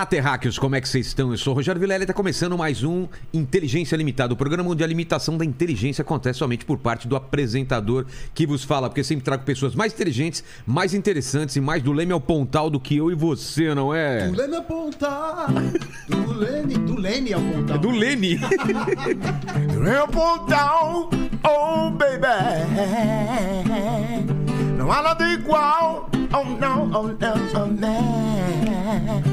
Olá, terráqueos, como é que vocês estão? Eu sou o Rogério Vilela e está começando mais um Inteligência Limitada. O programa onde a limitação da inteligência acontece somente por parte do apresentador que vos fala, porque sempre trago pessoas mais inteligentes, mais interessantes e mais do leme ao pontal do que eu e você, não é? Do Lene ao pontal. Do Lene, do Lene ao pontal. É do Lene. Do Leme ao pontal, oh baby. Não há nada igual, oh não, oh não, oh não.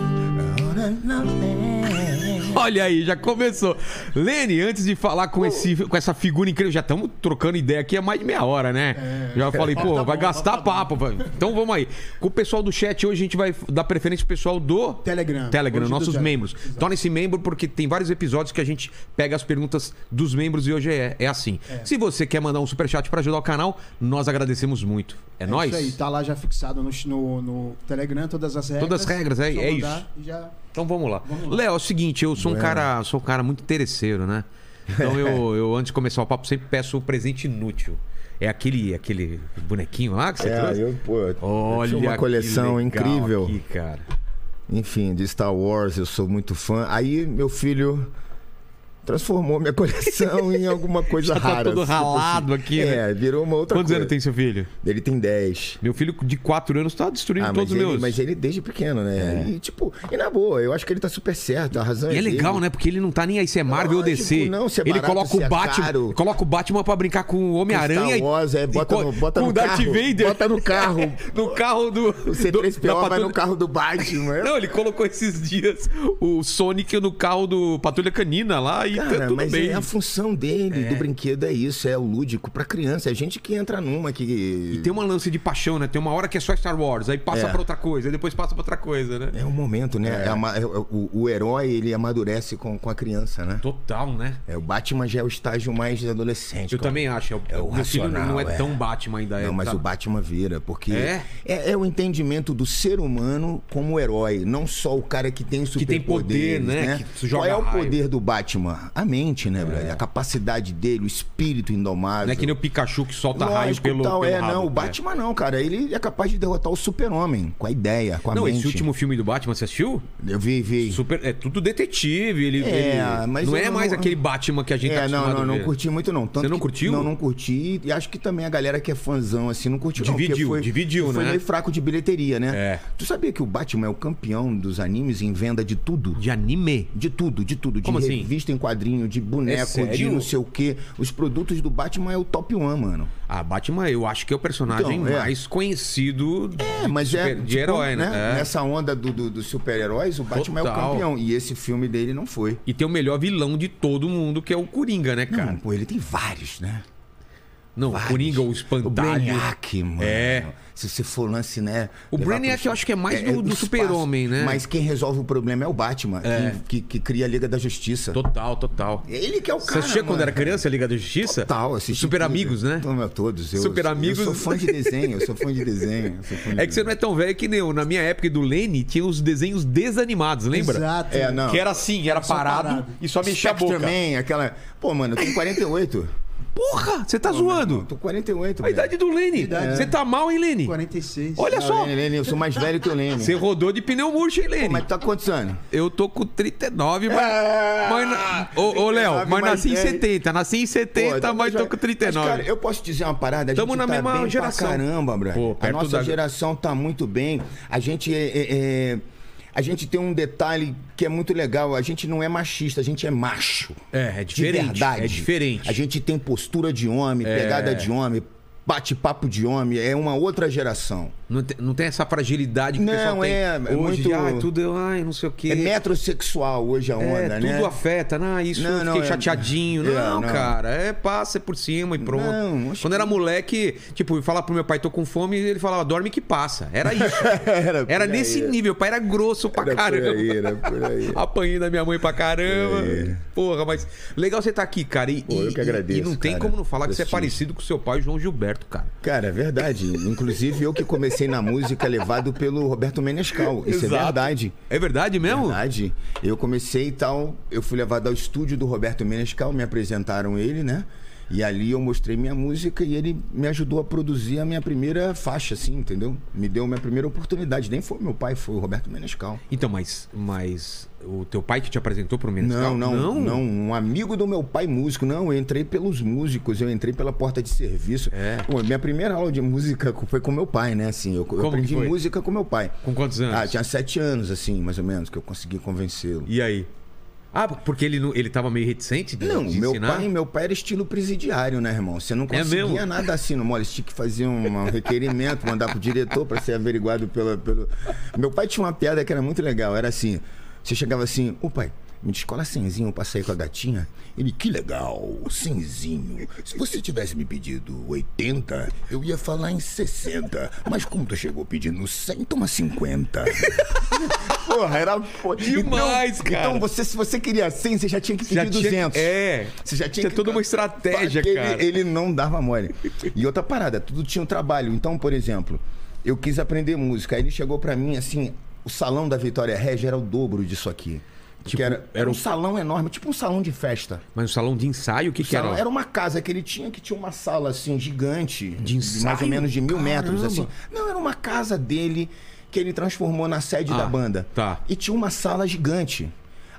Olha aí, já começou. Lene, antes de falar com, esse, com essa figura incrível, já estamos trocando ideia aqui há mais de meia hora, né? já falei, pô, tá vai bom, gastar papo tá papo. Então vamos aí. Com o pessoal do chat, hoje a gente vai dar preferência pro pessoal do Telegram. Telegram, Hoje nossos membros. Torne-se membro porque tem vários episódios que a gente pega as perguntas dos membros e hoje é, é assim. Se você quer mandar um superchat para ajudar o canal, nós agradecemos muito. É, É nóis? Isso aí, tá lá já fixado no, no, no Telegram, todas as regras. Todas as regras, é- é e Já... Então vamos lá. Vamos lá. Léo, é o seguinte, eu sou um cara, sou um cara muito interesseiro, né? Então eu, eu antes de começar o papo sempre peço o presente inútil. É aquele aquele bonequinho lá que você É, trouxe? eu, pô, eu Olha tinha uma coleção incrível. aqui, cara. Enfim, de Star Wars, eu sou muito fã. Aí meu filho transformou minha coleção em alguma coisa Já tá rara. todo tipo ralado assim. aqui, É, virou uma outra Quantos coisa. anos tem seu filho? Ele tem 10. Meu filho de 4 anos tá destruindo Ah, todos os ele, meus. mas ele desde pequeno, né? E tipo, e na boa, eu acho que ele tá super certo, a razão E é dele. legal, né? Porque ele não tá nem aí se é Marvel ou DC. não, se é ele barato, coloca se o é Batman, caro. coloca o Batman pra brincar com o Homem-Aranha e- é, bota, no, bota no Darth carro. Vader. Bota no carro. no carro do O do- C3PO da vai no carro do Batman. Não, ele colocou esses dias o Sonic no carro do Patrulha Canina lá e tá Cara, tudo mas bem. é a função dele, do brinquedo, é isso, é o lúdico pra criança. É gente que entra numa que. E tem uma lance de paixão, né? Tem uma hora que é só Star Wars, aí passa É. pra outra coisa, aí depois passa pra outra coisa, né? É um momento, né? É ama- é- o, o herói, ele amadurece com, com a criança, né? Total, né? É, o Batman já é o estágio mais adolescente. Eu cara. também acho. É, É o meu filho não é, é. tão Batman ainda. é, Não, mas tá- o Batman vira, porque É? é, é o entendimento do ser humano como herói, não só o cara que tem Que tem poder, né? Joga Qual é o poder do Batman? A mente, né, brother? A capacidade dele, o espírito indomável. Não é que nem o Pikachu que solta raio Lógico, pelo, tal, pelo é, rabo, não, o né? Batman não, cara. Ele é capaz de derrotar o super-homem com a ideia, com a Não, mente. esse último filme do Batman, você assistiu? Eu vi, vi. Super, é tudo detetive. Ele, É, ele- mas não é não- mais aquele Batman que a gente tá É, não, acostumado não, não ver. curti muito não. Tanto Você não curtiu? Não, não curti. E acho que também a galera que é fãzão assim não curtiu não, Dividiu, foi, dividiu, foi né? meio fraco de bilheteria, né? É. Tu sabia que o Batman é o campeão dos animes em venda de tudo? De anime? De tudo, de tudo. De Como assim? revista em quadrinho, de É boneco, de sério? não sei o quê. Os produtos do Batman é o top one, mano. Ah, Batman, eu acho que é o personagem Então, é. mais conhecido É, mas de, é. super- de tipo, herói, né? É. Nessa onda do, do- dos super-heróis, o Batman é Total. o campeão. E esse filme dele não foi. E tem o melhor vilão de todo mundo, que é o Coringa, né, cara? Não, pô, ele tem vários, né? Não, o Vários. Coringa, o O espantalho. Brainiac, mano. É. Se você for lance, né? O levar Brainiac pro- eu acho que é mais do- do espaço. super-homem, né? Mas quem resolve o problema é o Batman, É. Que, que, que cria a Liga da Justiça. Total, total. Ele que é o Você cara. assistia quando mano. era criança, a Liga da Justiça? Total, assisti Super tudo. Amigos, né? Toma, Todos. Eu, Super Amigos. Eu sou fã de desenho, eu sou fã de desenho. fã de É que você não é tão velho que nem eu. Na minha época do Lene, tinha os desenhos desanimados, lembra? Exato. É, não. Que era assim, era Só parado, parado. e só mexia a Spectre boca. Man, aquela... Pô, mano, eu tenho 48. Porra, você tá Pô, meu irmão, zoando. Tô 48, A velho. idade do Lene. Você tá mal, hein, Lene? 46. Olha só. Lene, Lene, eu sou mais velho que o Lene. Você rodou de pneu murcho, hein, Lene? Pô, mas tá com quantos anos? Eu tô com 39, mas. Ah, mas na- Ô, ô, Léo, 39 mas nasci em 10. 70. Nasci em 70, Pô, mas já- tô com 39. Mas, cara, eu posso dizer uma parada, gente na tá mesma geração. pra caramba, brother. Pô, a nossa da- geração tá muito bem. A gente é, é- é- A gente tem um detalhe que é muito legal. A gente não é machista, a gente é macho. É, é De diferente. verdade. É diferente. A gente tem postura de homem, É. pegada de homem, bate-papo de homem. É uma outra geração. Não tem, não tem essa fragilidade que o Não, pessoal tem é, é hoje. muito- de, ai, tudo, ai, não sei o quê. É metrosexual hoje a É, onda, tudo né? afeta. Não, isso Não, eu fiquei é- chateadinho. É, não, não. cara, é passa por cima e pronto. Quando que- era moleque, tipo, eu falava pro meu pai, tô com fome, ele falava, dorme que passa. Era isso. Era por era aí. nesse nível. O pai era grosso pra Era por caramba. aí, era por aí. Apanhei da minha mãe pra caramba. Por. Porra, mas legal você estar aqui, cara. E, Pô, eu e- que agradeço, E não tem cara, como não falar que você é parecido com seu pai, João Gilberto, cara. Cara, é verdade. Inclusive, eu que comecei na música levado pelo Roberto Menescal. Isso Exato. é verdade. É verdade mesmo? Verdade. Eu comecei e tal, eu fui levado ao estúdio do Roberto Menescal, me apresentaram ele, né? E ali eu mostrei minha música e ele me ajudou a produzir a minha primeira faixa, assim, entendeu? Me deu a minha primeira oportunidade. Nem foi meu pai, foi o Roberto Menescal. Então, mas, mas o teu pai que te apresentou pro Menescal? Não, não, não, Um amigo do meu pai músico. Não, eu entrei pelos músicos, eu entrei pela porta de serviço. É. Pô, minha primeira aula de música foi com meu pai, né? Assim, eu, eu Como aprendi que foi? música com meu pai. Com quantos anos? Ah, tinha sete anos, assim, mais ou menos, que eu consegui convencê-lo. E aí? Ah, porque ele, não- ele tava meio reticente de, Não, de meu ensinar? pai, meu pai era estilo presidiário, né, irmão? Você não É conseguia mesmo? nada assim no mole. Tinha que fazer um, um requerimento, mandar pro diretor pra ser averiguado pela, pelo. Meu pai tinha uma piada que era muito legal. Era assim: você chegava assim, ô pai. Me descola cenzinho pra sair com a gatinha. Ele, que legal, cenzinho. Se você tivesse me pedido 80, eu ia falar em 60. Mas como tu chegou pedindo 100, toma 50. Porra, era... pô, Demais, então, cara. Então, você, se você queria 100, você já tinha que pedir Já tinha- 200. é. Você já tinha Isso é que... toda uma estratégia, cara. Ele, ele não dava mole. E outra parada, tudo tinha um trabalho. Então, por exemplo, eu quis aprender música. Aí ele chegou pra mim assim, o salão da Vitória Regia era o dobro disso aqui. Tipo, era, era era um- um salão enorme, tipo um salão de festa. Mas o salão de ensaio, o que, O que era? salão- lá? era uma casa que ele tinha que tinha uma sala assim gigante, De mais ensaio? ou menos de mil metros Caramba. assim. Não, era uma casa dele que ele transformou na sede Ah, da banda. tá. E tinha uma sala gigante.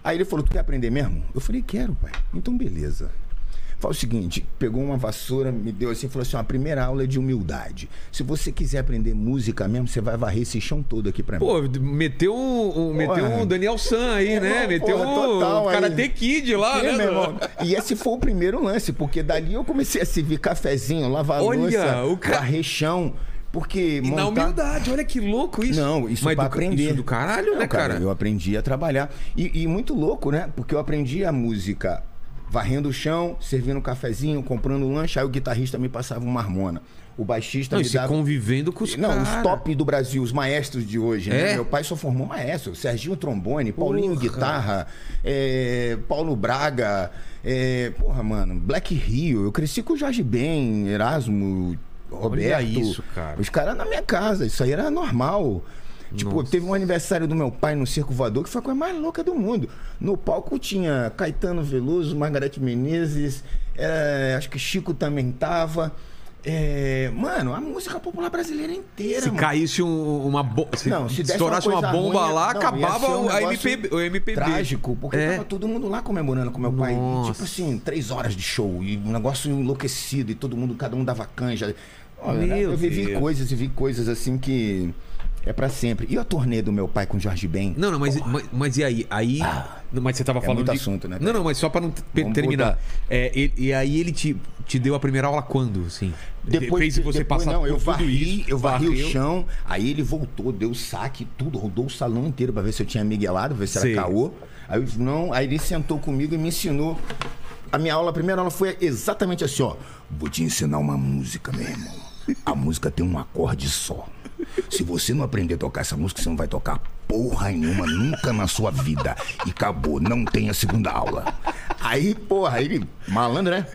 Aí ele falou: "Tu quer aprender mesmo?" Eu falei: "Quero, pai." Então beleza. Fala o seguinte, pegou uma vassoura, me deu assim, e falou assim: "Ó, a primeira aula é de humildade. Se você quiser aprender música mesmo, você vai varrer esse chão todo aqui pra mim." Pô, meteu um- meteu um Daniel San aí, né? Porra, Meteu um total aí. Karate Kid lá, É, né? meu irmão? E esse foi o primeiro lance, porque dali eu comecei a servir cafezinho, lavar Olha, louça, o ca- varrer chão, porque E na montar- humildade, olha que louco isso. Não, isso Mas pra do, aprender. Isso do caralho, Não, né, cara? Eu aprendi a trabalhar. E, e muito louco, né? Porque eu aprendi a música varrendo o chão, servindo um cafezinho, comprando um lanche, aí o guitarrista me passava uma harmona. O baixista Não, me dava... convivendo com os Não, caras. os top do Brasil, os maestros de hoje, né? É? Meu pai só formou maestro. Serginho trombone, Paulinho Porra. guitarra, é, Paulo Braga, é, porra, mano, Black Rio. Eu cresci com o Jorge Ben, Erasmo, Roberto. isso, cara. Os caras na minha casa, isso aí era normal. Tipo, Nossa. teve um aniversário do meu pai no Circo Voador que foi a coisa mais louca do mundo. No palco tinha Caetano Veloso, Margarete Menezes, é, acho que Chico também tava. É, mano, a música popular brasileira inteira, Se mano. caísse um- uma bomba. Se, Não, se estourasse uma, coisa bomba ruim, lá, não, acabava um o- MPB, o MPB. Trágico, porque É. tava todo mundo lá comemorando com meu pai. Nossa. tipo assim, três horas de show e um negócio enlouquecido e todo mundo, cada um dava canja. Olha, eu vivi Deus. coisas e vi coisas assim que é pra sempre. E a turnê do meu pai com o Jorge Ben? Não, não, mas, mas, mas e aí? Aí. Não, mas você tava falando. Ah. muito de- assunto, né, Não, não, mas só pra não Vamos terminar. É, e, e aí ele te, te deu a primeira aula quando, assim? Fez que- você depois, passar não, eu varri, isso. eu varri varreu. o chão, aí ele voltou, deu saque, tudo, rodou o salão inteiro pra ver se eu tinha miguelado, ver se Sei. era caô. Aí não, aí ele sentou comigo e me ensinou. A minha aula, a primeira aula foi exatamente assim, ó. Vou te ensinar uma música, meu irmão. A música tem um acorde só. Se você não aprender a tocar essa música, você não vai tocar porra nenhuma nunca na sua vida. E acabou, não tem a segunda aula. Aí, porra, aí malandro, né?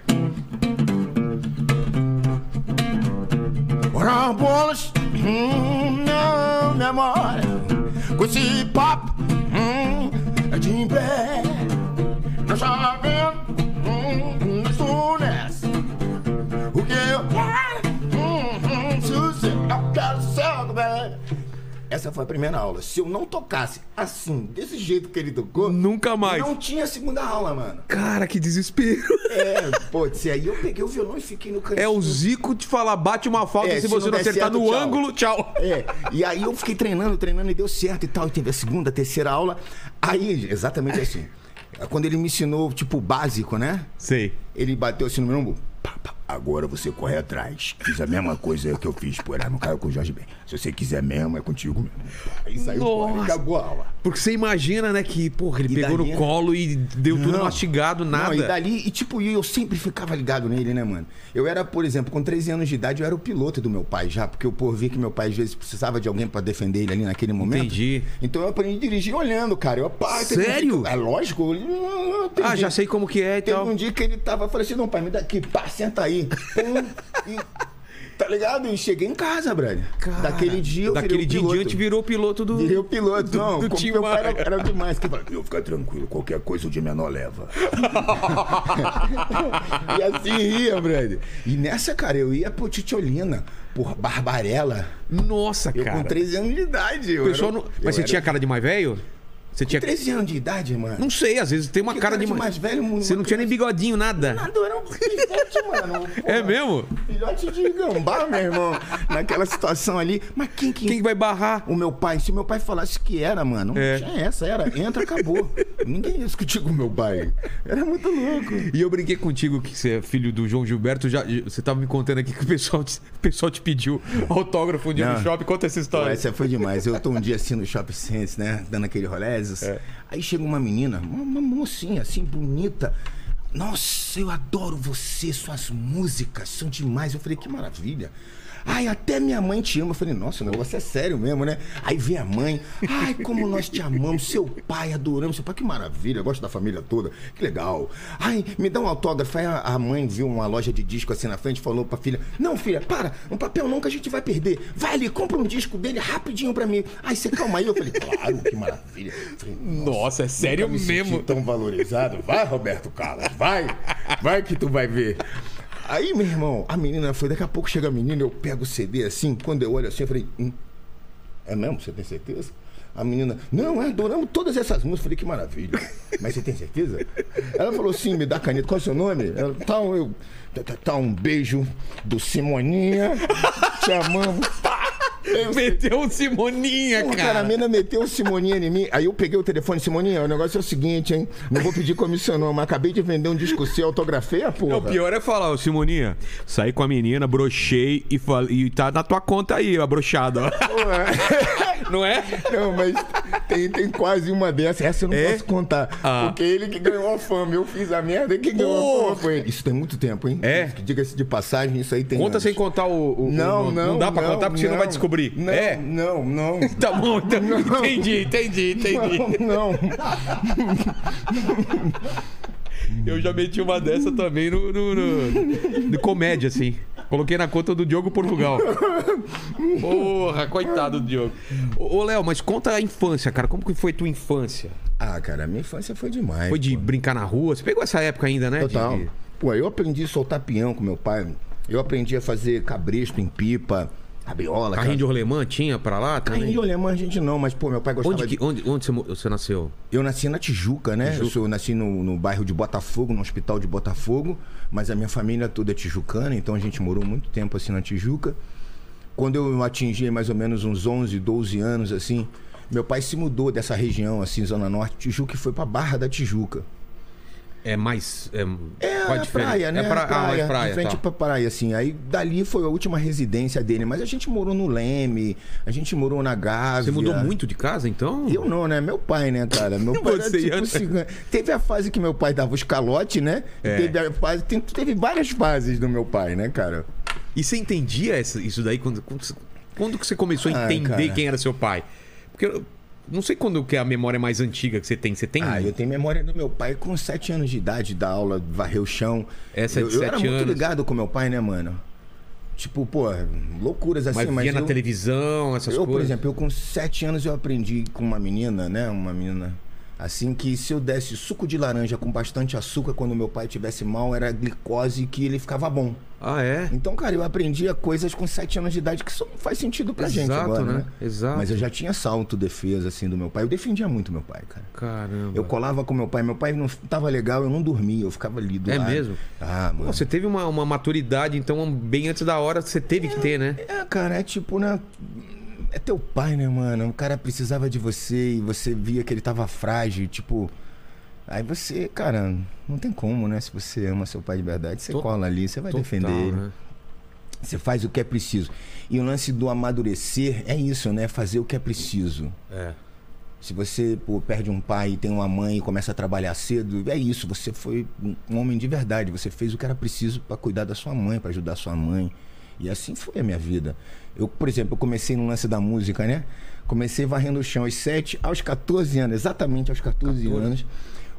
Ora, bolas, hum, não memória. Com esse papo, hum, é de em pé. Não sabendo, hum, nas tunas. O que eu eu quero ser, velho. Essa foi a primeira aula. Se eu não tocasse assim, desse jeito que ele tocou, Nunca mais. não tinha segunda aula, mano. Cara, que desespero. É, pô, se aí eu peguei o violão e fiquei no cantinho. É o Zico te falar, bate uma falta, É, se se você não não acertar certo, no tchau. ângulo, tchau. É, e aí eu fiquei treinando, treinando e deu certo e tal. E teve a segunda, a terceira aula. Aí, exatamente assim. Quando ele me ensinou, tipo, básico, né? Sei. Ele bateu assim no meu ombro. Pá, pá, Agora você corre atrás. Fiz a mesma coisa que eu fiz por no cara com o Jorge Ben. Se você quiser mesmo, é contigo mesmo. Aí saiu fora e acabou a aula. Porque você imagina, né, que, porra, ele E pegou dali, no né? colo e deu tudo Não. mastigado, nada. Não, e dali, e tipo, e eu sempre ficava ligado nele, né, mano? Eu era, por exemplo, com 13 anos de idade, eu era o piloto do meu pai já, porque eu por vi que meu pai às vezes precisava de alguém pra defender ele ali naquele momento. Entendi. Então eu aprendi a dirigir olhando, cara. Eu, pá, teve um dia Sério? que- é lógico. eu- teve Ah, um já sei como que é e Teve tal. um dia que ele tava, eu falei assim, não, pai, me dá aqui, pá, senta aí. Pum, e Tá ligado? E cheguei em casa, brother. Daquele dia eu Daquele virei o dia em diante virou piloto do. Virei o piloto. do- não, do Tim meu pai era, era demais. Que eu falei, Eu ficar tranquilo, qualquer coisa o de menor leva. E assim ia, brother. E nessa, cara, eu ia pro Titiolina, por Barbarella. Nossa, Eu cara. com 13 anos de idade. Eu O pessoal era- não- eu Mas você era- tinha cara de mais velho? Você tinha. 13 anos de idade, mano. Não sei, às vezes tem uma cara, cara de mais velho, mano, Você não tinha nem bigodinho, nada. Nada, eu era um filhote, mano. É mesmo? Filhote de gambá, meu irmão. Naquela situação ali. Mas quem que. Quem que vai barrar? O meu pai, se meu pai falasse que era, mano, não É. tinha essa, era, entra, acabou. Ninguém ia discutir com meu pai. Era muito louco. E eu brinquei contigo que você é filho do João Gilberto. Já, você tava me contando aqui que o pessoal te, o pessoal te pediu autógrafo um dia Não. no shopping. Conta essa Pô, história. essa foi demais. Eu tô um dia assim no Shopping Sense, né? Dando aquele É. Aí chega uma menina, uma, uma mocinha assim, bonita. Nossa, eu adoro você, suas músicas são demais. Eu falei, que maravilha. Ai, até minha mãe te ama. Eu falei, nossa, o negócio é sério mesmo, né? Aí vem a mãe. Ai, como nós te amamos. Seu pai, adoramos. Seu pai, que maravilha. Eu gosto da família toda. Que legal. Ai, me dá um autógrafo. Aí a, mãe viu uma loja de disco assim na frente e falou pra filha: Não, filha, para. Um papel não que a gente vai perder. Vai ali, compra um disco dele rapidinho pra mim. Ai, você calma aí. Eu falei, claro, que maravilha. Falei, Nossa, é sério me mesmo. tão valorizado. Vai, Roberto Carlos, vai. Vai que tu vai ver. Aí, meu irmão, a menina foi, daqui a pouco chega a menina, eu pego o CD assim, quando eu olho assim, eu falei, hum, é mesmo? Você tem certeza? A menina, não, é, adoramos todas essas músicas. Eu falei, que maravilha. Mas você tem certeza? Ela falou assim, me dá caneta, qual é o seu nome? Ela, tá, eu, tá, tá, tá, um beijo do Simoninha, te amamos. Eu Meteu um Simoninha, cara. a mina meteu o Simoninha em mim. Aí eu peguei o telefone, Simoninha, o negócio é o seguinte, hein? Não vou pedir comissão, não, mas acabei de vender um disco seu, autografei a porra. O pior é falar, ô Simoninha, saí com a menina, brochei e, fal... e tá na tua conta aí, a brochada. ó. Não é? Não, mas tem, tem quase uma dessas. Essa eu não É? posso contar. Ah. Porque ele que ganhou a fama. Eu fiz a merda e quem ganhou a fama foi ele. Isso tem muito tempo, hein? É? Diga-se de passagem, isso aí tem. Conta anos. sem contar o. o- o Não, não. Não dá pra contar porque você não vai descobrir. Não, É? não, não. Tá bom, então. Entendi, entendi, entendi. Não, não. Eu já meti uma dessa também no, no, no- de comédia, assim. Coloquei na conta do Diogo Portugal. Porra, coitado do Diogo. Ô, ô, Léo, mas conta a infância, cara. Como que foi tua infância? Ah, cara, minha infância foi demais. Foi de pô. brincar na rua? Você pegou essa época ainda, né? Total. De- Pô, eu aprendi a soltar peão com meu pai. Eu aprendi a fazer cabresto em pipa, rabiola. Carrinho de cara. rolemã tinha pra lá? também? Carrinho de alemã a gente não, mas, pô, meu pai gostava Onde, de... que, onde, onde você, nasceu? Eu nasci na Tijuca, né? Tijuca. Eu, sou- nasci no, no bairro de Botafogo, no hospital de Botafogo, mas a minha família toda é tijucana, então a gente morou muito tempo assim na Tijuca. Quando eu atingi mais ou menos uns 11, 12 anos assim, meu pai se mudou dessa região assim, zona norte, Tijuca e foi pra Barra da Tijuca. É mais. É, É, a praia, né? É pra, A ah, mais praia, praia. em frente tá. pra praia, assim. Aí dali foi a última residência dele. Mas a gente morou no Leme, a gente morou na Gávea. Você mudou muito de casa, então? Eu não, né? Meu pai, né, cara? Meu pai era tipo ia- cigano. Teve a fase que meu pai dava os calotes, né? É. Teve a fase. tem- teve várias fases do meu pai, né, cara? E você entendia isso daí quando, quando, quando que você começou a Ai, entender cara. quem era seu pai? Porque não sei quando que é a memória mais antiga que você tem. Você tem. Ah, eu tenho memória do meu pai com sete anos de idade, da aula, varrer o chão. Essa é eu, de eu era sete muito ligado com meu pai, né, mano? Tipo, pô, loucuras assim, mas mas. via na eu- televisão, essas eu, por coisas. exemplo, eu com sete anos eu aprendi com uma menina, né? Uma menina. Assim que se eu desse suco de laranja com bastante açúcar quando meu pai tivesse mal, era glicose que ele ficava bom. Ah, é? Então, cara, eu aprendia coisas com sete anos de idade que isso não faz sentido pra gente Exato, agora, né? né? Exato. Mas eu já tinha essa autodefesa, assim, do meu pai. Eu defendia muito meu pai, cara. Caramba. Eu colava com meu pai. Meu pai não tava legal, eu não dormia. Eu ficava ali do É lado. mesmo? Ah, Pô, mano. Você teve uma, uma maturidade, então, bem antes da hora, você teve que ter, né? É, cara, é tipo, né? É teu pai, né, mano? O cara precisava de você e você via que ele tava frágil, tipo. Aí você, cara, não tem como, né? Se você ama seu pai de verdade, você To- cola ali, você vai Total, defender ele. né? Você faz o que é preciso. E o lance do amadurecer é isso, né? Fazer o que é preciso. É. Se você pô, perde um pai e tem uma mãe e começa a trabalhar cedo, é isso. Você foi um- homem de verdade. Você fez o que era preciso para cuidar da sua mãe, para ajudar a sua mãe. E assim foi a minha vida. Eu, por exemplo, eu comecei no lance da música, né? Comecei varrendo o chão aos 7 aos 14 anos, exatamente aos 14, 14. anos.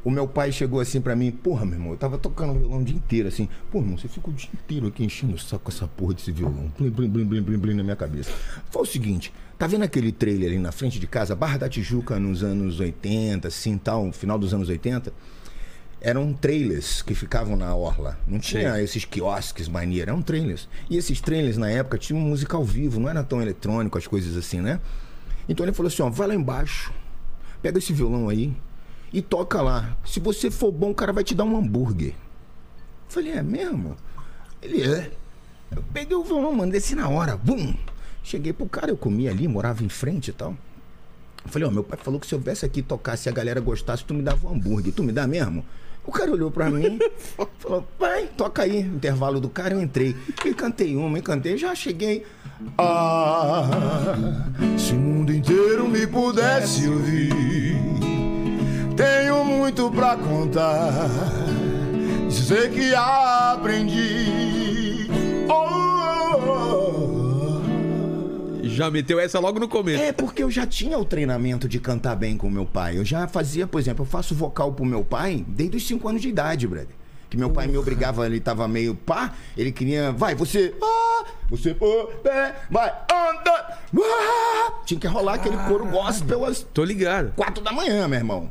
O meu pai chegou assim pra mim, porra, meu irmão, eu tava tocando violão o dia inteiro, assim. Pô, irmão, você ficou o dia inteiro aqui enchendo o saco com essa porra desse violão. Blim, blim, blim, blim, blim, blim na minha cabeça. Foi o seguinte, tá vendo aquele trailer ali na frente de casa, Barra da Tijuca, nos anos 80, assim, tal, final dos anos 80? Eram trailers que ficavam na orla. Não tinha esses quiosques maneira, eram trailers. E esses trailers, na época, tinham música ao vivo, não era tão eletrônico, as coisas assim, né? Então ele falou assim, ó, vai lá embaixo, pega esse violão aí e toca lá. Se você for bom, o cara vai te dar um hambúrguer. Eu falei, é mesmo? Ele é. Eu peguei o violão, mano, desci na hora, bum! Cheguei pro cara, eu comia ali, morava em frente e tal. Eu falei, ó, meu pai falou que se eu viesse aqui tocar, se a galera gostasse, tu me dava um hambúrguer. Tu me dá mesmo? O cara olhou pra mim, falou, pai, toca aí. Intervalo do cara, eu entrei. E cantei uma, e cantei, já cheguei. Ah, se o mundo inteiro me pudesse ouvir, tenho muito pra contar. Dizer que aprendi. Oh, Já meteu essa logo no começo. é porque eu já tinha o treinamento de cantar bem com meu pai. Eu já fazia, por exemplo, eu faço vocal pro meu pai desde os 5 anos de idade, brother. Que meu pai me obrigava, ele tava meio pá, ele queria, vai, você, ah, você, pé, vai, anda, ah. Tinha que rolar aquele coro gospel às Tô ligado. 4 da manhã, meu irmão.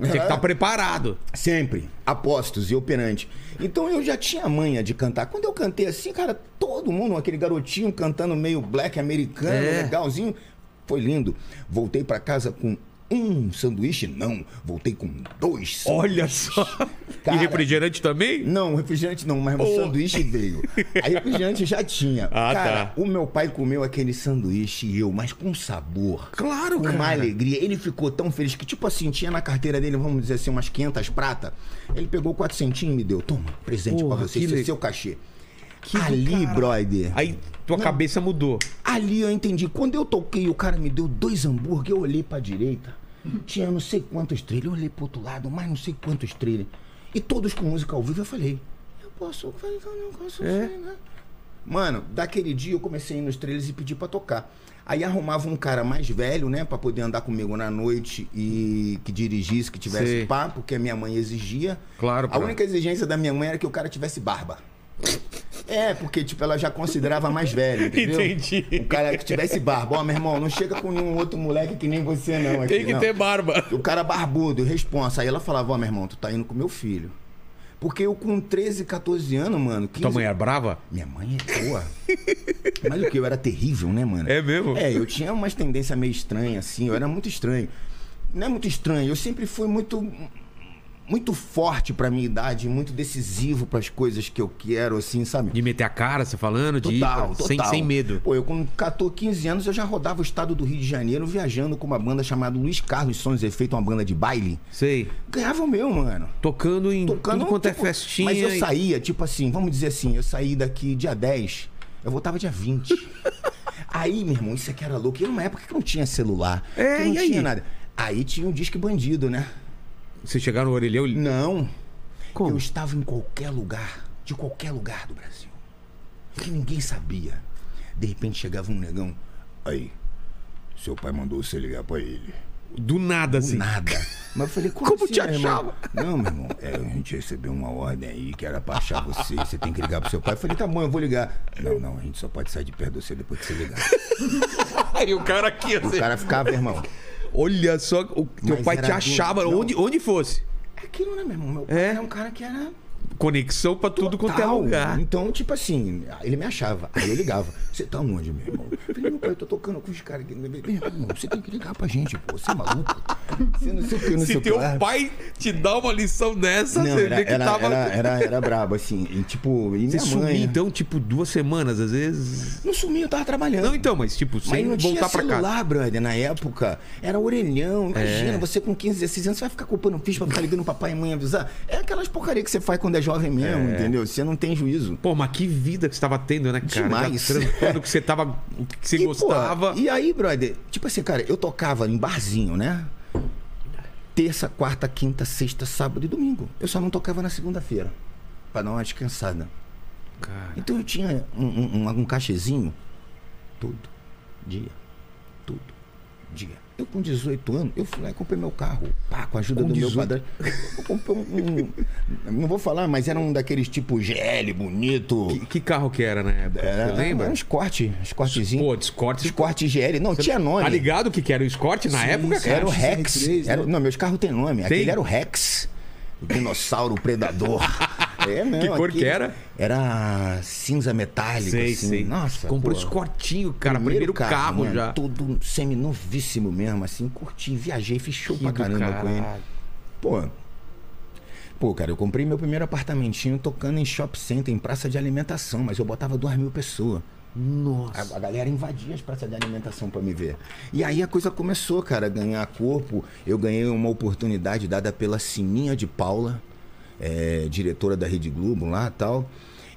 Tinha que estar preparado. Sempre, apostos e operante. Então eu já tinha manha de cantar. Quando eu cantei assim, cara, todo mundo, aquele garotinho cantando meio black americano, É. legalzinho, foi lindo. Voltei pra casa com um sanduíche? Não, voltei com dois. Olha só. Cara. E refrigerante também? Não, refrigerante não, mas o Oh. sanduíche veio. Aí refrigerante já tinha. Ah, cara, tá. o meu pai comeu aquele sanduíche e eu, mas com sabor. Claro, com cara. uma alegria. Ele ficou tão feliz que, tipo assim, tinha na carteira dele, vamos dizer assim, umas 500 prata. Ele pegou 400 e me deu. Toma, presente Porra, pra você, esse é le- seu cachê. Que Ali, cara. brother. Aí tua cabeça mudou. Ali eu entendi. Quando eu toquei, o cara me deu dois hambúrguer, eu olhei pra direita. Tinha não sei quantos trailers. Eu olhei pro outro lado, mais não sei quantos trailers. E todos com música ao vivo. Eu falei, eu posso fazer um negócio É. assim, né? Mano, daquele dia eu comecei a ir nos trailers e pedir pra tocar. Aí arrumava um cara mais velho, né, Pra poder andar comigo na noite e que dirigisse, que tivesse Sei. pá, porque a minha mãe exigia. Claro, A pra- única exigência da minha mãe era que o cara tivesse barba. É, porque, tipo, ela já considerava mais velho, entendeu? Entendi. O cara que tivesse barba. Ó, meu irmão, não chega com nenhum outro moleque que nem você, não. Aqui, Tem que não. ter barba. O cara barbudo, responsa. Aí ela falava, ó, meu irmão, tu tá indo com meu filho. Porque eu com 13, 14 anos, mano... 15... Tua mãe é brava? Minha mãe é boa. Mas o que? Eu era terrível, né, mano? É mesmo? É, eu tinha umas tendências meio estranhas, assim. Eu era muito estranho. Não é muito estranho. Eu sempre fui muito... Muito forte pra minha idade, muito decisivo pras coisas que eu quero, assim, sabe? De meter a cara, você falando, de ir Total, sem, total. sem medo. Pô, eu com 14, 15 anos eu já rodava o estado do Rio de Janeiro viajando com uma banda chamada Luiz Carlos Sons e Efeito, uma banda de baile. Sei. Ganhava o meu, mano. Tocando em Tocando tudo quanto tipo, é festinha. Mas eu e- saía, tipo assim, vamos dizer assim, eu saí daqui dia 10, eu voltava dia 20. aí, meu irmão, isso aqui era louco. E era uma época que não tinha celular. É, que não e aí? tinha nada. Aí tinha um disque bandido, né? Você chegar no orelhão e... Não. Como? Eu estava em qualquer lugar, de qualquer lugar do Brasil. Que ninguém sabia. De repente chegava um negão. Aí, seu pai mandou você ligar pra ele. Do nada, Do assim. nada. Mas eu falei, como, Como assim, te meu irmão? achava? Não, meu irmão, é, a gente recebeu uma ordem aí que era pra achar você. Você tem que ligar pro seu pai. Eu falei, tá bom, eu vou ligar. Não, não, a gente só pode sair de perto de você depois que você ligar. Aí o cara aqui, O assim. cara ficava, irmão. Olha só, o teu Mas pai te do- achava onde, onde fosse. É aquilo, né, meu irmão? Meu pai É? era um cara que era Conexão pra tudo quanto é lugar. Então, tipo assim, ele me achava. Aí eu ligava. Você tá onde, meu irmão? Eu falei, meu pai, eu tô tocando com os caras aqui. Meu irmão, você tem que ligar pra gente, pô. Você é maluco? Você não sei o que, não sei Se o que teu lá. pai te dá uma lição dessa, Não, você era, vê que era, tava. era, era, era brabo, assim. E, tipo, e Você sumia, mãe... então, tipo, duas semanas, às vezes. Não sumi, eu tava trabalhando. Não, então, mas, tipo, Mas sem tinha voltar pra casa. celular, brother, na época. Era orelhão. Imagina, É. você com 15, 16 anos, você vai ficar culpando o ficha pra ficar ligando papai e mãe avisar. É aquelas porcaria que você faz quando é jovem mesmo, É. entendeu? Você não tem juízo. Pô, mas que vida que você tava tendo, né, cara? Demais. Trampando o que você tava. O que você E, pô, gostava. e aí, brother, tipo assim, cara, eu tocava em barzinho, né? Terça, quarta, quinta, sexta, sábado e domingo. Eu só não tocava na segunda-feira. Pra dar uma descansada. Cara. Então eu tinha um, um, um, um cachezinho todo dia. Todo dia. Eu com 18 anos, eu fui lá e comprei meu carro. Pá, com a ajuda Com do 18? meu padrão. Eu comprei um, um- Não vou falar, mas era um daqueles tipo GL, bonito. Que, que carro que era na época? Era, Você lembra? Era um Escort, Escortezinho. Pô, Escort. Escort GL. Não, tinha nome. Tá ligado o que, que era o Escort na época, cara? Era o Rex. XR3, Era, não, meus carros têm nome. Tem? Aquele era o Rex. O dinossauro predador. É, não, Que cor que era? Era cinza metálico. Sei, assim. sei. Nossa. Comprou pô. Escortinho, cara. Primeiro, carro, mano, já. Todo seminovíssimo mesmo, assim. Curti, viajei, fiz show Que pra caramba com ele. Pô. Pô, cara, eu comprei meu primeiro apartamentinho tocando em shopping center, em praça de alimentação, mas eu botava duas mil pessoas. Nossa. A, a galera invadia as praças de alimentação pra me ver. E aí a coisa começou, cara, ganhar corpo. Eu ganhei uma oportunidade dada pela Sininha de Paula, é, diretora da Rede Globo lá e tal.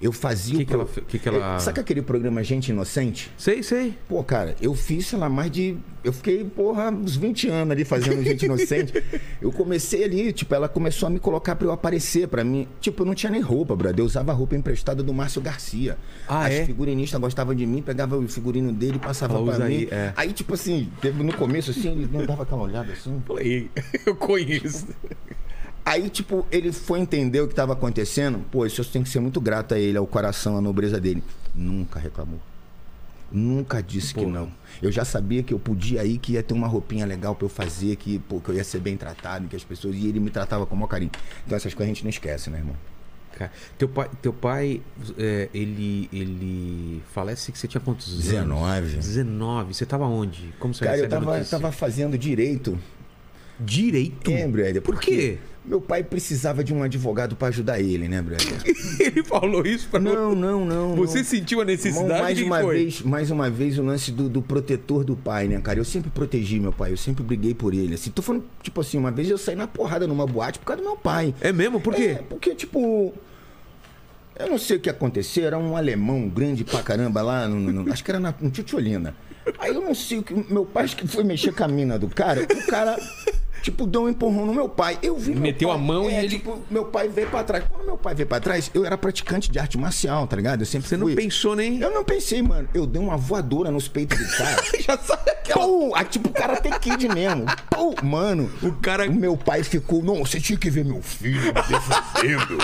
Eu fazia Que o que ela fe- que que ela- Sabe aquele programa Gente Inocente? Sei, sei. Pô, cara, eu fiz, sei lá, mais de. Eu fiquei, porra, uns 20 anos ali fazendo Gente Inocente. Eu comecei ali, tipo, ela começou a me colocar pra eu aparecer pra mim. Tipo, eu não tinha nem roupa, brother. Eu usava a roupa emprestada do Márcio Garcia. Ah, As é? figurinistas gostavam de mim, pegava o figurino dele e passava pra usa mim. aí, é. Aí, tipo assim, no começo, assim, ele não dava aquela olhada assim. Falei, eu conheço. Aí, tipo, ele foi entender o que estava acontecendo. Pô, isso eu tenho que ser muito grato a ele, ao coração, à nobreza dele. Nunca reclamou. Nunca disse que não. Eu já sabia que eu podia ir, que ia ter uma roupinha legal pra eu fazer, que, pô, que eu ia ser bem tratado, que as pessoas. E ele me tratava com o maior carinho. Então essas coisas a gente não esquece, né, irmão? Cara, teu pai, teu pai é, ele, ele falece que você tinha quantos anos? 19. 19. Você tava onde? Como você Cara, eu tava, notícia? tava fazendo direito. Direito? É, brother. Por quê? Meu pai precisava de um advogado pra ajudar ele, né, brother? ele falou isso pra Não, não, não. Você não. sentiu a necessidade mais e uma foi? vez, mais uma vez o lance do, do protetor do pai, né, cara? Eu sempre protegi meu pai, eu sempre briguei por ele. Assim, tô falando, tipo assim, uma vez eu saí na porrada numa boate por causa do meu pai. É mesmo? Por quê? É, porque, tipo. Eu não sei o que aconteceu, era um alemão grande pra caramba lá, no, no- acho que era na, no Titiolina. Aí eu não sei o que. Meu pai acho que foi mexer com a mina do cara, o cara, tipo, deu um empurrão no meu pai. Eu vi. Meteu pai- a mão e é, ele- Tipo, meu pai veio pra trás. Quando meu pai veio pra trás, eu era praticante de arte marcial, tá ligado? Eu sempre Você não fui. pensou nem. Eu não pensei, mano. Eu dei uma voadora nos peitos do cara. Já sabe aquela. Ah, tipo, o cara tem kid mesmo. Pum! Mano, O cara- O meu pai ficou. Não, você tinha que ver meu filho me defendendo.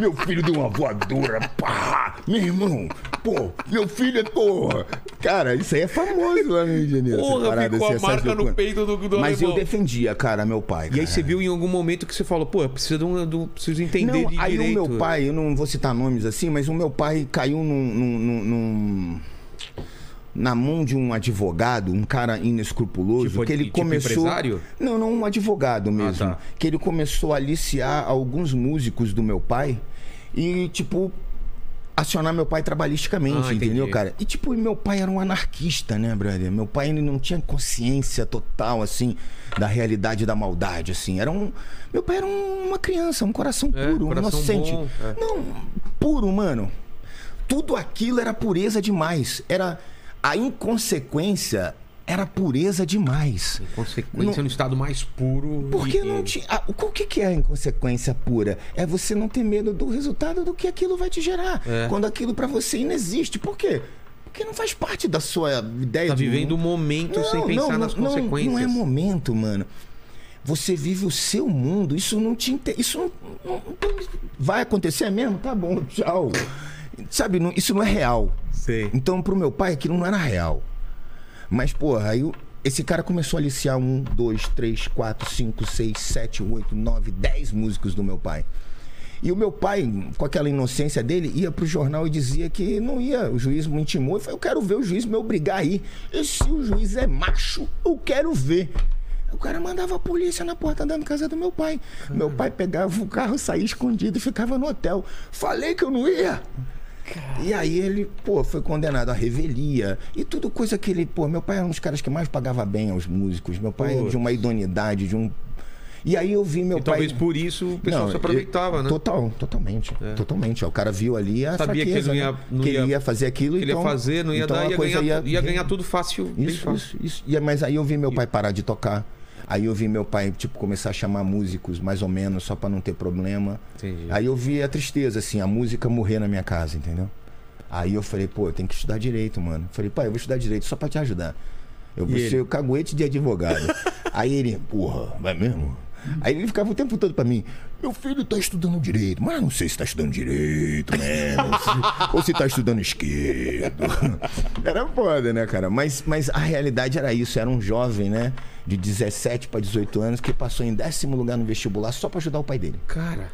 meu filho deu uma voadora. Pá! Meu irmão, pô, meu filho é porra. Cara, isso aí é famoso lá no Rio de Janeiro. Porra, ficou a assim, marca no peito do, do Mas eu alemão. defendia, cara, meu pai. E aí cara. você viu em algum momento que você falou, pô, eu preciso de um. do- preciso entender Não, aí direito. o meu pai, eu não vou citar nomes assim, mas o meu pai caiu num, num- num- na mão de um advogado, um cara inescrupuloso, Tipo- que ele tipo começou. empresário? Não, não, um advogado mesmo. tá. Que ele começou a aliciar alguns músicos do meu pai e, tipo, acionar meu pai trabalhisticamente, Ah, entendi. entendeu, cara? E, tipo, meu pai era um anarquista, né, brother? Meu pai, ele não tinha consciência total, assim, da realidade da maldade, assim. Era um... Meu pai era um- uma criança, um coração É, puro, um coração inocente. bom, é. Não, puro, mano. Tudo aquilo era pureza demais. Era... A inconsequência era pureza demais. Em consequência, Não- no estado mais puro. Porque e- não tinha. ah, O que que é a inconsequência pura? É você não ter medo do resultado do que aquilo vai te gerar. É. Quando aquilo pra você não existe. Por quê? Porque não faz parte da sua ideia Tá de vivendo o momento sem pensar nas não, consequências. Não é momento, mano. Você vive o seu mundo. Isso não te inte- Isso não, não- não- vai acontecer mesmo? Tá bom, tchau. Sabe, não- isso não é real. Sei. Então, pro meu pai, aquilo não era real. Mas, porra, aí esse cara começou a aliciar um, dois, três, quatro, cinco, seis, sete, oito, nove, dez músicos do meu pai. E o meu pai, com aquela inocência dele, ia pro jornal e dizia que não ia. O juiz me intimou e falou: Eu quero ver o juiz me obrigar a ir. E se o juiz é macho, eu quero ver. O cara mandava a polícia na porta da casa do meu pai. Meu pai pegava o carro, saía escondido e ficava no hotel. Falei que eu não ia. E aí ele, pô, foi condenado à revelia e tudo coisa que ele, pô, meu pai era um dos caras que mais pagava bem aos músicos. Meu pai é Putz. de uma idoneidade, de um E aí eu vi meu E pai talvez por isso o pessoal Não, se aproveitava, eu- né? Total, totalmente. Totalmente. O cara viu ali a Sabia que ele fraqueza, não ia- né? não ele ia- ia fazer aquilo Que ele ia então- fazer, não ia então dar, a ia coisa ganhar, ia ganhar tudo fácil, Isso, fácil. isso, isso. E, mas aí eu vi meu pai parar de tocar. Aí eu vi meu pai, tipo, começar a chamar músicos, mais ou menos, só pra não ter problema. Entendi. Aí eu vi a tristeza, assim, a música morrer na minha casa, entendeu? Aí eu falei, pô, eu tenho que estudar direito, mano. Falei, pai, eu vou estudar direito só pra te ajudar. Eu vou ser o caguete de advogado. Aí ele, porra, vai mesmo? Aí ele ficava o tempo todo pra mim, meu filho tá estudando direito, mas não sei se tá estudando direito, né? Ou se, ou se tá estudando esquerdo. Era foda, né, cara? Mas, mas a realidade era isso, era um jovem, né? De 17 pra 18 anos que passou em décimo lugar no vestibular só pra ajudar o pai dele. Cara,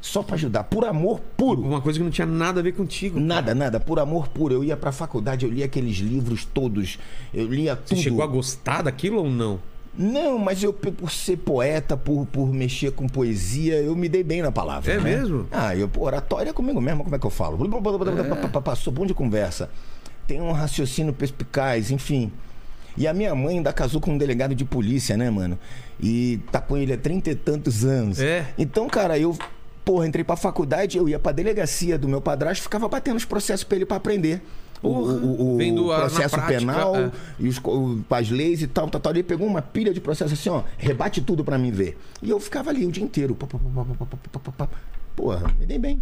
Só pra ajudar, por amor puro. uma coisa que não tinha nada a ver contigo. Nada, nada, por amor puro. Eu ia pra faculdade, eu lia aqueles livros todos, eu lia Você tudo. chegou a gostar daquilo ou não? Não, mas eu, por ser poeta, por, por mexer com poesia, eu me dei bem na palavra. É né? mesmo? Ah, eu, oratória é comigo mesmo, como é que eu falo? Passou bom de conversa. Tem um raciocínio perspicaz, enfim. E a minha mãe ainda casou com um delegado de polícia, né, mano? E tá com ele há trinta e tantos anos. É. Então, cara, eu, porra, entrei pra faculdade, eu ia pra delegacia do meu padrasto, ficava batendo os processos pra ele pra aprender. Porra, o, o, o processo prática, penal é. e os, o, as leis e tal, tal, tal. Ele pegou uma pilha de processo assim, ó, rebate tudo para mim ver. E eu ficava ali o dia inteiro. Porra, me dei bem.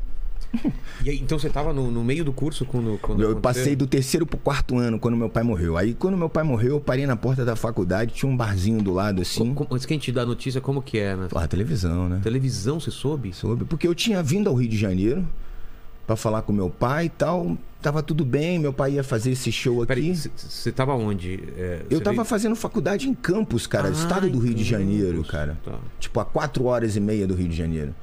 Aí, então você tava no, no, meio do curso quando, quando Eu passei do terceiro pro quarto ano quando meu pai morreu. Aí quando meu pai morreu, eu parei na porta da faculdade, tinha um barzinho do lado assim. Antes que a gente dá a notícia, como que é, né? Ah, televisão, né? Televisão, você soube? Soube, porque eu tinha vindo ao Rio de Janeiro pra falar com meu pai e tal. Tava tudo bem, meu pai ia fazer esse show aqui. Você- tava onde? É, Eu tava veio- fazendo faculdade em Campos, cara, Ah, estado do Rio de Janeiro, Campos, cara. tá. Tipo, a quatro horas e meia do Rio de Janeiro.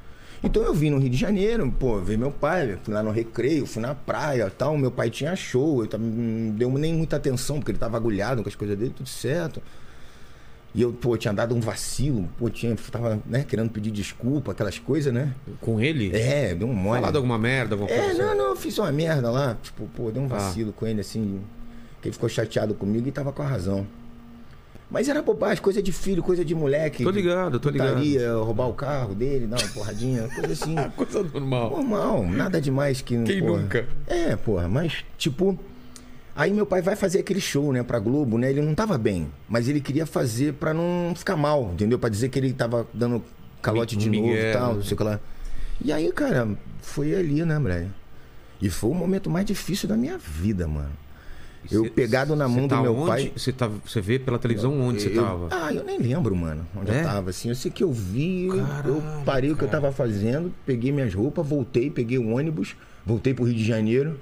Então eu vim no Rio de Janeiro, pô, ver meu pai, fui lá no recreio, fui na praia tal. Meu pai tinha show, eu tava- não deu nem muita atenção, porque ele tava agulhado com as coisas dele, tudo certo. E eu, pô, tinha dado um vacilo, pô, tinha, tava, né, querendo pedir desculpa, aquelas coisas, né? Com ele? É, deu um mole. Falado alguma merda, alguma É, coisa assim? não, não, eu fiz uma merda lá. Tipo, pô, deu um Ah. vacilo com ele, assim. Que ele ficou chateado comigo e tava com a razão. Mas era bobagem, coisa de filho, coisa de moleque. Tô ligado, tô ligado. Roubar o carro dele, dar uma porradinha, coisa assim. Coisa normal. Normal, nada demais que Quem porra. nunca? É, porra, mas, tipo. Aí meu pai vai fazer aquele show, né, pra Globo, né? Ele não tava bem, mas ele queria fazer pra não ficar mal, entendeu? Pra dizer que ele tava dando calote de novo Miguel, e tal, não sei o que lá. E aí, cara, foi ali, né, Brian? E foi o momento mais difícil da minha vida, mano. Eu Cê- pegado na mão tá do meu onde? pai. Você tá, você vê pela televisão onde você Eu- tava? Ah, eu nem lembro, mano, onde É? eu tava, assim. Eu sei que eu vi, eu- eu parei o que eu cara. tava fazendo, peguei minhas roupas, voltei, peguei o ônibus, voltei pro Rio de Janeiro.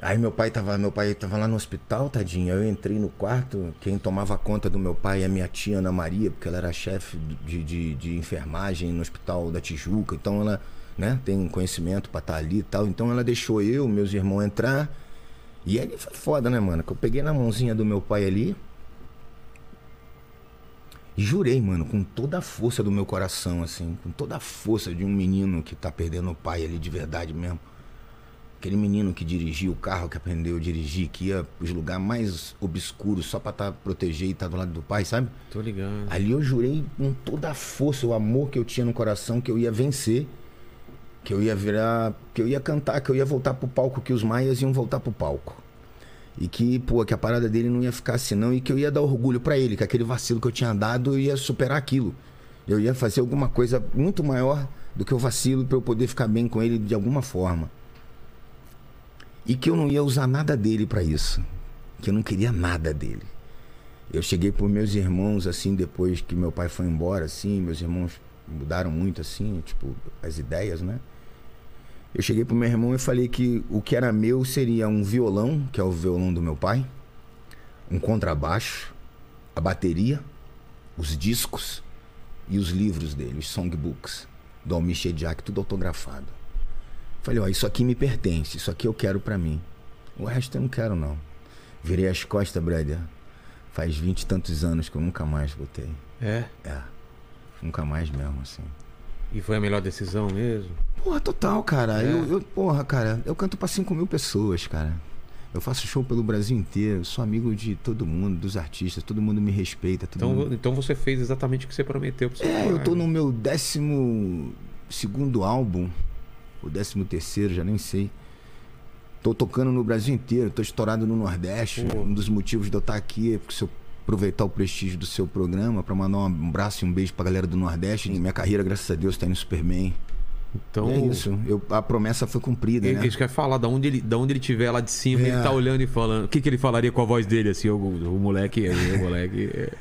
Aí meu pai tava, meu pai tava lá no hospital, tadinho. Eu entrei no quarto, quem tomava conta do meu pai é a minha tia Ana Maria, porque ela era chefe de, de, de enfermagem no hospital da Tijuca, então ela, né, tem conhecimento pra estar ali e tal. Então ela deixou eu, meus irmãos entrar. E aí foi foda, né, mano? Que eu peguei na mãozinha do meu pai ali. E jurei, mano, com toda a força do meu coração, assim, com toda a força de um menino que tá perdendo o pai ali de verdade mesmo. Aquele menino que dirigia o carro, que aprendeu a dirigir, que ia pros lugares mais obscuros só pra tá, proteger e estar do lado do pai, sabe? Tô ligado. Ali eu jurei com toda a força, o amor que eu tinha no coração, que eu ia vencer, que eu ia virar, que eu ia cantar, que eu ia voltar pro palco, que os maias iam voltar pro palco. E que, pô, que a parada dele não ia ficar assim não, e que eu ia dar orgulho pra ele, que aquele vacilo que eu tinha dado, eu ia superar aquilo. Eu ia fazer alguma coisa muito maior do que o vacilo pra eu poder ficar bem com ele de alguma forma. E que eu não ia usar nada dele pra isso. Que eu não queria nada dele. Eu cheguei por meus irmãos, assim, depois que meu pai foi embora, assim, meus irmãos mudaram muito, assim, tipo, as ideias, né? Eu cheguei pro meu irmão e falei que o que era meu seria um violão, que é o violão do meu pai, um contrabaixo, a bateria, os discos e os livros dele, os songbooks, do Almir Shediak, tudo autografado. Falei, ó, isso aqui me pertence, isso aqui eu quero pra mim. O resto eu não quero, não. Virei as costas, brother. Faz vinte e tantos anos que eu nunca mais botei. É? É. Nunca mais mesmo, assim. E foi a melhor decisão mesmo? Porra, total, cara. É. Eu, eu- porra, cara, eu canto pra 5 mil pessoas, cara. Eu faço show pelo Brasil inteiro, sou amigo de todo mundo, dos artistas, todo mundo me respeita. Todo Então, mundo... então você fez exatamente o que você prometeu pro seu É, eu tô no meu décimo segundo álbum, o décimo terceiro, já nem sei. Tô tocando no Brasil inteiro, tô estourado no Nordeste. Pô. Um dos motivos de eu estar aqui é porque se eu aproveitar o prestígio do seu programa para mandar um abraço e um beijo pra galera do Nordeste. Minha carreira, graças a Deus, tá indo super bem. Então, É isso. Eu, a promessa foi cumprida, Ele, né? Isso quer falar, da onde ele, da onde ele tiver lá de cima, É. ele tá olhando e falando. O que, que ele falaria com a voz dele, assim, o, o moleque, o moleque. é.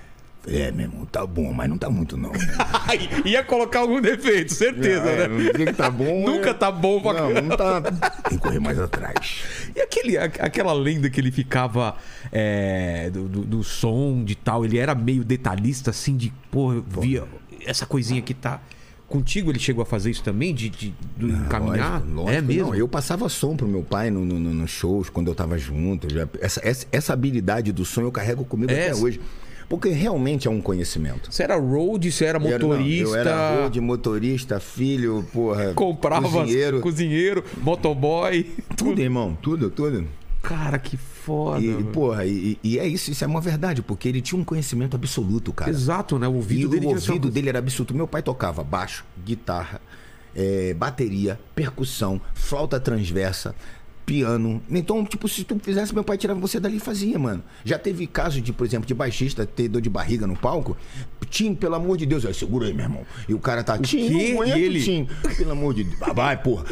É, meu irmão, tá bom, mas não tá muito, não. Ai, Ia colocar algum defeito, certeza, É, né? não que tá bom. Nunca é- tá bom pra Não, não tá. Tem que correr mais atrás. E aquele, aquela lenda que ele ficava é, do, do- do som de tal, ele era meio detalhista, assim, de, porra, eu via essa coisinha que tá. Contigo ele chegou a fazer isso também, de, de- do encaminhar? Lógico, lógico. é mesmo? Não, eu passava som pro meu pai no, no- no- nos shows, quando eu tava junto. Já- essa, essa, essa habilidade do som eu carrego comigo É, até hoje. Porque realmente é um conhecimento. Você era road, você era Eu era- não, motorista. Eu era road, motorista, filho, porra. comprava cozinheiro. cozinheiro, motoboy. Tudo, irmão, tudo, tudo. Cara, que foda. E, porra, e, e é isso, isso é uma verdade, porque ele tinha um conhecimento absoluto, cara. Exato, né? O E ouvido o dele uma ouvido dele era absoluto. Meu pai tocava baixo, guitarra, eh, bateria, percussão, flauta transversa, piano. Então, tipo, se tu fizesse, meu pai tirava você dali e fazia, mano. Já teve caso de, por exemplo, de baixista ter dor de barriga no palco. Tim, pelo amor de Deus, aí, segura aí, meu irmão. E o cara tá, Tim, não aguento, E ele? Tim. Pelo amor de Deus. Ah, Vai, porra.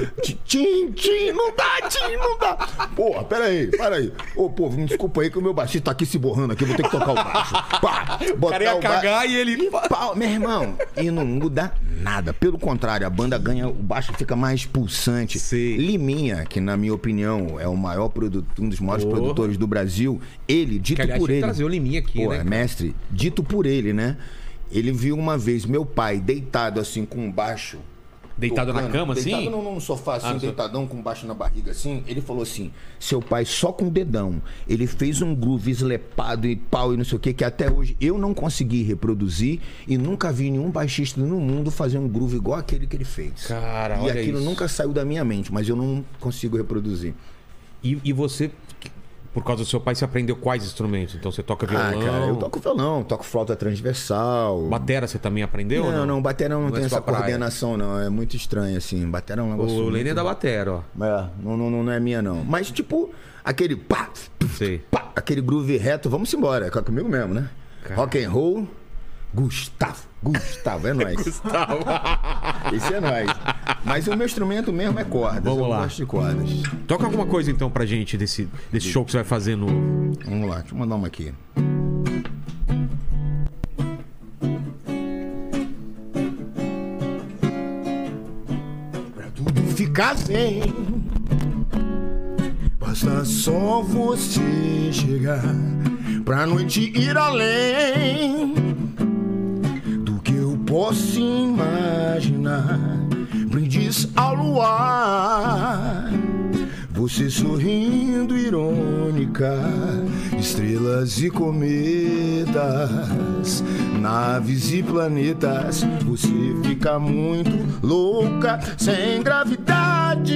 Tim, Tim, não dá, Tim, não dá. Porra, pera aí, pera aí. Ô, pô, me desculpa aí que o meu baixista tá aqui se borrando aqui, eu vou ter que tocar o baixo. Pá, O cara ia ba- cagar e ele. Pau, meu irmão, e não muda nada. Pelo contrário, a banda ganha, o baixo fica mais pulsante. Sei. Liminha, que na minha opinião é o maior produto, um dos maiores produtores do Brasil, ele, dito Que, aliás, por ele. trazer o Liminha aqui, Pô, né, é mestre, dito por ele, né? Ele viu uma vez meu pai deitado assim com um baixo. Deitado na tocando, cama, assim? Deitado num, sofá, assim, Ah, deitadão com baixo na barriga, assim. Ele falou assim: seu pai só com o dedão. Ele fez um groove eslepado e pau e não sei o que, que até hoje eu não consegui reproduzir e nunca vi nenhum baixista no mundo fazer um groove igual aquele que ele fez. Cara, e olha aquilo isso. nunca saiu da minha mente, mas eu não consigo reproduzir. E, e você, por causa do seu pai, você aprendeu quais instrumentos? Então você toca violão. Ah, cara, eu toco violão, toco flauta transversal. Batera você também aprendeu? ou Não, não, baterão não, Não é tem essa praia. coordenação, não. É muito estranho, assim. Baterão é um negócio. O Lênin é da batera, ó. É, não, não, não é minha, não. Mas, tipo, aquele pá, pá, aquele groove reto, vamos embora. É comigo mesmo, né? Rock and roll, Gustavo. Gustavo, é nóis. Gustavo. Esse é nóis. Mas o meu instrumento mesmo é cordas. Vamos eu lá. gosto de cordas. Toca alguma coisa então pra gente desse, desse show que você vai fazer no. Vamos lá, deixa eu mandar uma aqui. Pra tudo ficar bem, basta só você chegar. Pra noite ir além posso imaginar. Brindis ao luar. Você sorrindo irônica, estrelas e cometas, naves e planetas. Você fica muito louca, sem gravidade.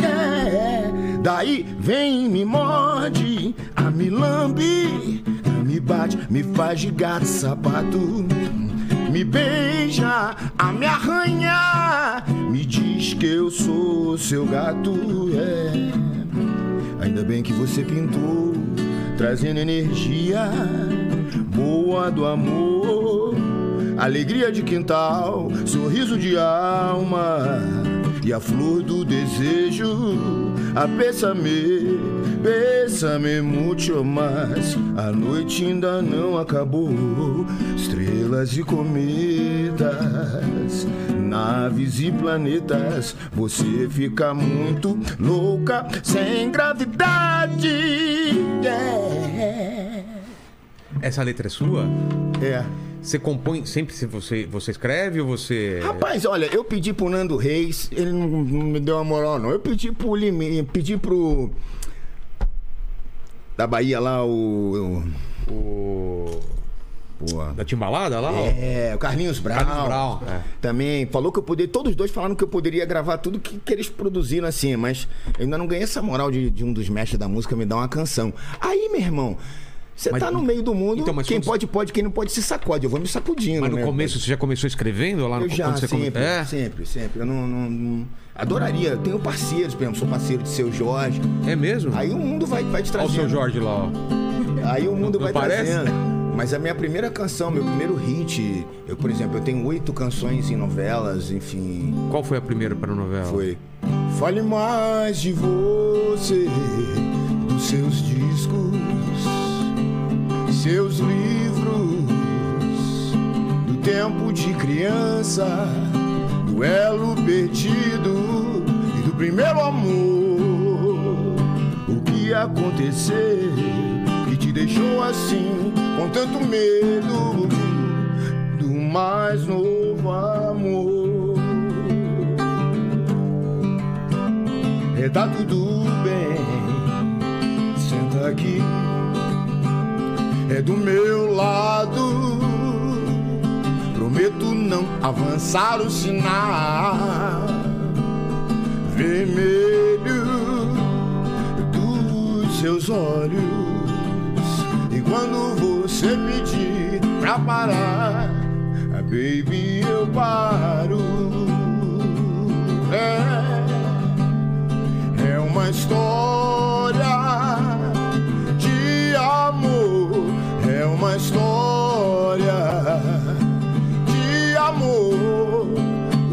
é. Daí vem e me morde, a me lambe, a me bate, me faz de gato sapato. Me beija, a me arranha, me diz que eu sou seu gato. É. Ainda bem que você pintou, trazendo energia boa do amor, alegria de quintal, sorriso de alma e a flor do desejo. A pésame, pésame muito mais. A noite ainda não acabou. Estrelas e cometas, naves e planetas. Você fica muito louca sem gravidade. É. Essa letra é sua? É. Você compõe sempre se você, você escreve ou você. Rapaz, olha, eu pedi pro Nando Reis, ele não, não me deu uma moral, não. Eu pedi pro Lime, pedi pro. Da Bahia lá, o. O. Pô. Da Timbalada lá? ó? É, o Carlinhos Brown. Carlinhos Brown, é. Também falou que eu poderia. Todos os dois falaram que eu poderia gravar tudo que, que eles produziram assim, mas eu ainda não ganhei essa moral de, de um dos mestres da música me dar uma canção. Aí, meu irmão, você Mas- tá no meio do mundo, Então, quem pode, pode, quem não pode se sacode. Eu vou me sacudindo. Mas no né? começo você já começou escrevendo lá no Eu já, você come- sempre, É? sempre, sempre. Eu não, não- não- Adoraria. Eu tenho parceiros, por exemplo, sou parceiro de seu Jorge. É mesmo? Aí o mundo vai, vai te Olha o seu Jorge lá, ó. Aí o mundo Não vai parece? trazendo. Mas a minha primeira canção, meu primeiro hit, eu, por exemplo, eu tenho oito canções em novelas, enfim. Qual foi a primeira para a novela? Foi. Fale mais de você, dos seus discos, seus livros, do tempo de criança, do elo perdido e do primeiro amor. O que aconteceu que te deixou assim, com tanto medo do mais novo amor? É tá tudo bem, senta aqui, é do meu lado. Prometo não avançar o sinal vermelho dos seus olhos. E quando você pedir pra parar, baby, eu paro. É é uma história é uma história de amor.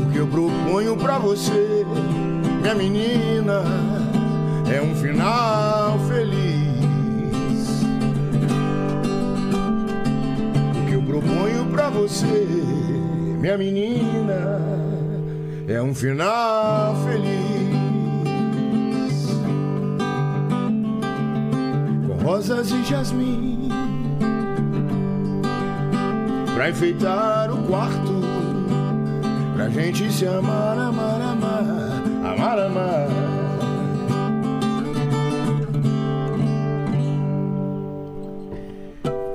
O que eu proponho pra você, minha menina, é um final feliz. O que eu proponho pra você, minha menina, é um final feliz. rosas e jasmim Pra enfeitar o quarto Pra gente se amar, amar, amar Amar, amar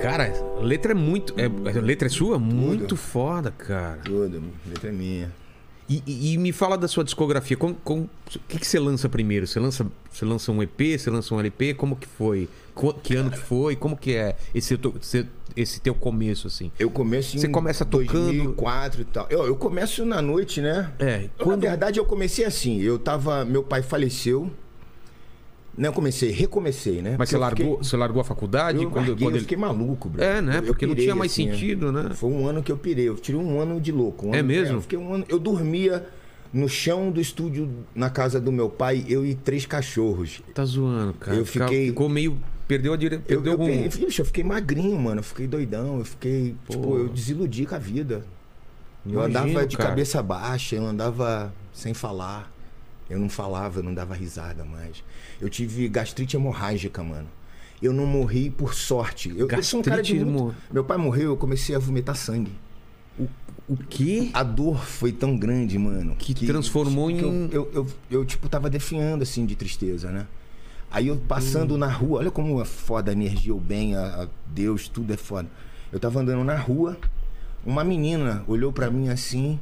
Cara, letra é muito. É, letra é sua? Muito foda, cara. Tudo, letra é minha E, e- e me fala da sua discografia. O que, que você lança primeiro? Você lança, você lança um EP? Você lança um LP? Como que foi? Co- Que ano que foi? Como que é esse, teu- esse, esse teu começo, assim? Eu começo em Você começa tocando- 2004 e tal. Eu, eu começo na noite, né? É, Eu, quando- Na verdade, eu comecei assim. Eu tava. Meu pai faleceu. Não, eu comecei, recomecei, né? Mas Porque você eu largou, fiquei- você largou a faculdade? Eu, quando, larguei, quando eu ele- fiquei maluco, bro. É, né? Eu- eu Porque não pirei, tinha mais assim, é. sentido, né? Foi um ano que eu pirei. Eu tirei um ano de louco. um É ano- mesmo? eu fiquei um ano. Eu dormia no chão do estúdio na casa do meu pai, eu e três cachorros. Tá zoando, cara. Eu fiquei- Ficou meio. Perdeu a dire... Eu, Perdeu eu, algum. pe- Vixe, eu fiquei magrinho, mano. Eu fiquei doidão. Eu fiquei. Tipo, eu desiludi com a vida. Eu Imagino, andava de cara. cabeça baixa, eu andava sem falar. Eu não falava, eu não dava risada mais. Eu tive gastrite hemorrágica, mano. Eu não morri por sorte. Eu, eu sou um cara de muito... Meu pai morreu, eu comecei a vomitar sangue. O quê? A dor foi tão grande, mano. Que transformou que em- Eu, eu, eu, tipo, tava definhando, assim, de tristeza, né? Aí eu passando na rua, olha como é foda a energia, o bem, a, a Deus, tudo é foda. Eu tava andando na rua, uma menina olhou pra mim assim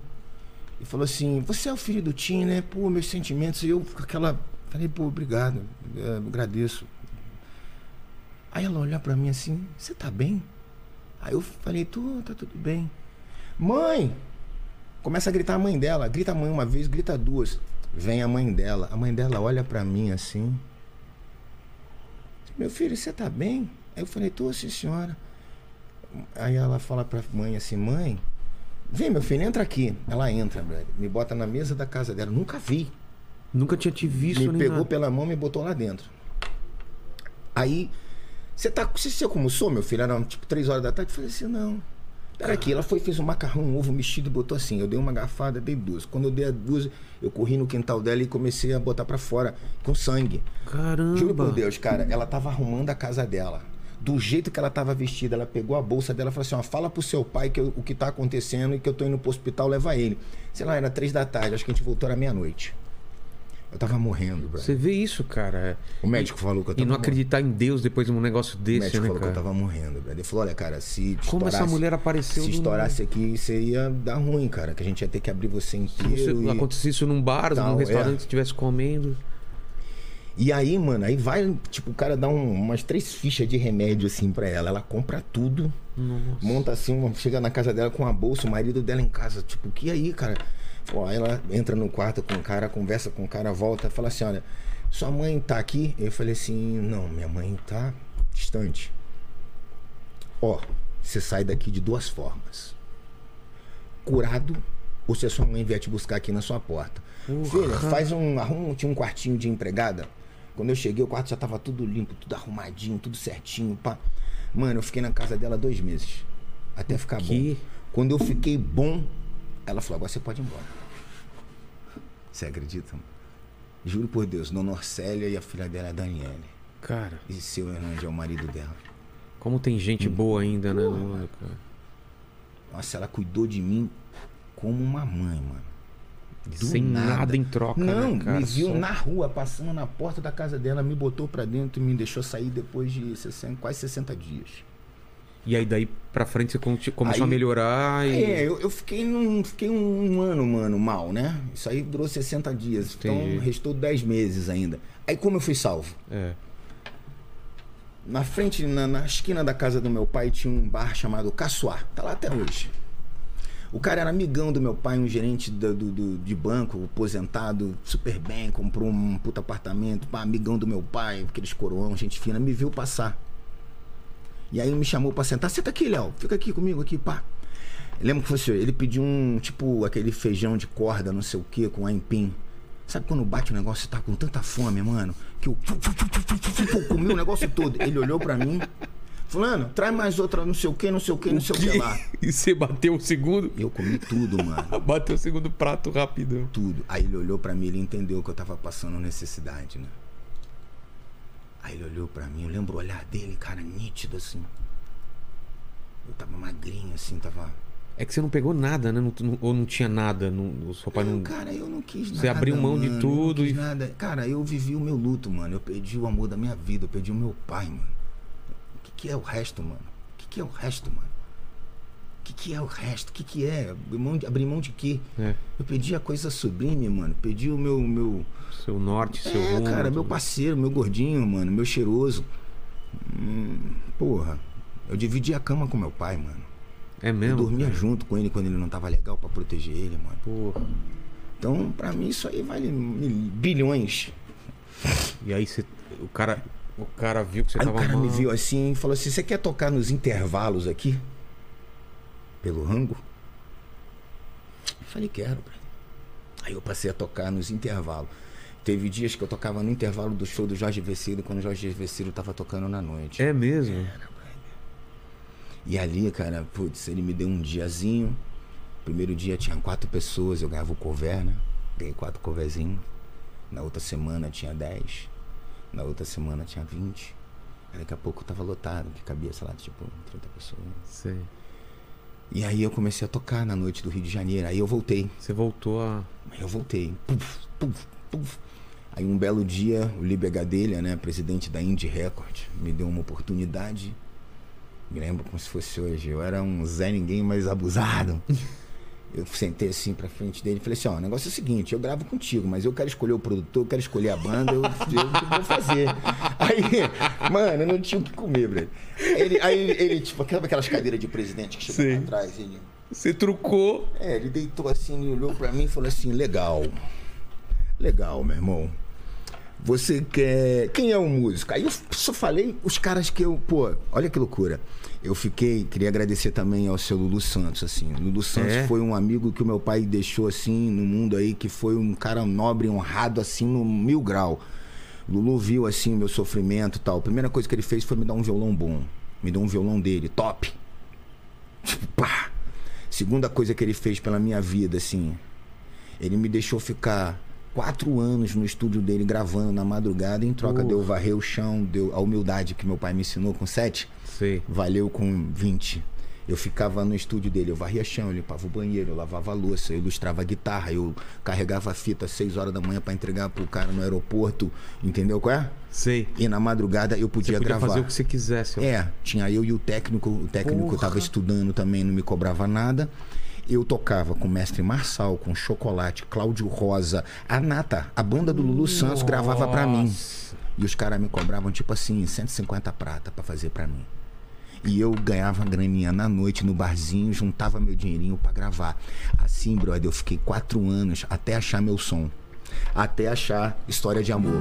e falou assim: Você é o filho do Tim, né? Pô, meus sentimentos. E eu com aquela. Falei, pô, obrigado, é, agradeço. Aí ela olhou pra mim assim: Você tá bem? Aí eu falei: Tô, tá tudo bem. Mãe! Começa a gritar a mãe dela. Grita a mãe uma vez, grita duas. Vem a mãe dela. A mãe dela olha pra mim assim. Meu filho, você tá bem? Aí eu falei, tô sim, senhora. Aí ela fala pra mãe assim, mãe, vem meu filho, entra aqui. Ela entra, me bota na mesa da casa dela. Nunca vi. Nunca tinha te visto Me pegou nada. pela mão e me botou lá dentro. Aí, você tá. Você, você almoçou, meu filho? Era tipo três horas da tarde. Eu falei assim, não. Pera aqui, ela foi, fez um macarrão, um ovo mexido e botou assim. Eu dei uma garfada, dei duas. Quando eu dei as duas, eu corri no quintal dela e comecei a botar pra fora com sangue. Caramba. Juro por Deus, cara, ela tava arrumando a casa dela. Do jeito que ela tava vestida, ela pegou a bolsa dela e falou assim: ó, fala pro seu pai que eu- o que tá acontecendo e que eu tô indo pro hospital levar ele. Sei lá, era três da tarde, acho que a gente voltou era meia-noite. Eu tava morrendo, bro. Você vê isso, cara. O médico falou que eu E tava não morrendo. acreditar em Deus depois de um negócio O desse, médico né, falou cara? que eu tava morrendo, brother. Ele falou: olha, cara, se Como essa estourasse- mulher apareceu Se estourasse aqui, você ia dar ruim, cara. Que a gente ia ter que abrir você Se inteiro. você, e... acontecesse isso num bar, Tal, num restaurante, é. se estivesse comendo. E aí, mano, aí vai, tipo, o cara dá um- umas três fichas de remédio assim pra ela. Ela compra tudo, monta assim, uma- chega na casa dela com a bolsa, o marido dela em casa, tipo, que aí, cara? Pô, aí ela entra no quarto com o cara, conversa com o cara, volta, fala assim: olha, sua mãe tá aqui? Eu falei assim: não, minha mãe tá distante. Ó, você sai daqui de duas formas: curado, ou se a sua mãe vier te buscar aqui na sua porta. Filha, faz um. Arruma, tinha um quartinho de empregada. Quando eu cheguei, o quarto já tava tudo limpo, tudo arrumadinho, tudo certinho. Pá. Mano, eu fiquei na casa dela dois meses. Até ficar quê? bom. Quando eu fiquei bom, ela falou: agora você pode ir embora. Você acredita? Juro por Deus, Dona Orcélia e a filha dela é Daniele. Cara, E seu Hernandes é o marido dela. como tem gente Hum. boa ainda, né? mundo, cara? Nossa, ela cuidou de mim como uma mãe, mano. Do Sem nada. em troca, Não, né, cara? me viu Só- na rua, passando na porta da casa dela, me botou pra dentro e me deixou sair depois de 60, quase 60 dias. E aí daí pra frente você conti- começou Aí- a melhorar e... É, eu, eu fiquei, num, fiquei um, ano, mano, mal, né? Isso aí durou 60 dias. Entendi. Então restou 10 meses ainda. Aí como eu fui salvo? É. Na frente, na, na esquina da casa do meu pai, tinha um bar chamado Caçoar. Tá lá até hoje. O cara era amigão do meu pai, um gerente do, do- do- de banco, aposentado, super bem, comprou um puta apartamento, pá, amigão do meu pai, aqueles coroão, gente fina, me viu passar. E aí me chamou pra sentar. Senta aqui, Léo, fica aqui comigo, aqui, pá. Eu lembro que fosse, ele pediu um, tipo, aquele feijão de corda, não sei o que, com aipim. Sabe quando bate o negócio, você tá com tanta fome, mano, que eu comi o negócio todo. Ele olhou pra mim, fulano, traz mais outra, não sei o que, não sei o que, não sei o que lá. E você bateu o segundo? Eu comi tudo, mano. Bateu o segundo prato rapidão. Tudo. Aí ele olhou pra mim, ele entendeu que eu tava passando necessidade, né? Aí ele olhou pra mim, eu lembro o olhar dele, cara, nítido assim. Eu tava magrinho, assim, tava. É que você não pegou nada, né? Não- não- ou não tinha nada. Não, o seu pai Não, não... cara, eu não quis nada. Você abriu mão de mano, tudo não quis e- nada. Cara, eu vivi o meu luto, mano. Eu perdi o amor da minha vida, eu perdi o meu pai, mano. O que, que é o resto, mano? O que, que é o resto, mano? O que, que é o resto? O que, que é? Abrir mão de, abrir mão de quê? É, Eu perdi a coisa sublime, mano. Perdi o meu. meu... seu norte, seu É, rumo. cara, meu parceiro, meu gordinho, mano, meu cheiroso. Hum, porra, eu dividi a cama com meu pai, mano. É Eu mesmo? dormia cara? junto com ele quando ele não tava legal pra proteger ele, mano. Porra. Então, pra mim, isso aí vale bilhões. E aí você... O cara, o cara viu que você Aí tava o cara mal. me viu assim e falou assim: Você quer tocar nos intervalos aqui? Pelo rango? Eu falei: Quero, brother. Aí eu passei a tocar nos intervalos. Teve dias que eu tocava no intervalo do show do Jorge Vecino, quando o Jorge Vecino tava tocando na noite. É mesmo? E ali, cara, putz, ele me deu um diazinho. Primeiro dia tinha quatro pessoas, eu ganhava o cover, né? Ganhei quatro coverzinhos. Na outra semana tinha dez. Na outra semana tinha vinte. Daqui a pouco tava lotado, que cabia, sei lá, tipo, 30 pessoas. Sei. E aí eu comecei a tocar na noite do Rio de Janeiro. Aí eu voltei. Você voltou a... Aí eu voltei. Puf, puf, puf. Aí um belo dia, o Liber Gadelha, né, presidente da Indie Record, me deu uma oportunidade. Me lembro como se fosse hoje. Eu era um Zé Ninguém mais abusado. Eu sentei assim pra frente dele e falei assim: ó, o negócio é o seguinte, eu gravo contigo, mas eu quero escolher o produtor, eu quero escolher a banda, eu, eu vou fazer. Aí, mano, eu não tinha o que comer, velho. Ele, aí ele, tipo, aquelas cadeiras de presidente que chegam Sim. atrás? Ele, Você trucou. é, ele deitou assim, ele olhou pra mim e falou assim: legal. Legal, meu irmão. Você quer. Quem é o músico? Aí eu só falei os caras que eu. Pô, olha que loucura. Eu fiquei. Queria agradecer também ao seu Lulu Santos, assim. Lulu Santos É? foi um amigo que o meu pai deixou, assim, no mundo aí, que foi um cara nobre, honrado, assim, no mil grau. Lulu viu, assim, o meu sofrimento e tal. A primeira coisa que ele fez foi me dar um violão bom. Me deu um violão dele, top. Tipo, pá. Segunda coisa que ele fez pela minha vida, assim. Ele me deixou ficar quatro anos no estúdio dele gravando na madrugada. Em troca, Porra. deu varrer o chão, deu a humildade que meu pai me ensinou com sete. Sei. Valeu com 20. Eu ficava no estúdio dele, eu varria chão, eu limpava o banheiro, eu lavava a louça, eu ilustrava a guitarra, eu carregava a fita às 6 horas da manhã pra entregar pro cara no aeroporto, entendeu qual é? Sei. E na madrugada eu Você podia, podia gravar. fazer o que você quisesse. ó. É, tinha eu e o técnico. O técnico Porra. tava estudando também, não me cobrava nada. Eu tocava com o mestre Marçal, com Chocolate, Cláudio Rosa, a Nata, a banda do Lulu Santos gravava pra mim. E os caras me cobravam tipo assim, 150 prata pra fazer pra mim. E eu ganhava graninha na noite no barzinho, juntava meu dinheirinho pra gravar. Assim, brother, eu fiquei quatro anos até achar meu som. Até achar História de Amor.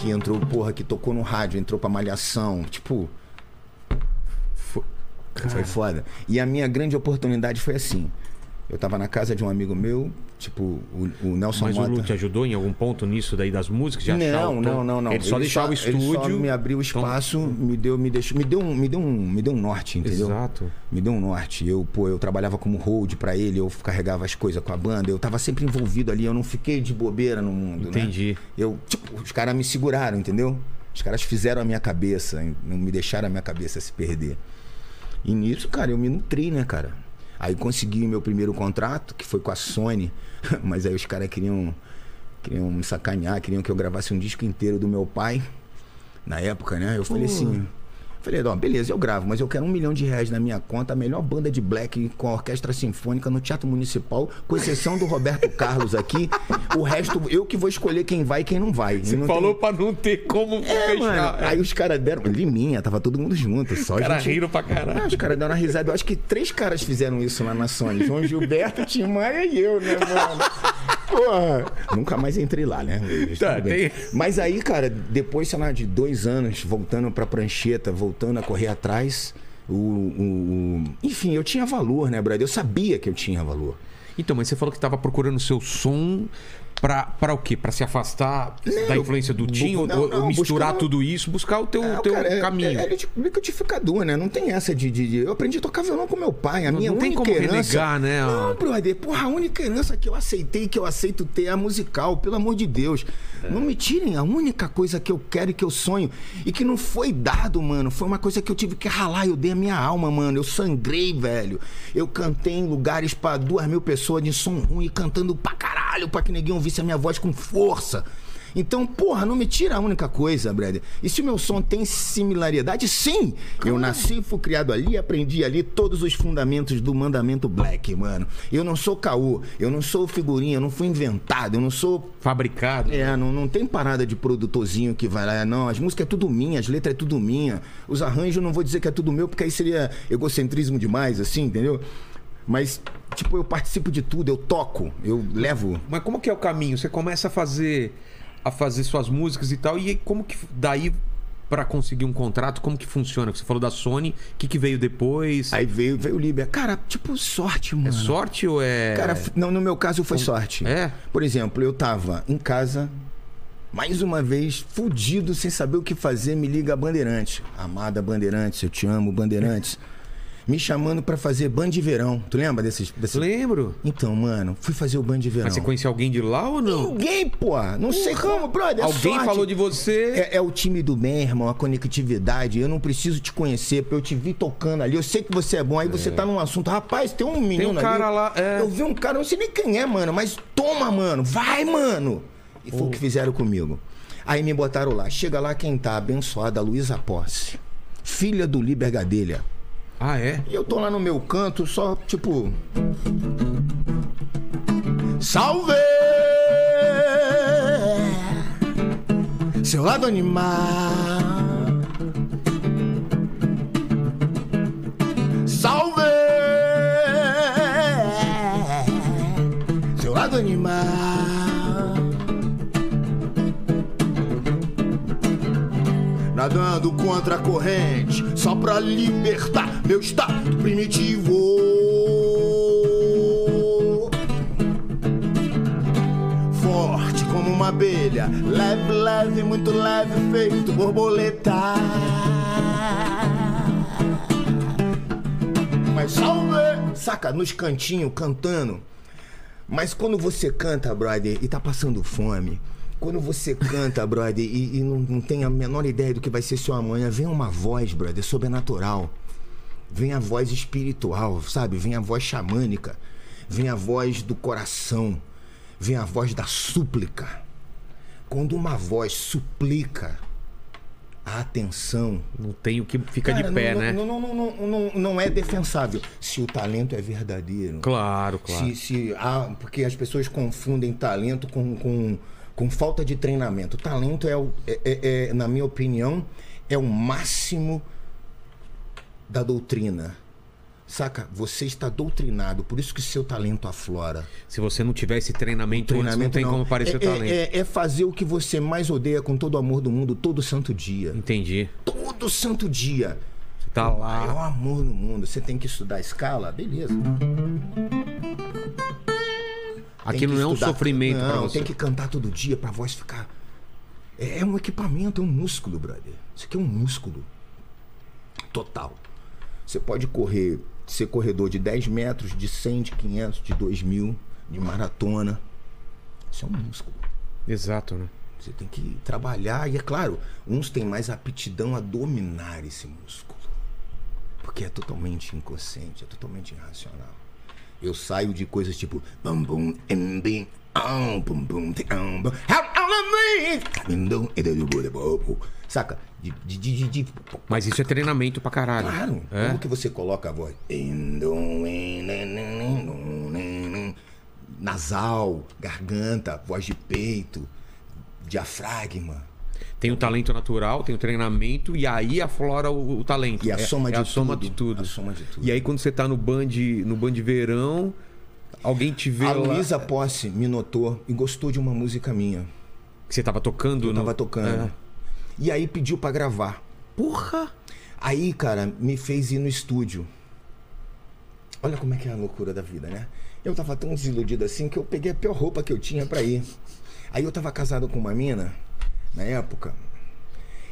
Que entrou, porra, que tocou no rádio, entrou pra malhação. Tipo, Fo- Foi foda. E a minha grande oportunidade foi assim. Eu tava na casa de um amigo meu, tipo, o, o Nelson Mas Mota. o Lu te ajudou em algum ponto nisso daí das músicas? Achar Não, não, não, não. Ele só deixava o Ele só estúdio. me abriu o Então- espaço, me deu, me deixou, me deu um, me deu um, me deu um norte, entendeu? Exato. Me deu um norte. Eu, pô, eu trabalhava como hold pra ele, eu carregava as coisas com a banda, eu tava sempre envolvido ali, eu não fiquei de bobeira no mundo, né? Entendi. Eu, tipo, os caras me seguraram, entendeu? Os caras fizeram a minha cabeça, não me deixaram a minha cabeça se perder. E nisso, cara, eu me nutri, né, cara? Aí consegui meu primeiro contrato, que foi com a Sony, mas aí os caras queriam, queriam me sacanear, queriam que eu gravasse um disco inteiro do meu pai, na época, né? Eu falei assim. Falei, ó, beleza, eu gravo, mas eu quero um milhão de reais na minha conta, a melhor banda de black com a orquestra sinfônica no Teatro Municipal, com exceção do Roberto Carlos aqui. O resto, eu que vou escolher quem vai e quem não vai. Você não falou tenho- pra não ter como É, fechar. mano. Aí os caras deram. Liminha, tava todo mundo junto. Só Os caras gente... riram pra Ah, caralho. os caras deram uma risada. Eu acho que três caras fizeram isso lá na Sony. João Gilberto, Tim Maia e eu, né, mano? Porra. Nunca mais entrei lá, né? Tá, tem- Mas aí, cara, depois, sei lá, de dois anos, voltando pra prancheta, voltando a correr atrás, o, o- o- Enfim, eu tinha valor, né, brother? Eu sabia que eu tinha valor. Então, mas você falou que tava procurando o seu som pra, pra o quê? Pra se afastar Não, da influência do Tim? ou, ou misturar tudo isso, buscar o teu, É, teu cara, é- caminho. É, é liquidificador, né? Não tem essa de, de- de- Eu aprendi a tocar violão com meu pai. A minha não tem única como herança... renegar, né, Não, brother. Porra, a única herança que eu aceitei, que eu aceito ter é a musical. Pelo amor de Deus. É. Não me tirem a única coisa que eu quero e que eu sonho. E que não foi dado, mano. Foi uma coisa que eu tive que ralar. Eu dei a minha alma, mano. Eu sangrei, velho. Eu cantei em lugares pra duas mil pessoas de som ruim, cantando pra caralho, pra que ninguém ouvisse a minha voz com força. Então, porra, não me tira a única coisa, brother. E se o meu som tem similaridade, sim. Eu nasci, fui criado ali, aprendi ali todos os fundamentos do mandamento black, mano. Eu não sou caô, eu não sou figurinha, eu não fui inventado, eu não sou Fabricado. é, não, não tem parada de produtorzinho que vai lá. Não, as músicas é tudo minha, as letras é tudo minha. Os arranjos não vou dizer que é tudo meu, porque aí seria egocentrismo demais, assim, entendeu? Mas, tipo, eu participo de tudo, eu toco, eu levo. Mas como que é o caminho? Você começa a fazer a fazer suas músicas e tal, e como que daí pra conseguir um contrato, como que funciona? Você falou da Sony, o que, que veio depois? Aí veio, veio o Líbia. Cara, tipo, sorte, mano. é sorte ou é. Cara, não, no meu caso foi sorte. É? Por exemplo, eu tava em casa, mais uma vez, fudido, sem saber o que fazer, me liga a Bandeirantes. Amada Bandeirantes, eu te amo, Bandeirantes. Me chamando pra fazer Band de Verão. Tu lembra desses? desses... Lembro. Então, mano, fui fazer o Band de Verão. Mas você conhecia alguém de lá ou não? Ninguém, pô. Não sei como, brother. é Alguém sorte. falou de você. É, é o time do bem, irmão, a conectividade. Eu não preciso te conhecer, porque eu te vi tocando ali. Eu sei que você é bom. Aí você tá num assunto. Rapaz, tem um menino cara ali. lá, é. Eu vi um cara, não sei nem quem é, mano, mas toma, mano. Vai, mano. E foi o que fizeram comigo. Aí me botaram lá. Chega lá quem tá abençoada, Luísa Posse. Filha do Liber Gadelha. Ah, é? E eu tô lá no meu canto, só tipo. Salve! Seu lado animal. Nadando contra a corrente, só pra libertar meu estado primitivo. Forte como uma abelha, leve, leve, muito leve, feito borboleta. Mas salve! Saca, nos cantinhos, cantando. Mas quando você canta, brother, e tá passando fome, quando você canta, brother, e, e não, não tem a menor ideia do que vai ser seu amanhã, vem uma voz, brother, sobrenatural. Vem a voz espiritual, sabe? Vem a voz xamânica. Vem a voz do coração. Vem a voz da súplica. Quando uma voz suplica a atenção Não tem o que fica Cara, de pé, não, né? Não, não, não, não, não, não é defensável. Se o talento é verdadeiro. Claro, claro. Se, se, ah, porque as pessoas confundem talento com, com, com falta de treinamento. Talento é, o- é- é- é, na minha opinião, é o máximo da doutrina. Saca? Você está doutrinado, por isso que seu talento aflora. Se você não tiver esse treinamento, antes, não tem como aparecer é, o talento. é- é- é fazer o que você mais odeia com todo o amor do mundo, todo santo dia. Entendi. Todo santo dia. Você tá o lá. maior amor no mundo. Você tem que estudar escala? Beleza. Aquilo não é um sofrimento pra Não, você. tem que cantar todo dia pra voz ficar. É, é um equipamento, é um músculo, brother. Isso aqui é um músculo. Total. Você pode correr, ser corredor de 10 metros, de 100, de 500, de 2 mil, de maratona. Isso é um músculo. Exato, né? Você tem que trabalhar. E é claro, uns têm mais aptidão a dominar esse músculo. Porque é totalmente inconsciente, é totalmente irracional. Eu saio de coisas tipo. Bum, bum, em, bim, am, bum, bum, bum, how, how, am, bim, dum, e, du, bu, du, bu, bu. Saca? De, de, de, de- de- Mas isso é treinamento pra caralho. Claro. É. Como que você coloca a voz? Nasal, garganta, voz de peito, diafragma. Tem o talento natural, tem o treinamento e aí aflora o, o talento. E a É- soma é de a soma tudo. de tudo. A soma de tudo. E aí quando você tá no band, no band verão, alguém te vê A lá, Luísa Posse me notou e gostou de uma música minha. que você tava tocando Eu no tava tocando. É. E aí pediu pra gravar. Porra! Aí, cara, me fez ir no estúdio. Olha como é que é a loucura da vida, né? Eu tava tão desiludido assim que eu peguei a pior roupa que eu tinha pra ir. Aí eu tava casado com uma mina, na época.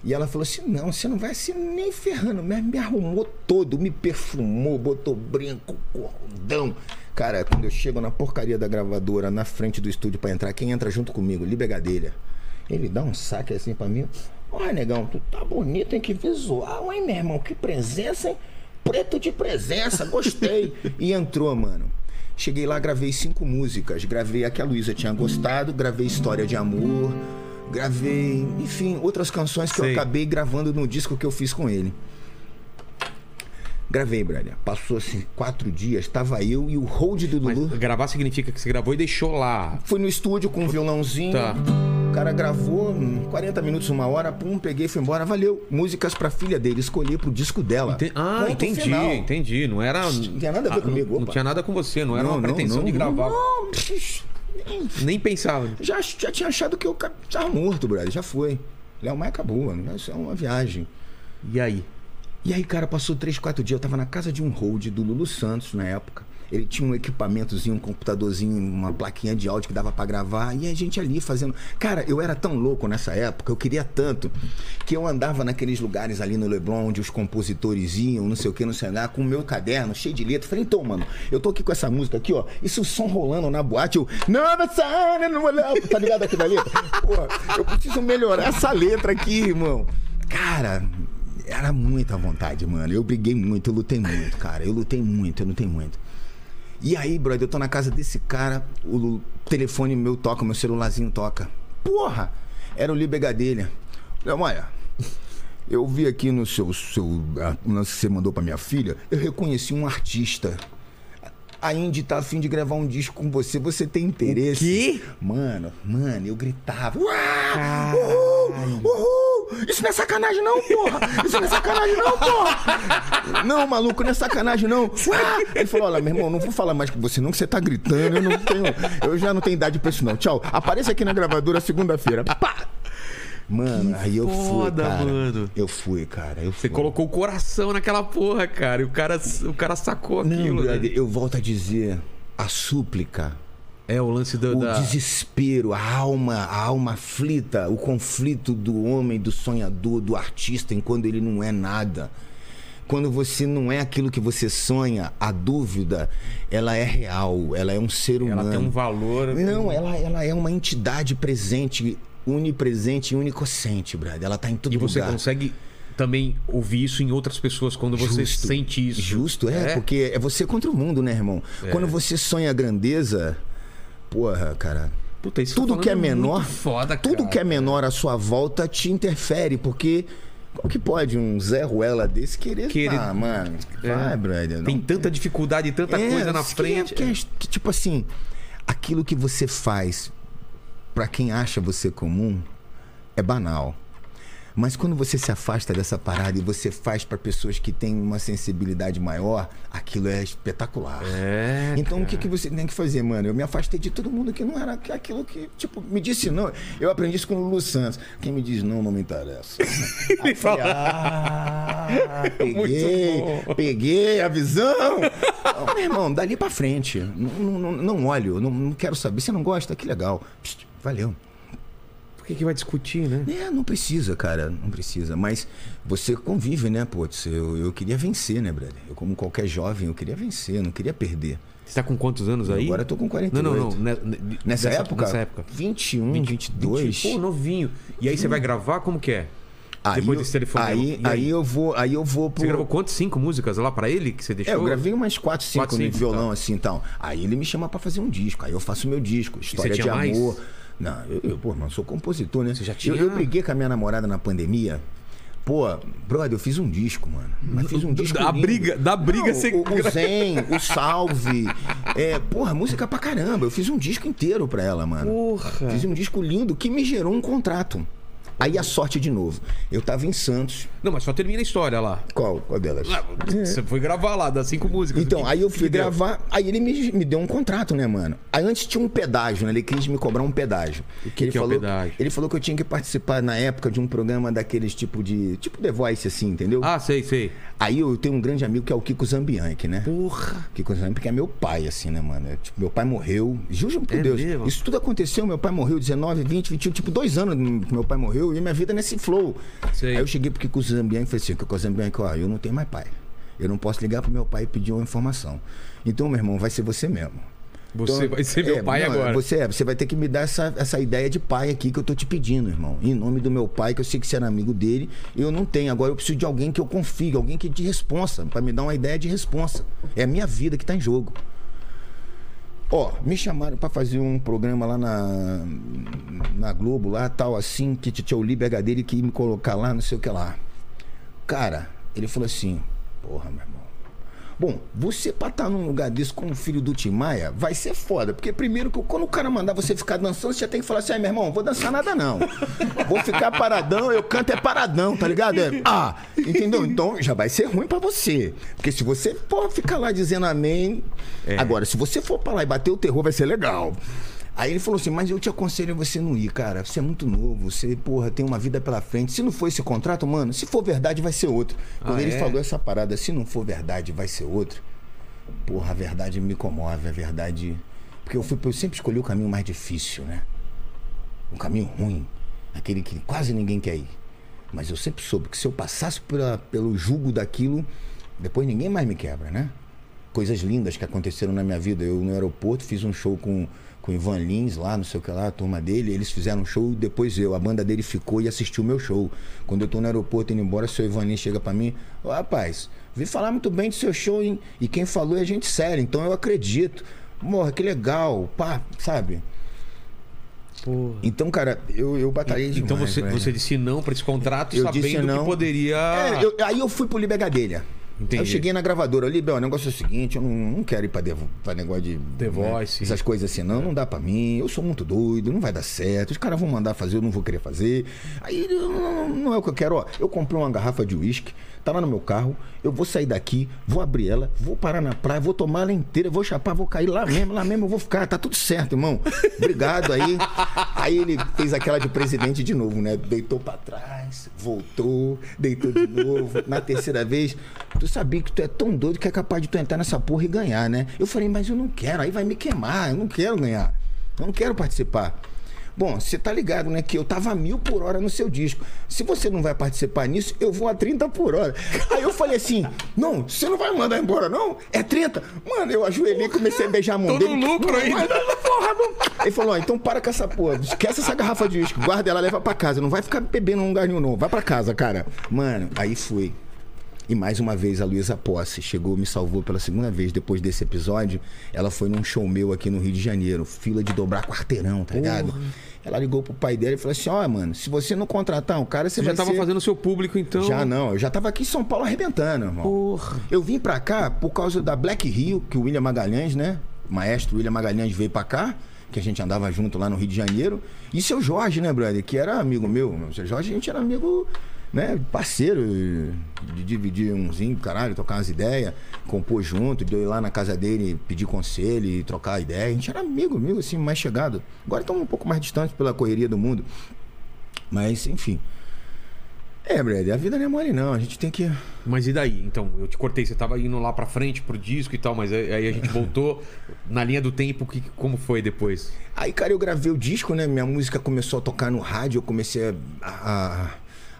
E ela falou assim: não, você não vai assim nem ferrando. Me, me arrumou todo, me perfumou, botou brinco, cordão. Cara, quando eu chego na porcaria da gravadora, na frente do estúdio pra entrar, quem entra junto comigo? Libe Gadelha. Ele dá um saque assim pra mim. Olha, negão, tu tá bonito, hein? Que visual, hein, meu irmão? Que presença, hein? Preto de presença, gostei. e entrou, mano. Cheguei lá, gravei cinco músicas. Gravei a que a Luísa tinha gostado, gravei História de Amor, gravei, enfim, outras canções que Sei. eu acabei gravando no disco que eu fiz com ele. Gravei, brother. Passou assim quatro dias, tava eu e o hold do Mas Lulu. gravar significa que você gravou e deixou lá. Fui no estúdio com um violãozinho. Tá. O cara gravou hum, 40 minutos, uma hora, pum, peguei, fui embora, valeu. Músicas pra filha dele, escolhi pro disco dela. Enten- Ah, Ponto entendi, final. entendi. Não era. Não tinha nada a ver Ah, comigo, Não, não tinha nada com você, não era uma pretensão de gravar. Não, nem- pensava. já, já tinha achado que eu ca- tava morto, brother. Já foi. Léo Maia acabou, mano. Isso é uma viagem. E aí? E aí, cara, passou três, quatro dias. Eu tava na casa de um hold do Lulu Santos na época. Ele tinha um equipamentozinho, um computadorzinho, uma plaquinha de áudio que dava pra gravar. E a gente ali fazendo. Cara, eu era tão louco nessa época, eu queria tanto, que eu andava naqueles lugares ali no Leblon, onde os compositores iam, não sei o que, não sei lá, com o meu caderno cheio de letra. Falei, então, mano, eu tô aqui com essa música aqui, ó. Isso o som rolando na boate, eu. Não, não, não, tá ligado aqui na letra? Pô, eu preciso melhorar essa letra aqui, irmão. Cara, era muita vontade, mano. Eu briguei muito, eu lutei muito, cara. Eu lutei muito, eu lutei muito. E aí, brother, eu tô na casa desse cara, o telefone meu toca, meu celularzinho toca. Porra! Era o Liber Gadelha. Falei, olha, eu vi aqui no seu, seu que você mandou pra minha filha, eu reconheci um artista. A Indy tá a fim de gravar um disco com você, você tem interesse? Mano, mano, eu gritava. Uhul! Uhul! Isso não é sacanagem, não, porra! Isso não é sacanagem, não, porra! Não, maluco, não é sacanagem, não. Ah! Ele falou: olha, meu irmão, não vou falar mais com você, não, que você tá gritando. Eu não tenho. Eu já não tenho idade pra isso, não. Tchau. Apareça aqui na gravadora segunda-feira. Pá! Mano, aí eu fui. foda, cara. mano. Eu fui, cara. Eu Você fui. colocou o coração naquela porra, cara. E o cara, o cara sacou Não, aquilo. né? brother, eu volto a dizer: a súplica É o lance do, o da. desespero, a alma, a alma aflita, o conflito do homem, do sonhador, do artista, enquanto ele não é nada. Quando você não é aquilo que você sonha, a dúvida, ela é real, ela é um ser humano. Ela tem um valor. Não, ela, ela é uma entidade presente, unipresente e unicocente, brother. Ela tá em todo E você lugar. consegue também ouvir isso em outras pessoas quando você Justo. sente isso. Justo, é, porque é você contra o mundo, né, irmão? É. Quando você sonha grandeza, porra, cara, Puta, isso tudo tá que é menor, foda, tudo cara. que é menor à sua volta te interfere, porque como que pode um Zé Ruela desse querer, Querer- Ah, mano, É. vai, brother. Tem não- tanta dificuldade, tanta É, coisa na é- frente. que é- que, tipo assim, aquilo que você faz pra quem acha você comum é banal. Mas quando você se afasta dessa parada e você faz pra pessoas que têm uma sensibilidade maior, aquilo é espetacular. É, Então o que, que você tem que fazer, mano? Eu me afastei de todo mundo que não era aquilo que, tipo, me disse não. Eu aprendi isso com o Lulu Santos. Quem me diz não, não me interessa. Ele fala, ah, peguei, peguei a visão. Meu irmão, dali pra frente. Não, não, não olho, não, não quero saber. Você não gosta? Que legal. Psst, valeu. Por que, que vai discutir, né? É, não precisa, cara, não precisa. Mas você convive, né, putz? Eu, eu queria vencer, né, brother? Eu, como qualquer jovem, eu queria vencer, eu não queria perder. Você tá com quantos anos aí? Agora eu tô com 48. Não, não, não. ne- Nessa dessa- época? Nessa época. 21, 20, 22. Pô, novinho. E aí você vai gravar como que é? Aí, Depois eu- desse telefonema. aí, aí? aí eu vou, aí eu vou pro. Você gravou quantas? Cinco músicas lá pra ele que você deixou? É, eu gravei umas 4, 5 Quatro, no cinco, violão, tá. assim e tal. Aí ele me chama pra fazer um disco. Aí eu faço meu disco, História de mais? Amor. Não, eu, eu, pô, mano, sou compositor, né? Você já tinha? Eu, eu briguei com a minha namorada na pandemia. Pô, brother, eu fiz um disco, mano. Mas fiz um disco. Da lindo. briga- da briga Não, você o, o Zen, o Salve. É, porra, música pra caramba. Eu fiz um disco inteiro pra ela, mano. Porra. Fiz um disco lindo que me gerou um contrato. Aí a sorte de novo. Eu tava em Santos. Não, mas só termina a história lá. Qual? Qual delas? Ah, Você foi gravar lá, das cinco músicas. Então, Que- aí eu fui deu? gravar, aí ele me, me deu um contrato, né, mano? Aí antes tinha um pedágio, né? Ele quis me cobrar um pedágio. O que ele que é o falou, pedágio? Ele falou que eu tinha que participar na época de um programa daqueles tipo de. Tipo The Voice, assim, entendeu? Ah, sei, sei. Aí eu tenho um grande amigo que é o Kiko Zambianchi, né? Porra. Kiko Zambianchi é meu pai, assim, né, mano? É, tipo, meu pai morreu. Juro por É Deus. mesmo? Isso tudo aconteceu, meu pai morreu 19, 20, 21, tipo, dois anos que meu pai morreu e minha vida nesse flow. Sei. Aí eu cheguei pro Kiko Zambianchi e falei assim, Kiko Zambianchi, ó, eu não tenho mais pai. Eu não posso ligar pro meu pai e pedir uma informação. Então, meu irmão, vai ser você mesmo. Você Então, vai ser meu é, pai não, agora. Você, é, você vai ter que me dar essa, essa ideia de pai aqui que eu tô te pedindo, irmão. Em nome do meu pai, que eu sei que você era amigo dele, eu não tenho. Agora eu preciso de alguém que eu confie, alguém que de responsa, pra me dar uma ideia de responsa. É a minha vida que tá em jogo. Ó, me chamaram pra fazer um programa lá na, na Globo, lá tal, assim, que tinha o Liber dele que ia me colocar lá, não sei o que lá. Cara, ele falou assim: Porra, meu irmão. Bom, você pra estar num lugar desse com o filho do Tim Maia vai ser foda. Porque primeiro que quando o cara mandar você ficar dançando, você já tem que falar assim, ai, meu irmão, vou dançar nada não. Vou ficar paradão, eu canto é paradão, tá ligado? É, ah, entendeu? Então já vai ser ruim pra você. Porque se você for ficar lá dizendo amém. Agora, se você for pra lá e bater o terror, vai ser legal. Aí ele falou assim, mas eu te aconselho a você não ir, cara. Você é muito novo, você, porra, tem uma vida pela frente. Se não for esse contrato, mano, se for verdade, vai ser outro. Quando Ah, ele é? falou essa parada, se não for verdade, vai ser outro. Porra, a verdade me comove, a verdade. Porque eu, fui, eu sempre escolhi o caminho mais difícil, né? Um caminho ruim. Aquele que quase ninguém quer ir. Mas eu sempre soube que se eu passasse pela- pelo jugo daquilo, depois ninguém mais me quebra, né? Coisas lindas que aconteceram na minha vida. Eu no aeroporto fiz um show com, com o Ivan Lins lá, não sei o que lá, a turma dele. Eles fizeram um show e depois eu. A banda dele ficou e assistiu o meu show. Quando eu tô no aeroporto indo embora, o seu Ivan Lins chega pra mim: Ô rapaz, vi falar muito bem do seu show, hein? E quem falou é gente séria, então eu acredito. Morra, que legal, pá, sabe? Porra. Então, cara, eu, eu batalhei demais. Então você, você disse não pra esse contrato Eu sabendo disse não. que poderia. É, eu- aí eu fui pro Liber Gadelha. Entendi. Aí eu cheguei na gravadora, Libel, o negócio é o seguinte, eu não, não quero ir pra, devo, pra negócio de. The né, Voice. Essas coisas assim, não, não dá pra mim, eu sou muito doido, não vai dar certo, os caras vão mandar fazer, eu não vou querer fazer. Aí não, não é o que eu quero, ó. Eu comprei uma garrafa de uísque, tá lá no meu carro, eu vou sair daqui, vou abrir ela, vou parar na praia, vou tomar ela inteira, vou chapar, vou cair lá mesmo, lá mesmo eu vou ficar, tá tudo certo, irmão. Obrigado aí. Aí ele fez aquela de presidente de novo, né? Deitou pra trás, voltou, deitou de novo. Na terceira vez, tu sabia que tu é tão doido que é capaz de tu entrar nessa porra e ganhar, né? Eu falei, mas eu não quero, aí vai me queimar, eu não quero ganhar. Eu não quero participar. Bom, você tá ligado, né? Que eu tava a mil por hora no seu disco. Se você não vai participar nisso, eu vou a 30 por hora. Aí eu falei assim: não, você não vai mandar embora, não? É 30. Mano, eu ajoelhei e comecei a beijar a mão Tô dele. no lucro Não, ainda. mas não, porra, não. Ele falou: ó, então para com essa porra. Esquece essa garrafa de uísque. Guarda ela, leva pra casa. Não vai ficar bebendo em lugar nenhum, não. Vai pra casa, cara. Mano, aí foi. E mais uma vez a Luísa Posse chegou, me salvou pela segunda vez depois desse episódio. Ela foi num show meu aqui no Rio de Janeiro, fila de dobrar quarteirão, tá ligado? Ela ligou pro pai dela e falou assim: ó, mano, se você não contratar um cara, você Você já tava ser... fazendo o seu público, então. Já não, eu já tava aqui em São Paulo arrebentando, irmão. Porra. Eu vim pra cá por causa da Black Rio, que o William Magalhães, né? O maestro William Magalhães veio pra cá. que a gente andava junto lá no Rio de Janeiro. E seu Jorge, né, brother? Que era amigo meu. O seu Jorge, a gente era amigo, né? Parceiro de dividir umzinho, caralho, trocar umas ideias, compor junto, de eu ir lá na casa dele pedir conselho e trocar ideia. A gente era amigo, amigo, assim, mais chegado. Agora estamos um pouco mais distantes pela correria do mundo. Mas, enfim. É, brother, a vida não é mole, não. A gente tem que. Mas e daí? Então, eu te cortei, você tava indo lá pra frente pro disco e tal, mas aí a gente voltou na linha do tempo, que, como foi depois? Aí, cara, eu gravei o disco, né? Minha música começou a tocar no rádio, eu comecei a- a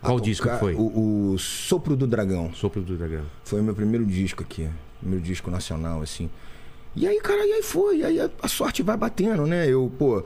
Qual tocar disco foi? O, o Sopro do Dragão. Sopro do dragão. Foi o meu primeiro disco aqui. Primeiro disco nacional, assim. E aí, cara, e aí foi. E aí a, sorte vai batendo, né? Eu, pô.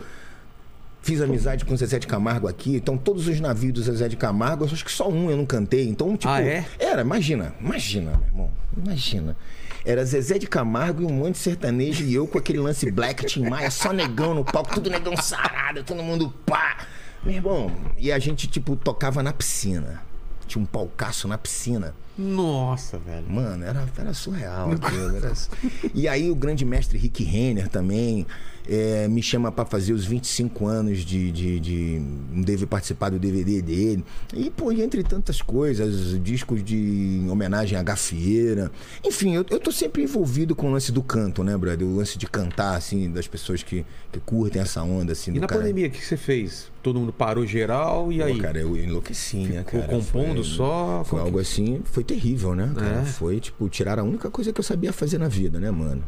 Fiz amizade com o Zezé de Camargo aqui, então todos os navios do Zezé de Camargo, acho que só um eu não cantei. Então, tipo. Ah, é? Era, imagina, imagina, meu irmão. Imagina. Era Zezé de Camargo e um monte de sertanejo e eu com aquele lance Black Tim Maia, só negão no palco, tudo negão sarado, todo mundo pá. Meu irmão, e a gente, tipo, tocava na piscina. Tinha um palcaço na piscina. Nossa, velho. Mano, era, era surreal. aquilo, era- E aí o grande mestre Rick Renner também é, me chama pra fazer os 25 anos de, de, de. Não deve participar do DVD dele. E, pô, e entre tantas coisas, discos de homenagem à gafieira. Enfim, eu, eu tô sempre envolvido com o lance do canto, né, brother? O lance de cantar, assim, das pessoas que, que curtem essa onda, assim, E na cara. pandemia, o que você fez? Todo mundo parou geral e Pô, aí? cara, eu enlouqueci, né, Ficou cara? compondo Foi- só? Foi algo assim, foi terrível, né? cara? É? Foi, tipo, tirar a única coisa que eu sabia fazer na vida, né, mano?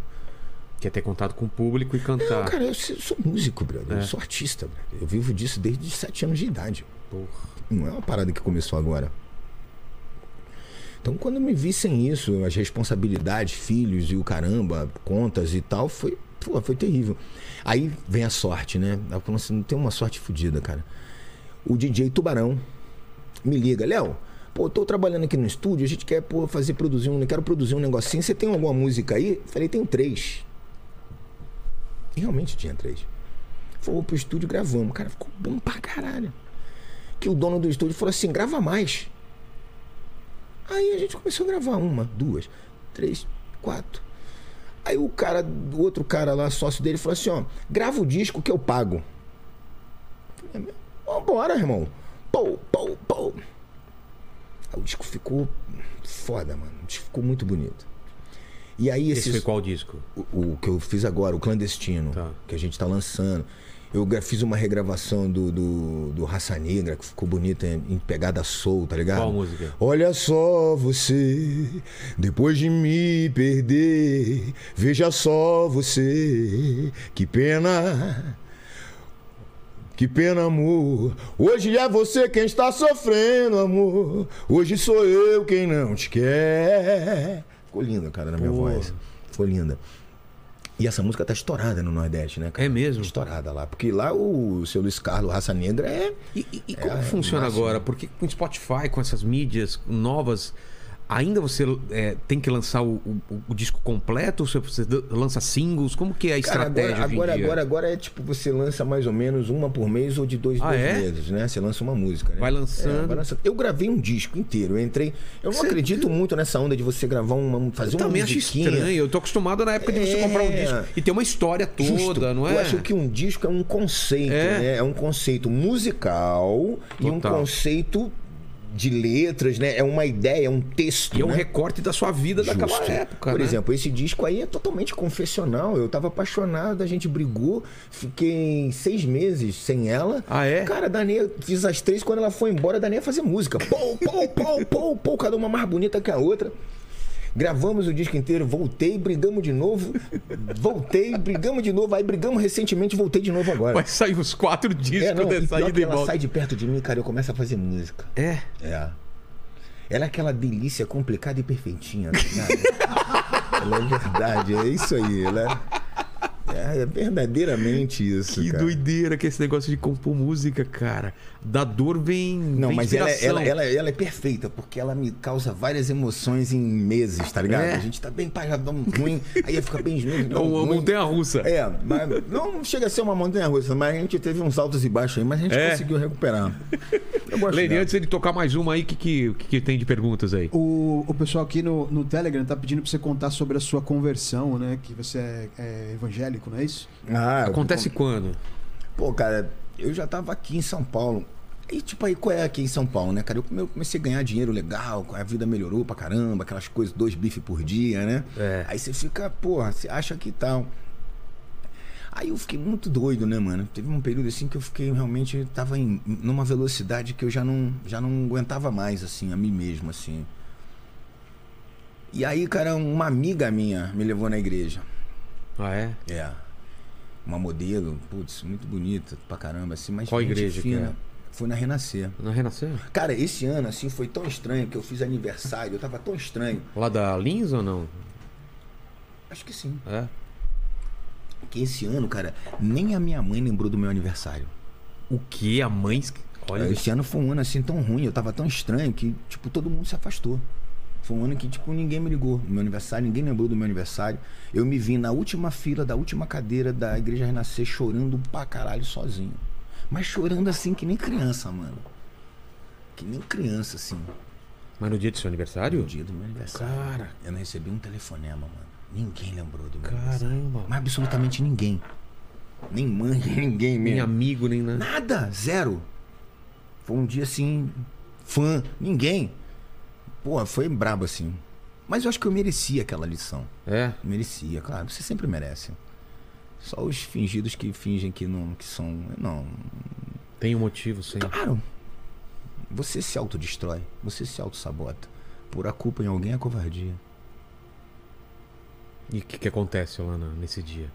Quer ter contato com o público e Não, cantar. cara, eu sou músico, brother. É. Eu sou artista, brother. Eu vivo disso desde os 7 anos de idade. Porra. Não é uma parada que começou agora. Então, quando me vi sem isso, as responsabilidades, filhos e o caramba, contas e tal, foi, pô, foi terrível. Aí vem a sorte, né? Eu falo assim, não tem uma sorte fodida, cara. O DJ Tubarão me liga, Léo. Pô, tô trabalhando aqui no estúdio, a gente quer pô, fazer produzir um, quero produzir um negocinho. Você tem alguma música aí? Falei, tenho três. E realmente tinha três. Fomos pro estúdio, gravamos. Cara, ficou bom pra caralho. Que o dono do estúdio falou assim: grava mais. Aí a gente começou a gravar uma, duas, três, quatro. Aí o cara, o outro cara lá, sócio dele, falou assim: ó, grava o disco que eu pago. Falei, Vambora, irmão. Pô, pô, pô. Aí o disco ficou foda, mano. O disco ficou muito bonito. E aí Esse esses foi qual disco? o, o que eu fiz agora, o Clandestino, Tá. que a gente tá lançando. Eu fiz uma regravação do, do, do Raça Negra, que ficou bonita em, em pegada soul, tá ligado? Qual música? Olha só você, depois de me perder, veja só você, que pena. Que pena, amor. Hoje é você quem está sofrendo, amor. Hoje sou eu quem não te quer. Ficou linda, cara, na minha Pô. voz. Ficou linda. E essa música tá estourada no Nordeste, né, cara? É mesmo? Estourada lá. Porque lá o seu Luiz Carlos, Raça Negra, é. E, e- e como É, funciona máximo. agora? Porque com Spotify, com essas mídias novas, ainda você é, tem que lançar o, o- o disco completo? Ou você- lança singles? Como que é a Cara, estratégia agora, agora, agora, agora é tipo, você lança mais ou menos uma por mês ou de dois em Ah, dois é? meses, né? Você lança uma música, né? Vai lançando. É, vai lançando. Eu gravei um disco inteiro. Eu entrei. Eu não Você- acredito muito nessa onda de você gravar uma. fazer Eu uma também acho musiquinha. estranho. Eu tô acostumado na época de você É. comprar um disco e ter uma história toda, Justo. não é? Eu acho que um disco é um conceito, É. né? É um conceito musical e um Total. conceito de letras, né? É uma ideia, é um texto. E é um né? recorte da sua vida daquela Justo. época, Por né? exemplo, esse disco aí é totalmente confessional. Eu tava apaixonado, a gente brigou, fiquei seis meses sem ela. Ah, é? Cara, a Dani, fiz as três, quando ela foi embora, a Dani ia fazer música. Pô, pô, pô, pô, pô, cada uma mais bonita que a outra. Gravamos o disco inteiro, voltei, brigamos de novo, voltei, brigamos de novo, aí brigamos recentemente, voltei de novo agora. Vai sair uns quatro discos É, não, e dessa ida e ela volta. sai de perto de mim, cara, eu começo a fazer música. É. É. Ela é aquela delícia complicada e perfeitinha, ligado? ela é verdade, é isso aí. Ela é, é verdadeiramente isso. Que cara. doideira que é esse negócio de compor música, cara. Da dor vem. Não, vem mas ela, inspiração. ela, ela, ela é perfeita, porque ela me causa várias emoções em meses, tá ligado? É. A gente tá bem pagadão ruim, aí fica bem É uma ruim. montanha russa. É, mas não chega a ser uma montanha russa, mas a gente teve uns altos e baixos aí, mas a gente É. conseguiu recuperar. Eu gosto Lene, antes de tocar mais uma aí, o que, que, que, que tem de perguntas aí? O, o pessoal aqui no, no Telegram tá pedindo pra você contar sobre a sua conversão, né? Que você é, é evangélico, não é isso? Ah, Acontece quando? Pô, cara, eu já tava aqui em São Paulo. E tipo, aí qual é aqui em São Paulo, né, cara? Eu come- eu comecei a ganhar dinheiro legal, a vida melhorou pra caramba, aquelas coisas, dois bifes por dia, né? É. Aí você fica, porra, você acha que tal. Aí eu fiquei muito doido, né, mano? Teve um período assim que eu fiquei realmente tava em numa velocidade que eu já não já não aguentava mais assim a mim mesmo assim. E aí, cara, uma amiga minha me levou na igreja. Ah, é? É. Uma modelo, putz, muito bonita pra caramba, assim, mas Qual igreja que fina. é? Foi na Renascer. Na Renascer? Cara, esse ano, assim, foi tão estranho que eu fiz aniversário, eu tava tão estranho. Lá da Lins ou não? Acho que sim. É. Que esse ano, cara, nem a minha mãe lembrou do meu aniversário. O que? A mãe. Olha, Esse ano foi um ano assim tão ruim, eu tava tão estranho que, tipo, todo mundo se afastou. Foi um ano que, tipo, ninguém me ligou no meu aniversário, ninguém lembrou do meu aniversário. Eu me vi na última fila da última cadeira da Igreja Renascer chorando pra caralho sozinho. Mas chorando assim que nem criança, mano. Que nem criança, assim. Mas no dia do seu aniversário? No dia do meu aniversário. Cara. Eu não recebi um telefonema, mano. Ninguém lembrou do meu aniversário. Caramba. Mas absolutamente ninguém. Nem mãe, ninguém mesmo. Nem amigo, nem nada. Nada, zero. Foi um dia assim, fã, ninguém. Pô, foi brabo assim. Mas eu acho que eu merecia aquela lição. É? Merecia, claro, você sempre merece. Só os fingidos que fingem que não, que são, não. Tem um motivo, sim. Claro. Você se autodestrói, você se autossabota. Por a culpa em alguém é covardia. E o que, que acontece lá na- nesse dia?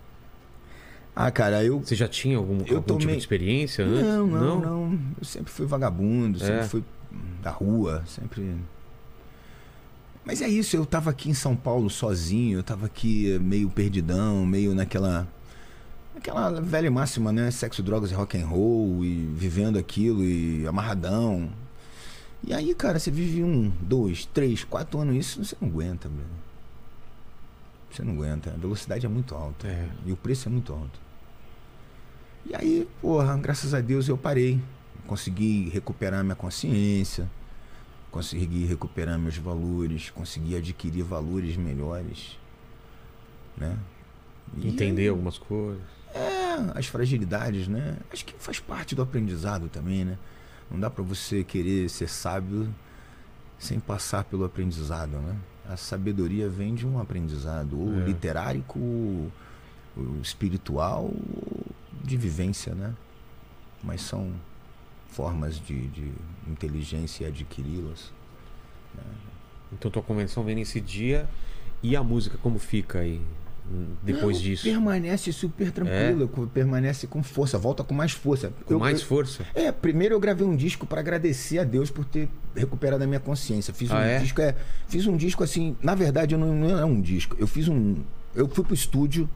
Ah, cara, eu Você já tinha algum, Eu algum tipo tomei- de experiência antes? Não, não, não, Eu sempre fui vagabundo, sempre É. fui da rua, sempre. Mas é isso, eu tava aqui em São Paulo sozinho, eu tava aqui meio perdidão, meio naquela. Aquela velha máxima, né? Sexo, drogas e rock and roll, e vivendo aquilo, e amarradão. E aí, cara, você vive um, dois, três, quatro anos isso, você não aguenta, Bruno. Você não aguenta. A velocidade é muito alta. É. E o preço é muito alto. E aí, porra, graças a Deus eu parei. Consegui recuperar minha consciência, consegui recuperar meus valores, consegui adquirir valores melhores, né? E Entender algumas coisas. é, as fragilidades, né? Acho que faz parte do aprendizado também, né? Não dá pra você querer ser sábio sem passar pelo aprendizado, né? A sabedoria vem de um aprendizado, ou É. literário, ou espiritual, ou de vivência, né? Mas são formas de, de inteligência e adquiri-las. Então tua convenção vem nesse dia e a música como fica aí depois Não, disso? Permanece super tranquilo, co- permanece com força, volta com mais força. Com Eu- mais eu- força? É, primeiro eu gravei um disco pra agradecer a Deus por ter recuperado a minha consciência. Fiz Ah, um é? disco, é, fiz um disco assim, na verdade eu não, não é um disco. Eu fiz um, eu fui pro estúdio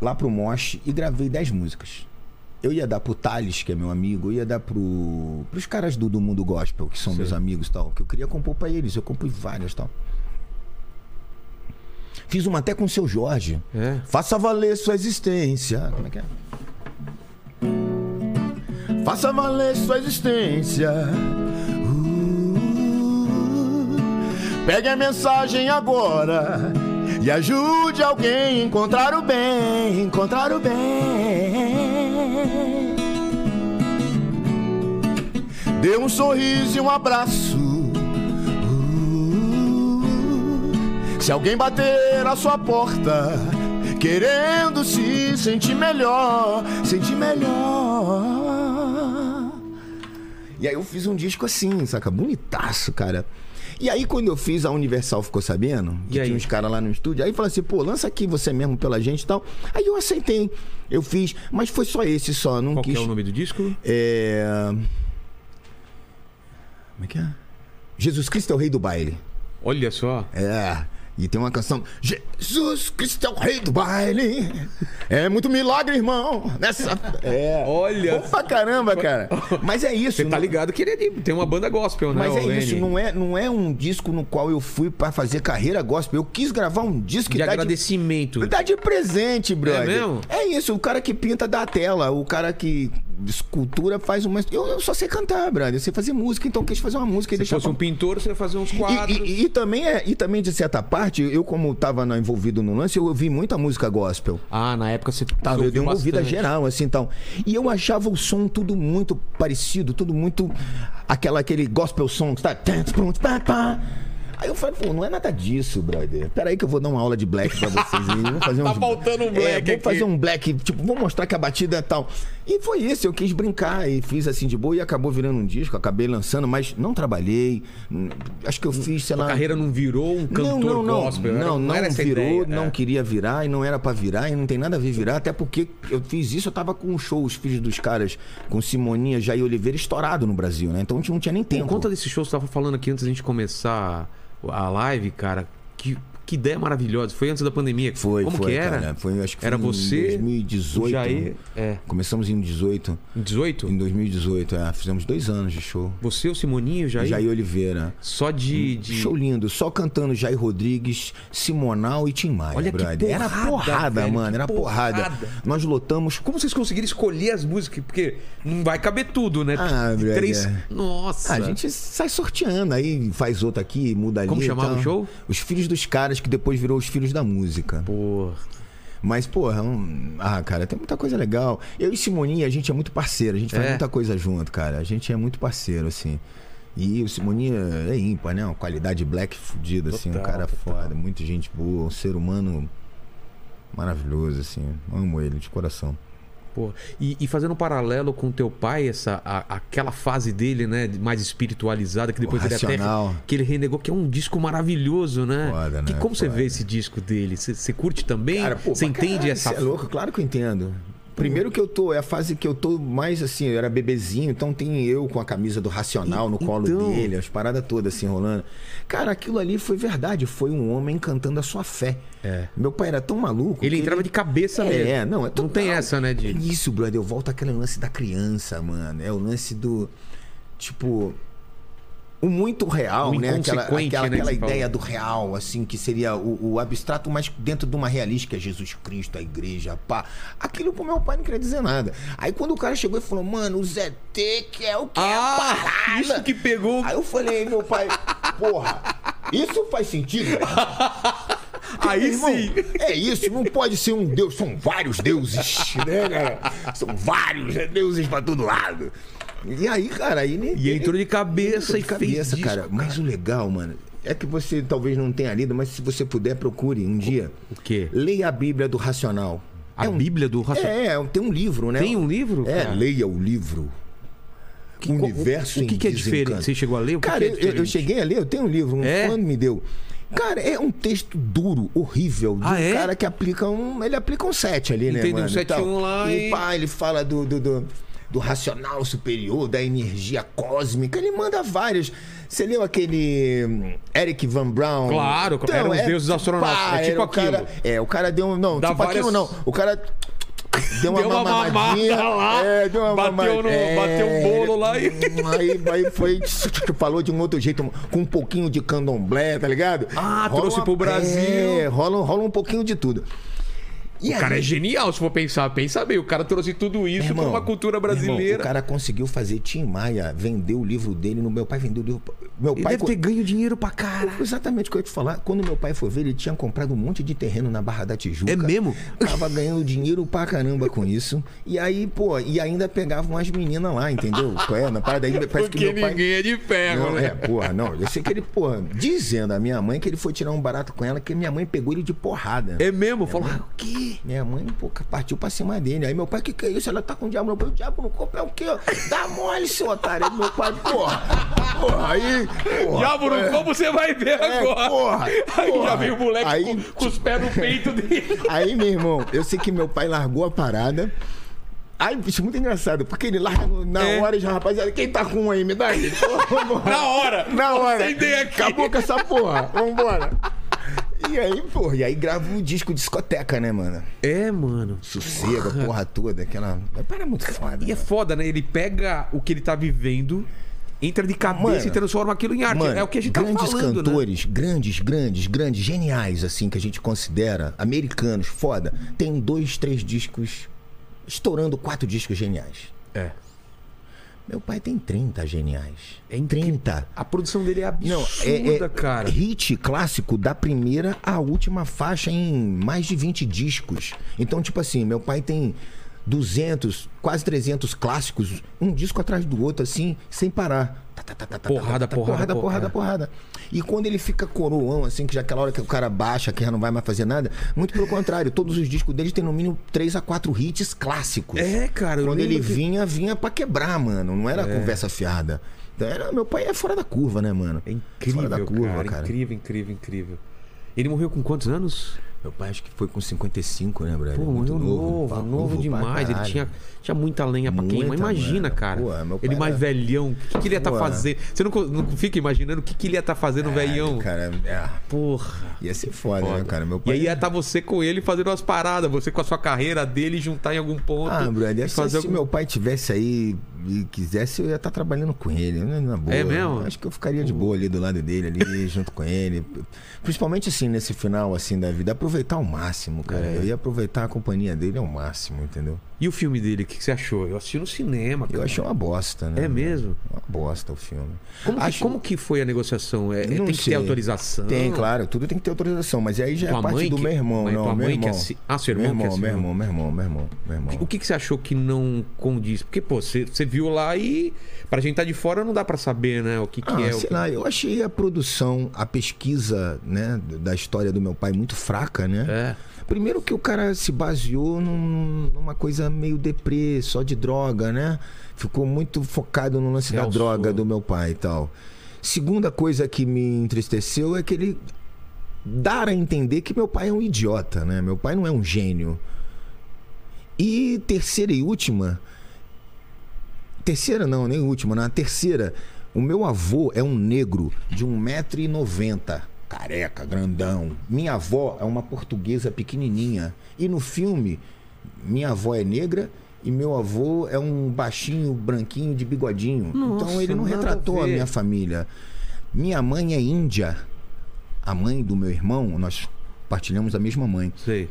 lá pro Mosh e gravei 10 músicas. Eu ia dar pro Thales, que é meu amigo, eu ia dar pro pros caras do, do mundo gospel, que são Sim. meus amigos, e tal, que eu queria compor pra eles, eu compus várias, tal. Fiz uma até com o seu Jorge. É. Faça valer sua existência. Como é que é? Faça valer sua existência. Uh, pegue a mensagem agora e ajude alguém a encontrar o bem, encontrar o bem. Dê um sorriso e um abraço. Uh, se alguém bater a sua porta, querendo se sentir melhor, sentir melhor. E aí eu fiz um disco assim, saca? Bonitaço, cara. E aí quando eu fiz, a Universal ficou sabendo, que E aí? tinha uns caras lá no estúdio, aí falou assim, pô, lança aqui você mesmo pela gente e tal. Aí eu aceitei, eu fiz, mas foi só esse só, não Qual que quis... é o nome do disco? É... Como é que é? Jesus Cristo é o rei do baile. Olha só. É. E tem uma canção. Jesus Cristo é o rei do baile. É muito milagre, irmão. Nessa. É. Olha. Bom pra caramba, cara. Mas é isso. Você tá não- ligado que ele é de- tem uma banda gospel, né? Mas é Lenny? isso, não é, não é um disco no qual eu fui pra fazer carreira gospel. Eu quis gravar um disco De agradecimento. Dá de presente, brother. mesmo? É isso, o cara que pinta da tela, o cara que escultura, faz uma. Eu, eu só sei cantar, brother. Eu sei fazer música, então eu quis fazer uma música e Se fosse um pintor, você ia fazer uns quadros. E, e- e também é, e também, de certa parte, eu, como estava envolvido no lance, eu ouvi muita música gospel. Ah, na época você Tava, eu dei uma ouvida geral, assim, então. E eu achava o som tudo muito parecido, tudo muito. Aquela, aquele gospel song que tá. Aí eu falei, pô, não é nada disso, brother. Pera aí que eu vou dar uma aula de black pra vocês. Vou fazer Tá uns- faltando um É, black vou aqui. fazer um black, tipo, vou mostrar que a batida é tal. E foi isso, eu quis brincar e fiz assim de boa e acabou virando um disco, acabei lançando, mas não trabalhei. Hum, Acho que eu fiz, sei A lá. carreira não virou um cantor não, não, não, gospel. era- não, não, era virou, ideia, não é. queria virar e não era pra virar e não tem nada a ver virar, até porque eu fiz isso, eu tava com um show, os filhos dos caras, com Simoninha, Jair Oliveira, estourado no Brasil, né? Então a gente não tinha nem Por tempo. conta desse show, você tava falando aqui antes da gente começar a live, cara. Que, que ideia maravilhosa. Foi antes da pandemia. Foi, Como foi, que era? cara. Foi, acho que Era foi você, em 2018. o Jair, é. Começamos em 18. Em 18? Em 2018, é. Fizemos dois anos de show. Você, o Simoninho, Jair? Jair Oliveira. Só de. de... Show lindo, só cantando Jair Rodrigues, Simonal e Tim Maia, Olha que brother. Era porrada, porrada, velho, mano, era porrada. porrada. Nós lotamos Como vocês conseguiram escolher as músicas? Porque não vai caber tudo, né? Ah, brother. Três. Nossa. Ah, a gente sai sorteando, aí faz outra aqui, muda ali. Como chamava o show? Os Filhos dos Caras, que depois virou Os Filhos da Música. Pô. Mas, porra, um... ah, cara, tem muita coisa legal. Eu e Simoninha, a gente é muito parceiro, a gente faz É? muita coisa junto, cara. A gente é muito parceiro, assim. E o Simoninha é ímpar, né? Uma qualidade black fodida, assim. Um cara total. foda, muita gente boa, um ser humano maravilhoso, assim. Amo ele de coração. Pô, e, e fazendo um paralelo com teu pai, essa, a- aquela fase dele, né, mais espiritualizada, que depois ele até que ele renegou, que é um disco maravilhoso, né? Foda, que, né? como você Foda. vê esse disco dele? Você, você curte também? Cara, pô, você entende caralho, essa cê é louco? Claro que eu entendo. Primeiro que eu tô, é a fase que eu tô mais assim, eu era bebezinho, então tem eu com a camisa do Racional no colo então. dele, as paradas todas assim rolando. Cara, aquilo ali foi verdade, foi um homem cantando a sua fé. É. Meu pai era tão maluco. Ele entrava de cabeça mesmo. É, não, é Não tem total. essa, né, de- É Isso, brother, eu volto àquele lance da criança, mano. É o lance do. Tipo. O muito real, O né? Aquela, aquela, né, que aquela ideia do real, assim, que seria o, o abstrato, mas dentro de uma realística, Jesus Cristo, a igreja, pá. Aquilo pro meu pai não queria dizer nada. Aí quando o cara chegou e falou, mano, o Zé T, que é o que é a Ah, parada. isso que pegou. Aí eu falei, meu pai, porra, isso faz sentido? Aí Irmão, sim. É isso, não pode ser um deus, são vários deuses, né, cara? São vários né, deuses pra todo lado. E aí, cara, aí ele, E entrou de cabeça entrou de e fez cabeça, disco, cara. Mas o legal, mano, é que você talvez não tenha lido, mas se você puder, procure um dia. O quê? Leia a Bíblia do Racional. A É um- Bíblia do Racional. É, tem um livro, né? Tem um livro? É, cara? leia o livro. Que- Universo O que, que é diferente? Você chegou a ler? O que Cara, que é eu- eu, cheguei a ler, eu tenho um livro, um É? fã me deu. Cara, é um texto duro, horrível, de Ah, um é? cara que aplica um. Ele aplica um 7 ali, né? Entende, um mano, e 7 tal. um lá e. e- pá, ele fala do, do, do, do racional superior, da energia cósmica. Ele manda vários. Você leu aquele hum, Eric Van Braun? Claro, eram os deuses astronautas, é tipo era o cara, aquilo. é, o cara deu um. Não, Dá tipo várias- aquilo não. O cara. Deu uma, Deu uma mamadinha, lá, é, deu uma bateu mamada- no- bateu um bolo lá e- Aí, aí foi, falou de um outro jeito, com um pouquinho de candomblé, tá ligado? Ah, trouxe pro Brasil. É, rola, rola um pouquinho de tudo. E O cara é genial, se for pensar. Pensa bem, o cara trouxe tudo isso Irmão, pra uma cultura meu irmão, brasileira. o cara conseguiu fazer Tim Maia vender o livro dele. No meu pai vendeu o livro. Meu Ele pai deve ter ganho dinheiro pra caralho. Exatamente o que eu ia te falar. Quando meu pai foi ver, ele tinha comprado um monte de terreno na Barra da Tijuca. É mesmo? Tava ganhando dinheiro pra caramba com isso. E aí, pô, e ainda pegava umas meninas lá, entendeu? É? Na parada aí, parece que Porque meu pai... ninguém é de ferro, Não, né? é, porra, não. Eu sei que ele, porra, dizendo a minha mãe que ele foi tirar um barato com ela, que minha mãe pegou ele de porrada. É mesmo? Falou, o quê? Minha mãe, pô, partiu pra cima dele. Aí meu pai, que que é isso? Ela tá com o diabo no corpo. O diabo no corpo é o quê? Dá mole, seu otário. Meu pai, porra, porra, aí, porra. Diabo no é. como você vai ver agora? porra, Aí já veio o moleque Aí- com, com os pés no peito dele. Aí, meu irmão, eu sei que meu pai largou a parada. Aí, bicho, muito engraçado, porque ele larga na É. hora já, rapaziada, quem tá com um aí? Me dá aí. Na hora. Na hora. Acabou com essa porra. Vambora. E aí, porra, e aí grava o disco discoteca, né, mano? É, mano. Sossega, porra toda, aquela. Para muito foda. E é né? foda, né? Ele pega o que ele tá vivendo, entra de cabeça Mano, e transforma aquilo em arte. Mano, é o que a gente tá grandes falando, né? cantores, grandes, grandes, grandes, geniais, assim, que a gente considera, americanos, foda, tem dois, três discos, estourando quatro discos geniais. É. Meu pai tem 30 geniais. É incrível. 30. A produção dele é Não, absurda, é, é cara. hit clássico da primeira à última faixa em mais de 20 discos. Então, tipo assim, meu pai tem 200, quase 300 clássicos, um disco atrás do outro, assim, sem parar. Tá, tá, tá, tá, tá, Porrada, tá, tá, porrada, porrada, porrada, porrada. E quando ele fica coroão, assim, que já aquela hora que o cara baixa, que já não vai mais fazer nada, muito pelo contrário, todos os discos dele tem no mínimo 3 a 4 hits clássicos. É, cara. Quando ele que- vinha, vinha pra quebrar, mano. Não era conversa fiada. Então, era, meu pai é fora da curva, né, mano? É incrível, Fora da curva, cara, cara. Incrível, incrível, incrível. Ele morreu com quantos anos? Meu pai acho que foi com 55, né, brother? Pô, Muito novo, novo, pra demais. Ele tinha, tinha muita lenha pra queimar. Imagina, mano. cara. Pô, ele mais era- velhão. O que, que ele ia estar Pô. fazendo? Você não, não fica imaginando o que, que ele ia estar fazendo, velhão? Cara, é, Porra. ia ser foda, Foda. né, cara? Meu E pai. aí ia estar você com ele fazendo umas paradas, você com a sua carreira dele juntar em algum ponto. Ah, e se, se algum... meu pai tivesse aí e quisesse, eu ia estar trabalhando com ele, né, na boa. É mesmo? Acho que eu ficaria de boa ali do lado dele, ali, junto com ele. Principalmente assim, nesse final assim da vida, aproveitar ao máximo, cara. É. Eu ia aproveitar a companhia dele ao máximo, entendeu? E o filme dele, o que, que você achou? Eu assisti no cinema. Eu cara. achei uma bosta, né? É mesmo? Uma bosta o filme. Como, que, Acho- como que foi a negociação? É, é- tem que ter sei. autorização? Tem, claro, tudo tem que ter autorização, mas aí já Tua é parte mãe do que- meu irmão, mãe- não, meu que irmão. assi- Ah, seu meu irmão que irmão, meu irmão, meu irmão, meu irmão, meu irmão. O que, que você achou que não condiz? Porque, pô, você, você viu lá e pra gente tá de fora não dá pra saber, né? O que, que Ah, é. o sei que- lá, eu achei a produção, a pesquisa, né, da história do meu pai muito fraca, né? É. Primeiro que o cara se baseou num- numa coisa meio deprê, só de droga, né? Ficou muito focado no lance da Realçou. droga do meu pai e tal. Segunda coisa que me entristeceu é que ele dar a entender que meu pai é um idiota, né? Meu pai não é um gênio. E terceira e última, terceira não, nem última, na terceira, o meu avô é um negro de 1,90m, careca, grandão. Minha avó é uma portuguesa pequenininha. E no filme, minha avó é negra e meu avô é um baixinho, branquinho, de bigodinho. Nossa, então ele não retratou a a minha família. Minha mãe é índia. A mãe do meu irmão, nós partilhamos a mesma mãe. Sei.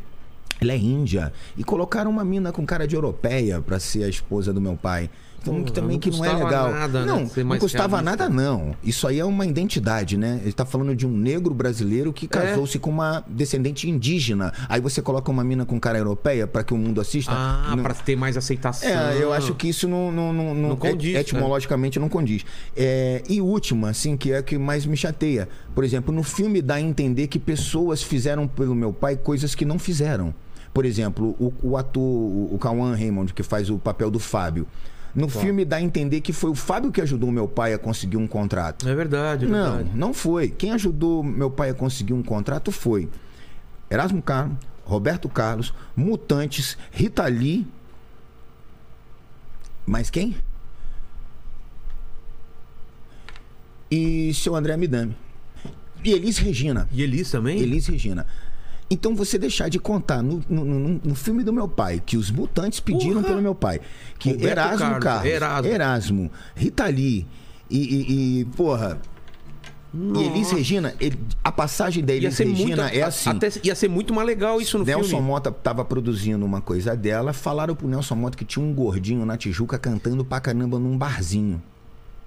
Ela é índia. E colocaram uma mina com cara de europeia pra ser a esposa do meu pai. Então, que também não que não é legal. nada, né, não, ser não custava realista. nada, não. Isso aí é uma identidade, né? Ele tá falando de um negro brasileiro que casou-se com uma descendente indígena. Aí você coloca uma mina com cara europeia pra que o mundo assista. Ah, Não- pra ter mais aceitação. é, eu acho que isso não, não, não, Não condiz, et- né? etimologicamente não condiz. É, e última, assim, que é a que mais me chateia. Por exemplo, no filme dá a entender que pessoas fizeram pelo meu pai coisas que não fizeram. Por exemplo, o, o ator, o, Cauã Raymond, que faz o papel do Fábio. No filme dá a entender que foi o Fábio que ajudou meu pai a conseguir um contrato. É verdade, é Não, verdade. não foi. Quem ajudou meu pai a conseguir um contrato foi Erasmo Carlos, Roberto Carlos, Mutantes, Rita Lee. Mais quem? E seu André Midami. E Elis Regina. E Elis também? Elis Regina. Então você deixar de contar no, no- no- no filme do meu pai, que os mutantes pediram Porra! pelo meu pai, que Roberto Erasmo Carlos, Carlos, Erasmo. Erasmo, Rita Lee e, e- e, porra. E Elis Nossa. Regina, ele- a passagem da Elis ser, muito, Regina é assim. até, ia ser muito mais legal isso no Nelson filme. Mota tava produzindo uma coisa dela, falaram pro Nelson Mota que tinha um gordinho na Tijuca cantando pra caramba num barzinho.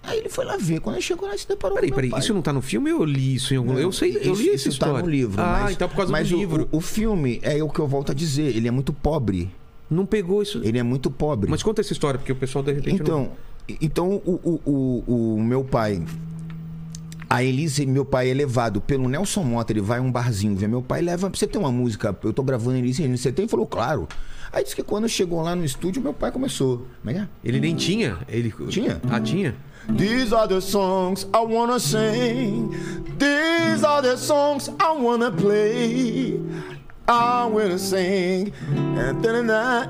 Aí ele foi lá ver, quando ele chegou lá, ele se deparou Peraí, com peraí, essa isso não tá no filme ou eu li isso em algum Eu sei, eu li essa isso história. tá no livro. Ah, mas, então por causa mas do o- livro. O, o filme é o que eu volto a dizer, ele é muito pobre. Não pegou isso. Ele é muito pobre. Mas conta essa história, porque o pessoal de repente não... Então, então o, o, o, o meu pai. A Elise, meu pai é levado pelo Nelson Mota, ele vai a um barzinho ver meu pai, leva. Você tem uma música, eu tô gravando Elise você tem? Ele falou, claro. Aí disse que quando chegou lá no estúdio, meu pai começou. Como é que é? Ele nem tinha. Ele... Tinha? Ah, tinha? These are the songs I wanna sing. These are the songs I wanna play. I wanna sing.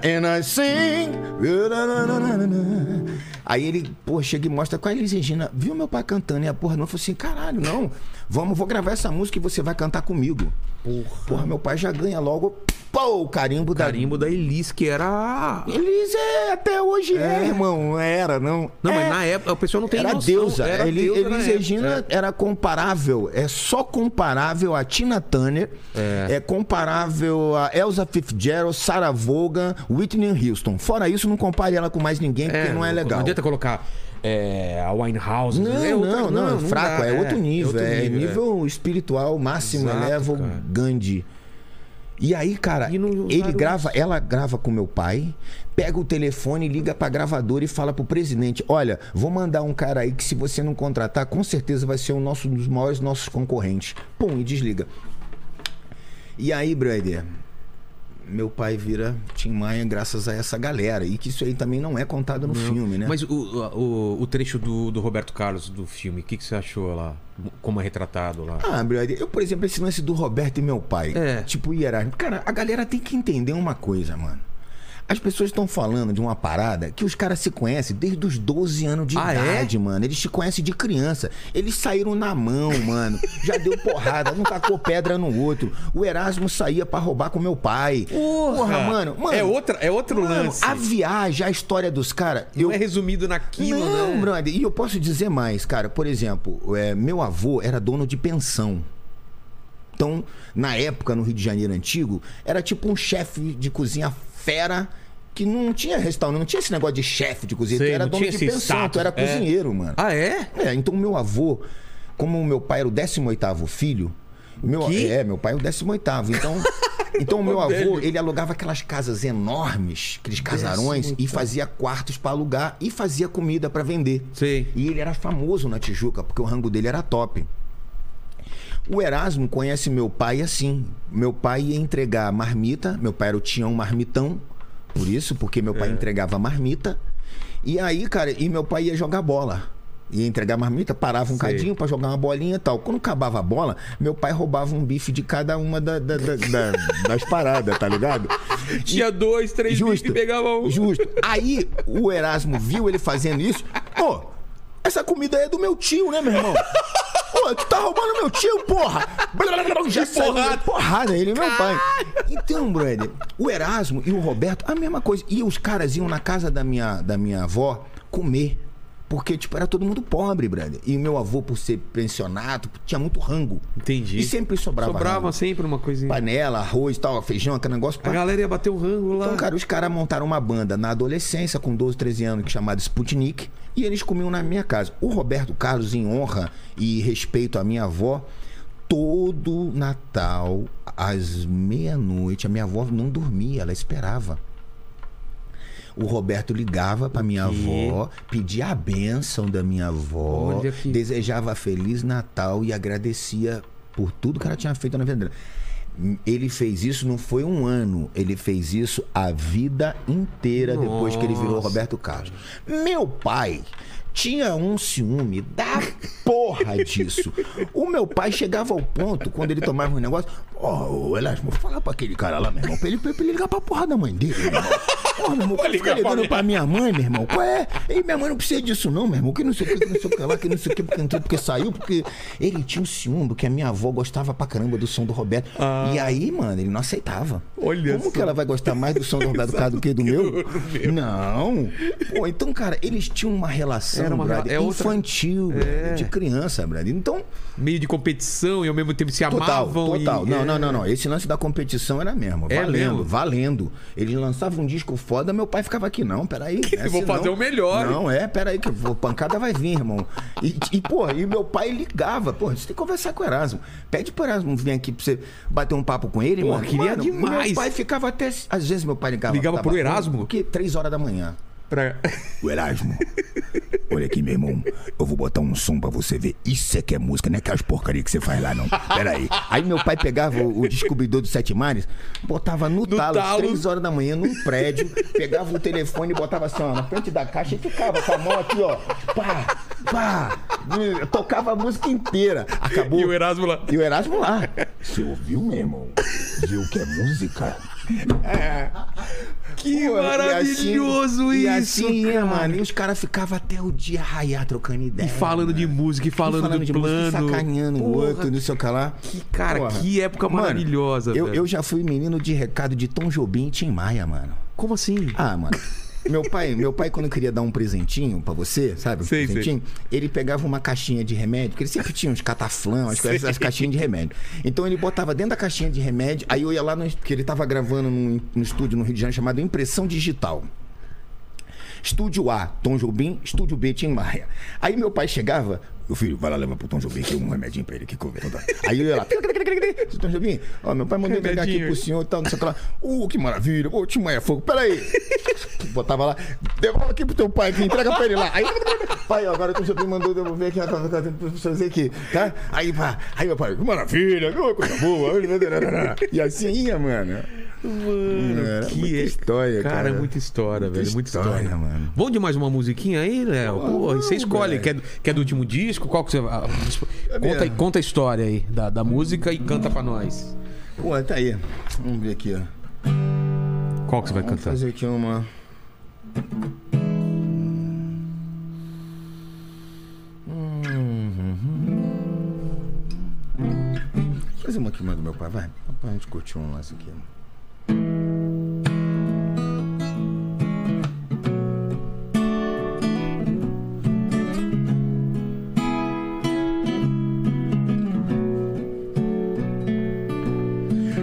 And I sing. Aí ele, pô, chega e mostra com a Elis Regina, viu meu pai cantando? E a porra não falou assim, caralho, não, vamos, vou gravar essa música e você vai cantar comigo. Porra. Porra, meu pai já ganha logo, pô, o carimbo, Carimbo da Elis, que era. da. Elis é, até hoje é, irmão, era, não. Não, É. mas na época o pessoal não tem Era noção. deusa. Era Eli- deusa Elis. Regina É. era comparável, é só comparável a Tina Turner, é, comparável a Elsa Fitzgerald, Sarah Vaughan, Whitney Houston. Fora isso, não compare ela com mais ninguém, porque não é legal. Não adianta colocar é, a Winehouse. Não, é outra- não, não, é fraco, dá, é, outro nível, outro é nível, nível espiritual máximo, Exato, eleva o. Gandhi. E aí, cara, E não ele grava, ela grava com meu pai, pega o telefone, liga pra gravadora e fala pro presidente: Olha, vou mandar um cara aí que se você não contratar, com certeza vai ser um, nosso, um dos maiores nossos concorrentes. Pum, e desliga. E aí, brother, meu pai vira Tim Maia graças a essa galera. E que isso aí também não é contado no filme, né? Mas o, o, o trecho do, do Roberto Carlos do filme, o que, que você achou lá? Como é retratado lá? Ah, brother, eu, por exemplo, esse lance do Roberto e meu pai. É. Tipo, hierárquico. Cara, a galera tem que entender uma coisa, mano. As pessoas estão falando de uma parada que os caras se conhecem desde os 12 anos de Ah, é? idade, mano. Eles te conhecem de criança. Eles saíram na mão, mano. Já deu porrada, um tacou pedra no outro. O Erasmo saía pra roubar com meu pai. mano, mano. É, outra, é outro Mano, lance. a viagem, a história dos caras. Não é resumido naquilo, Não, né? brother. E eu posso dizer mais, cara. Por exemplo, é, meu avô era dono de pensão. Então, na época, no Rio de Janeiro antigo, era tipo um chefe de cozinha fera que não tinha restaurante, não tinha esse negócio de chefe de cozinha. Sei, tu era dono de pensão, status, tu era é. cozinheiro, mano. Ah, é? É, então meu avô, como meu pai era o 18º filho, meu, é, meu pai é o 18º. Então, então o meu avô, ele alugava aquelas casas enormes, aqueles casarões e fazia quartos pra alugar e fazia comida pra vender. Sei. E ele era famoso na Tijuca, porque o rango dele era top. O Erasmo conhece meu pai assim. Meu pai ia entregar marmita. Meu pai era o Tião Marmitão. Por isso, porque meu pai entregava marmita. E aí, cara, e meu pai ia jogar bola. Ia entregar marmita, parava um Sei. cadinho pra jogar uma bolinha e tal. Quando acabava a bola, meu pai roubava um bife de cada uma da- da- da- da- das paradas, tá ligado? Tinha dois, três Justo. e pegava um. Justo. Aí o Erasmo viu ele fazendo isso. Pô, essa comida aí é do meu tio, né, meu irmão? Pô, tu tá roubando meu tio, porra! Já saiu porrada. porrada, ele é meu pai. Então, brother, o Erasmo e o Roberto, a mesma coisa. E os caras iam na casa da minha, da minha avó comer. Porque, tipo, era todo mundo pobre, brother. E meu avô, por ser pensionado, tinha muito rango. Entendi. E sempre sobrava Sobrava rango. sempre uma coisinha. Panela, arroz, tal, feijão, aquele negócio. A galera ia bater o rango lá. Então, cara, os caras montaram uma banda na adolescência, com 12, 13 anos, que chamada Sputnik, e eles comiam na minha casa. O Roberto Carlos, em honra e respeito à minha avó, todo Natal, às meia-noite, a minha avó não dormia, ela esperava. O Roberto ligava pra minha avó, pedia a bênção da minha avó, que- desejava Feliz Natal e agradecia por tudo que ela tinha feito na vida dela. Ele fez isso não foi um ano, ele fez isso a vida inteira depois que ele virou Nossa. Roberto Carlos. Meu pai tinha um ciúme da porra disso. O meu pai chegava ao ponto, quando ele tomava um negócio, ó, oh, Elasmo, fala pra aquele cara lá, meu irmão, pra ele, pra ele ligar pra porra da mãe dele, meu irmão. Porra, meu irmão, fica pra ligando minha- pra minha mãe, meu irmão. Qual é? E minha mãe não precisa disso, não, meu irmão. Que não sei o que, que não sei o que lá, que não sei o que, porque entrou, porque saiu, porque ele tinha um ciúme, que a minha avó gostava pra caramba do som do Roberto. E aí, mano, ele não aceitava. Ah. Olha Como só. que ela vai gostar mais do som do Roberto do que do meu? Não. Pô, então, cara, eles tinham uma relação, Era uma é outra- infantil, brother, de criança, brother. Então, Meio de competição e ao mesmo tempo se Total, amavam. total. e- Não, é. não, não, não. Esse lance da competição era mesmo. É Valendo, mesmo? valendo. Eles lançavam um disco foda, meu pai ficava aqui, não, peraí. não é vou assim, fazer o melhor. Não, é, peraí, que a pancada vai vir, irmão. E, e, pô, e meu pai ligava, pô, você tem que conversar com o Erasmo. Pede pro Erasmo vir aqui pra você bater um papo com ele, Pô, mano. queria Mano, demais. Meu pai ficava até. Às vezes meu pai ligava. Ligava pro Erasmo? O quê? Três horas da manhã. Pra... O Erasmo. Olha aqui, meu irmão. Eu vou botar um som pra você ver. Isso é que é música, não é aquelas porcaria que você faz lá, não. Pera aí. Aí meu pai pegava o, o descobridor dos Sete Mares, botava no, talo, talo. três horas da manhã, num prédio, pegava o telefone e botava assim, ó, na frente da caixa e ficava com a mão aqui, ó. Pá, pá. Tocava a música inteira. Acabou. E o Erasmo lá. E o Erasmo lá. Você ouviu, meu irmão? Viu que é música? Que Pô, e maravilhoso e isso, assim, ia, cara. mano. E os caras ficavam até o dia raiar trocando ideia. E falando de mano. música, e falando, falando do de música, plano. sacaneando o outro, não sei o que lá. Que, cara, Porra. que época Mano, maravilhosa, eu, velho. eu já fui menino de recado de Tom Jobim e Tim Maia, mano. Como assim? Ah, mano. Meu pai, meu pai, quando queria dar um presentinho pra você, sabe? Um Sei, sei. presentinho, ele pegava uma caixinha de remédio, porque ele sempre tinha uns cataflã, as, coisas, as caixinhas de remédio. Então ele botava dentro da caixinha de remédio, aí eu ia lá, no, porque ele tava gravando num, num estúdio no Rio de Janeiro chamado Impressão Digital. Estúdio A, Tom Jobim, Estúdio B, Tim Maia. Aí meu pai chegava, meu filho, vai lá levar pro Tom Jobim aqui um remedinho pra ele que contar. Aí eu ia lá, Tom Jobim, ó, meu pai mandou entregar aqui pro senhor e tal, não sei o que lá. Uh, que maravilha, ô, Tim Maia Fogo, peraí. Botava lá, devolve aqui pro teu pai aqui, entrega pra ele lá. Aí, pai, ó, agora o Tom Jobim mandou devolver aqui, ó, pra você aqui, tá? Aí, pá, aí meu pai, que maravilha, que coisa boa. E assim ia, mano. Mano, Era que muita é- história, cara. muita história, Muita velho. Muita história, história, mano. Vamos de mais uma musiquinha aí, Léo? Pô, você escolhe. Quer, do- quer do último disco? Qual que você. ah, conta, aí- conta a história aí da, da música e canta pra nós. Pô, tá aí. Vamos ver aqui, ó. Qual que você vai Vamos cantar? fazer aqui uma. Fazer uma aqui mais do meu pai, vai. Pra gente curtir um lance aqui.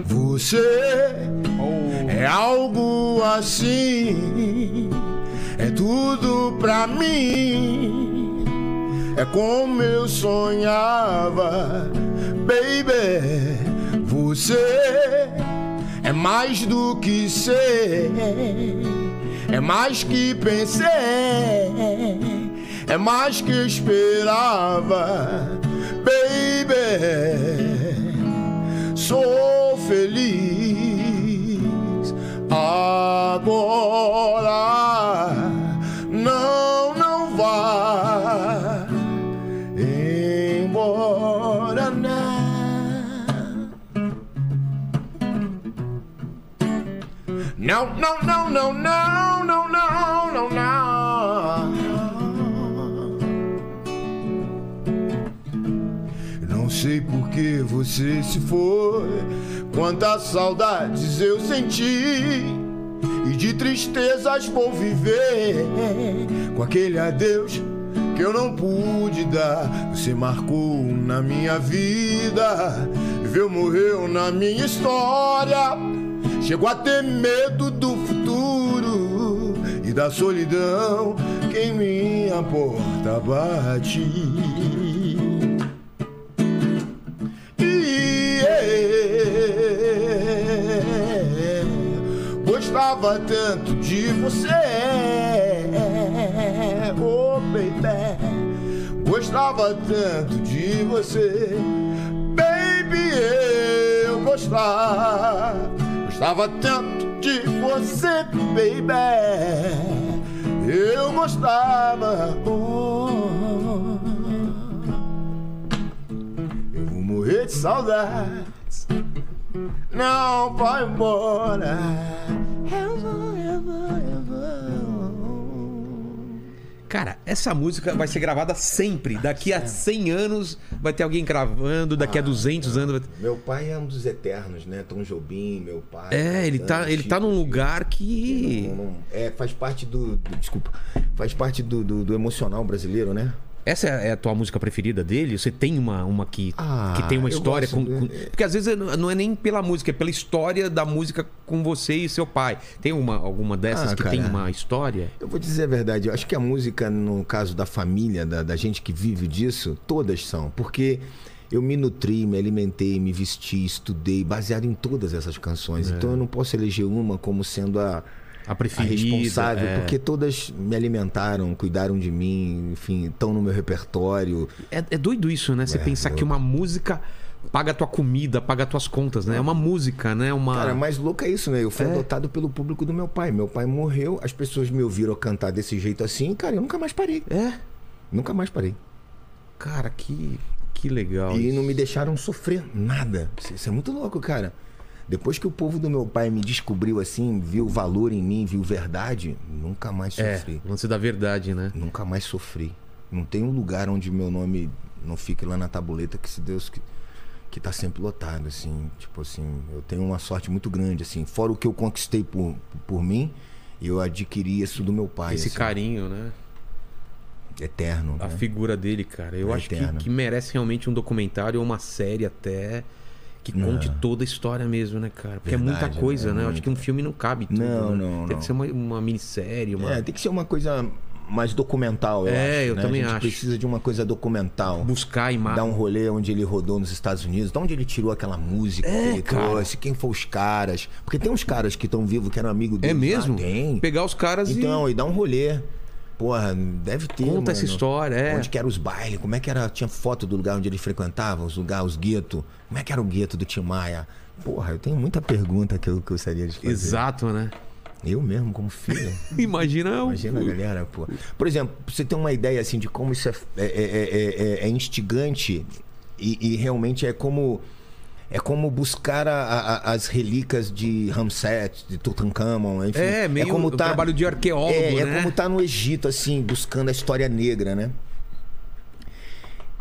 Você é algo assim, é tudo pra mim. É como eu sonhava, baby. Você é mais do que ser, é mais que pensei, é mais que esperava, baby sou feliz agora. não, não, não, não, não, não, não, não. Não sei por que você se foi, quantas saudades eu senti. E de tristezas vou viver com aquele adeus que eu não pude dar. Você marcou na minha vida, viu, morreu na minha história Chegou a ter medo do futuro e da solidão que em minha porta bate. E eu gostava tanto de você, oh baby, gostava tanto de você, baby, eu gostava, gostava tanto de você, baby, eu gostava. Oh. Eu vou morrer de saudades. Não vai embora. Cara, essa música vai ser gravada sempre. Daqui a 100 anos vai ter alguém gravando, daqui a 200 anos. vai ter- Meu pai é um dos eternos, né? Tom Jobim, meu pai. É, ele tá, ele tá num lugar que. Não, não- é, faz parte do, do- Desculpa. Faz parte do, do- do emocional brasileiro, né? Essa é a tua música preferida dele? Você tem uma, uma que, Ah, que tem uma eu história com, com- Porque às vezes não é nem pela música, é pela história da música com você e seu pai. Tem uma, alguma dessas Ah, que cara. tem uma história? Eu vou dizer a verdade, eu acho que a música, no caso da família, da, da gente que vive disso, todas são. Porque eu me nutri, me alimentei, me vesti, estudei, baseado em todas essas canções. Então eu não posso eleger uma como sendo a, A a preferida. responsável, é. porque todas me alimentaram, cuidaram de mim, enfim, estão no meu repertório. É, é doido isso, né? Você É, pensar eu- que uma música paga a tua comida, paga as tuas contas, né? É uma música, né? Uma... Cara, mais louco é isso, né? Eu fui É. adotado pelo público do meu pai. Meu pai morreu, as pessoas me ouviram cantar desse jeito assim, cara, eu nunca mais parei. É? Nunca mais parei. Cara, que, que legal. E isso. não me deixaram sofrer nada. Isso é muito louco, cara. Depois que o povo do meu pai me descobriu assim, viu valor em mim, viu verdade, nunca mais É, sofri. lance da verdade, né? Nunca mais sofri. Não tem um lugar onde meu nome não fique lá na tabuleta que se Deus que, que tá sempre lotado, assim. Tipo assim, eu tenho uma sorte muito grande, assim. Fora o que eu conquistei por, por mim, eu adquiri isso do meu pai. Esse assim, carinho, né? Eterno. A né? figura dele, cara. Eu É acho que, que merece realmente um documentário ou uma série até que conte toda a história mesmo, né, cara? Porque é Verdade, muita coisa, né? né? É Eu acho que um filme não cabe tudo. Não, né? não, Tem não. que ser uma, uma minissérie, uma... É, tem que ser uma coisa mais documental, eu É, acho. eu né? também a gente acho. precisa de uma coisa documental. buscar imagens. Dar um rolê onde ele rodou nos Estados Unidos, de onde ele tirou aquela música É, que ele cara. trouxe, quem foram os caras. Porque tem uns caras que estão vivos que eram amigos dele. É mesmo? Tem. Pegar os caras Então, e dar um rolê. Porra, deve ter. Conta mano. essa história, é. Onde que era os bailes? Como é que era? Tinha foto do lugar onde ele frequentava, os lugares, os guetos. Como é que era o gueto do Tim Maia? Porra, eu tenho muita pergunta que eu gostaria de fazer. Exato, né? Eu mesmo, como filho. Imagina, Imagina a galera, pô. Por exemplo, pra você ter uma ideia assim de como isso é, é, é- é- é instigante e, e realmente é como é como buscar a- a- as relíquias de Ramsés, de Tutankhamon, enfim. É, meio como um trabalho de arqueólogo, é, é né? como tá no Egito assim, buscando a história negra, né?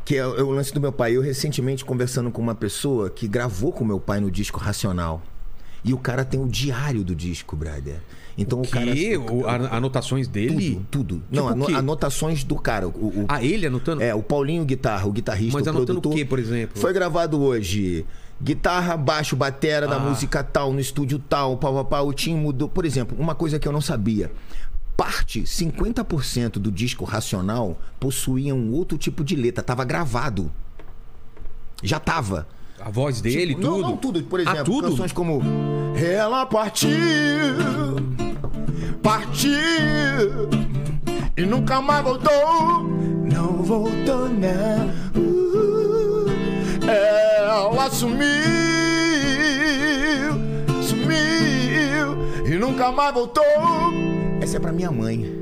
Que é, o é o lance do meu pai. Eu recentemente conversando com uma pessoa que gravou com meu pai no disco Racional. E o cara tem o diário do disco, brother. Então o, cara que o, a- anotações dele. tudo, tudo. Tipo Não, o anotações do cara. O, o- Ah, ele anotando? é, o Paulinho Guitarra, o guitarrista, Mas o anotando o produtor. quê, por exemplo? Foi gravado hoje. Guitarra, baixo, batera da Ah. música tal, no estúdio tal, pá, pá, pá, o time mudou. Por exemplo, uma coisa que eu não sabia. Parte, 50% do disco Racional possuía um outro tipo de letra. Tava gravado. Já tava. A voz dele, Tipo, tudo. Não, não, tudo. Por exemplo, ah, tudo? canções como Ela partiu, partiu e nunca mais voltou. Não voltou, não. Uh, ela sumiu, sumiu e nunca mais voltou. Essa é pra minha mãe.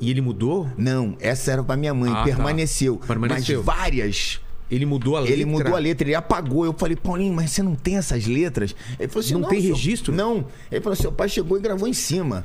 E ele mudou? Não, essa era pra minha mãe. Ah, tá. permaneceu. Permaneceu. Mas várias Ele mudou a letra? ele mudou a letra, ele apagou. Eu falei, Paulinho, mas você não tem essas letras? Ele falou assim: Não tem seu- registro? Não. Ele falou: seu pai chegou e gravou em cima.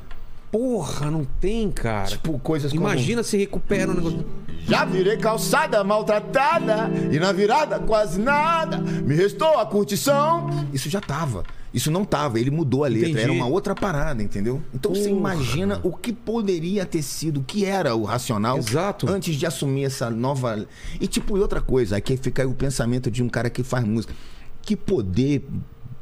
Porra, não tem, cara. Tipo, coisas como. Imagina se recupera um negócio. Já virei calçada maltratada e na virada quase nada. Me restou a curtição. Isso já tava. Isso não tava. Ele mudou a letra. Entendi. Era uma outra parada, entendeu? Então você Porra. imagina o que poderia ter sido, o que era o racional Exato. antes de assumir essa nova. E tipo, e outra coisa, aqui fica aí o pensamento de um cara que faz música. Que poder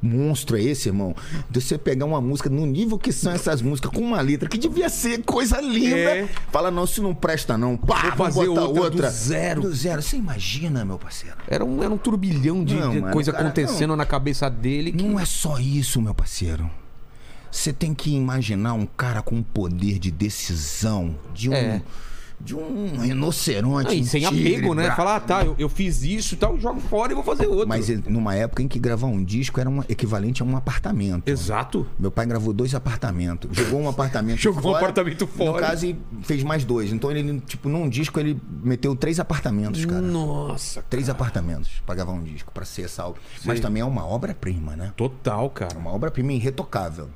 monstro é esse, irmão? De você pegar uma música no nível que são essas músicas, com uma letra que devia ser coisa linda. É. Fala, não, isso não presta, não. Pá, Vou fazer botar outra outra. do zero. Do zero. Você imagina, meu parceiro? Era um, era um turbilhão de, Não, de mano, coisa cara, acontecendo na cabeça dele. Que... Não é só isso, meu parceiro. Você tem que imaginar um cara com um poder de decisão, de um, É. de um rinoceronte. Ah, e um sem tigre apego, né? Falar, ah, tá, eu, eu fiz isso e tal, jogo fora e vou fazer outro. Mas numa época em que gravar um disco era um equivalente a um apartamento. Exato. Meu pai gravou dois apartamentos. Jogou um apartamento Jogou um fora. apartamento fora. No caso, e fez mais dois. Então, ele, tipo, num disco, ele meteu três apartamentos, cara. Nossa. Três apartamentos pra gravar um disco, pra ser obra. Mas também é uma obra-prima, né? Total, É cara. uma obra-prima irretocável.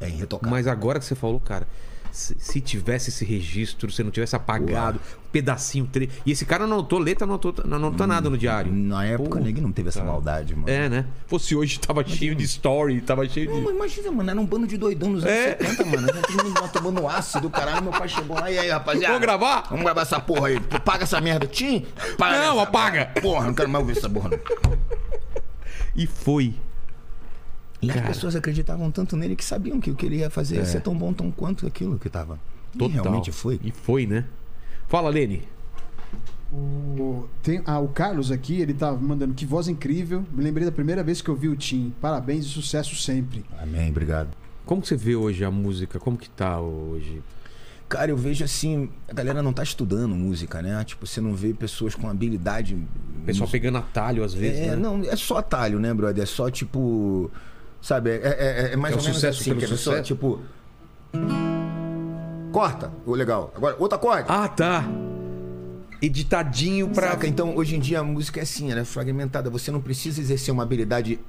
É irretocável. Mas agora que você falou, cara, se, se tivesse esse registro, se não tivesse apagado, um pedacinho, tre... e esse cara não anotou letra, não anotou, não anotou nada no diário. Na época, Pô, ninguém não teve essa maldade, mano. É, né? Fosse hoje, tava cheio de story, tava cheio Não, de. mas imagina, mano, era um bando de doidão nos anos É. 70, mano. A gente tomando ácido, caralho. Meu pai chegou lá, e aí, rapaziada? Vamos gravar? Vamos gravar essa porra aí. Paga essa merda, Tim. Não, apaga. Porra, não quero mais ouvir essa porra, não. E foi. E as Cara. pessoas acreditavam tanto nele que sabiam que o que ele ia fazer ia ser tão bom tão quanto aquilo que tava. E Total. realmente foi. E foi, né? Fala, Lene. O, tem, ah, o Carlos aqui, ele tá mandando que voz incrível. Me lembrei da primeira vez que eu vi o Tim. Parabéns e sucesso sempre. Amém, obrigado. Como você vê hoje a música? Como que tá hoje? Cara, eu vejo assim, a galera não tá estudando música, né? Tipo, você não vê pessoas com habilidade. O pessoal pegando atalho às vezes, É, né? não, é só atalho, né, brother? É só tipo. Sabe, é, é- é mais É ou o menos sucesso assim, que a pessoa, tipo. Corta, ô legal. Agora, outro acorde. Ah, tá. Editadinho pra. Saca? Então, hoje em dia a música é assim, ela é fragmentada. Você não precisa exercer uma habilidade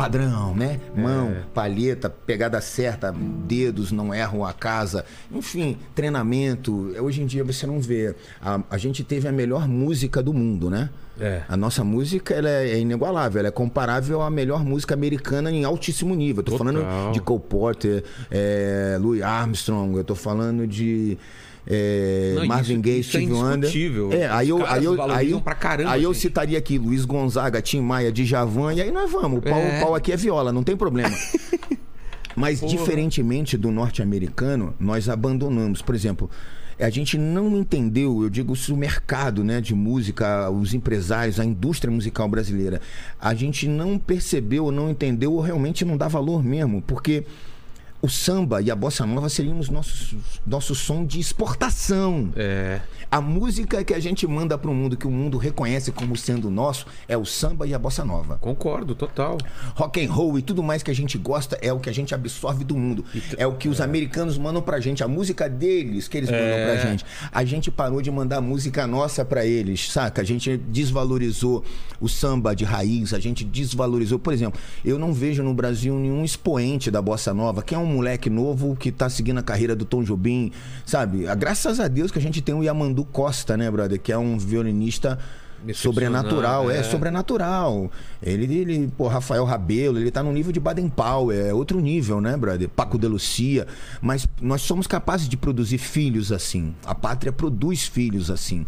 padrão, né? Mão, palheta, pegada certa, dedos, não erram a casa. Enfim, treinamento. Hoje em dia você não vê. A, a gente teve a melhor música do mundo, né? É. A nossa música ela é inigualável, ela é comparável à melhor música americana em altíssimo nível. Eu tô Total. falando de Cole Porter, é, Louis Armstrong, eu tô falando de é, Não, Marvin Gaye, é Steve Wonder. É, aí eu, aí eu, aí, eu- caramba, aí eu citaria aqui Luiz Gonzaga, Tim Maia, Djavan, e aí nós vamos. O pau, É. o pau aqui é viola, não tem problema. Mas diferentemente do norte-americano, nós abandonamos. Por exemplo, a gente não entendeu, eu digo isso, o mercado né, de música, os empresários, a indústria musical brasileira. A gente não percebeu, não entendeu ou realmente não dá valor mesmo. Porque o samba e a bossa nova seriam os nossos, nosso som de exportação. É. A música que a gente manda para o mundo, que o mundo reconhece como sendo nosso, é o samba e a bossa nova. Concordo, total. Rock and roll e tudo mais que a gente gosta é o que a gente absorve do mundo. É o que os americanos mandam pra gente, a música deles que eles mandam É. pra gente. A gente parou de mandar música nossa pra eles, saca? A gente desvalorizou o samba de raiz, a gente desvalorizou, por exemplo, eu não vejo no Brasil nenhum expoente da bossa nova, que é um moleque novo que tá seguindo a carreira do Tom Jobim, sabe? Ah, Graças a Deus que a gente tem o Yamandu Costa, né, brother, que é um violinista sobrenatural, é, é. sobrenatural. Ele, ele, pô, Rafael Rabelo, ele tá no nível de Baden Powell, é outro nível, né, brother? Paco de Lucia. Mas nós somos capazes de produzir filhos assim. A pátria produz filhos assim.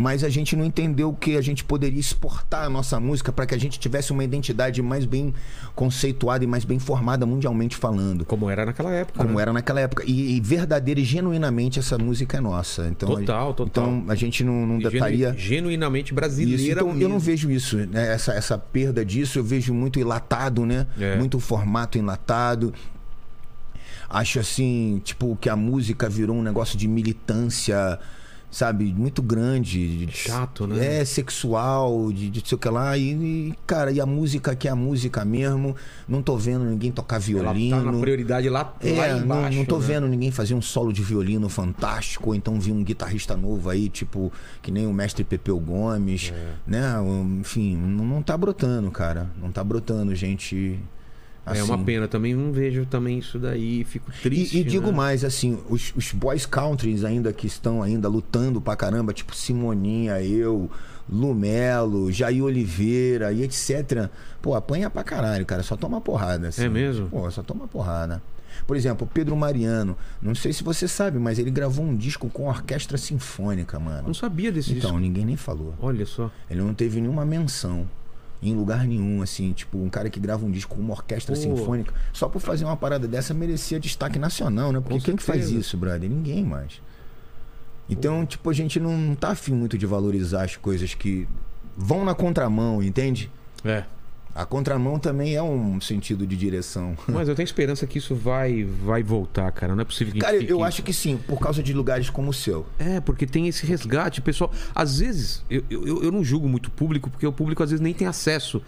Mas a gente não entendeu que a gente poderia exportar a nossa música para que a gente tivesse uma identidade mais bem conceituada e mais bem formada mundialmente falando. Como era naquela época. Como né? era naquela época. E, e verdadeira e genuinamente essa música é nossa. Então, Total, a, total. Então a gente não, não estaria. Genuinamente Isso, brasileira. então, eu mesmo. não vejo isso, né? essa, essa perda disso, eu vejo muito enlatado, né? É. Muito formato enlatado. Acho assim, tipo, que a música virou um negócio de militância, sabe, muito grande. Chato, né? É, sexual, de, de sei o que lá. E, e, cara, e a música que é a música mesmo, não tô vendo ninguém tocar Ela violino. tá na prioridade lá, É, lá não- embaixo. não, tô né? vendo ninguém fazer um solo de violino fantástico, ou então vi um guitarrista novo aí, tipo, que nem o mestre Pepeu Gomes, É. né? Enfim, não, não tá brotando, cara. Não tá brotando, gente. É uma assim. pena, também não vejo também isso daí, fico E, triste. e digo né? mais, assim, os, os boys countries ainda que estão ainda lutando pra caramba, tipo Simoninha, eu, Lumelo, Jair Oliveira e etc. Pô, apanha pra caralho, cara. Só toma porrada. Assim. É mesmo? Pô, só toma porrada. Por exemplo, Pedro Mariano. Não sei se você sabe, mas ele gravou um disco com orquestra sinfônica, mano. Não sabia desse Então, disco. ninguém nem falou. Olha só. Ele não teve nenhuma menção em lugar nenhum, assim, tipo, um cara que grava um disco com uma orquestra Pô. sinfônica, só por fazer uma parada dessa merecia destaque nacional, né? Porque Com quem que faz isso, brother? Ninguém mais. Então, tipo, a gente não tá afim muito de valorizar as coisas que vão na contramão, entende? É. A contramão também é um sentido de direção. Mas eu tenho esperança que isso vai, vai voltar, cara. Não é possível que Cara, fique- eu acho que sim, por causa de lugares como o seu. É, porque tem esse resgate, pessoal. Às vezes, eu, eu, eu não julgo muito o público, porque o público às vezes nem tem acesso.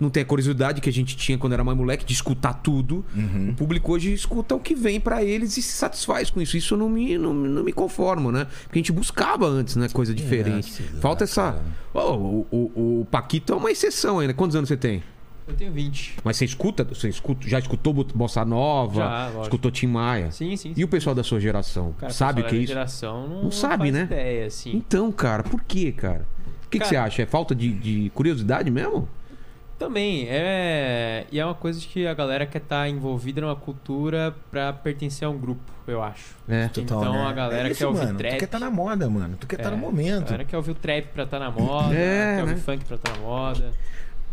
Não tem a curiosidade que a gente tinha quando era mais moleque de escutar tudo. Uhum. O público hoje escuta o que vem pra eles e se satisfaz com isso. Isso eu não me, não, não me conformo, né? Porque a gente buscava antes, né? Coisa diferente. sei lá, Falta essa. Ó, o, o, o Paquito é uma exceção ainda. Quantos anos você tem? Eu tenho 20. Mas você escuta? Você escuta, já escutou Bossa Nova? Já, lógico. escutou Tim Maia? Sim, sim. E o pessoal da sua geração? Cara, sabe o que é isso? geração não, Não sabe, faz né? ideia, assim. Então, cara, por quê, cara? O que, que Cara- você acha? É falta de, de curiosidade mesmo? Também, é. E é uma coisa de que a galera quer estar envolvida numa cultura pra pertencer a um grupo, eu acho. É. Total, então né? a galera é isso, quer ouvir mano. trap. Tu quer estar na moda, mano. Tu quer estar É, no A momento. galera quer ouvir o trap pra estar na moda, É, quer ouvir né? funk pra estar na moda.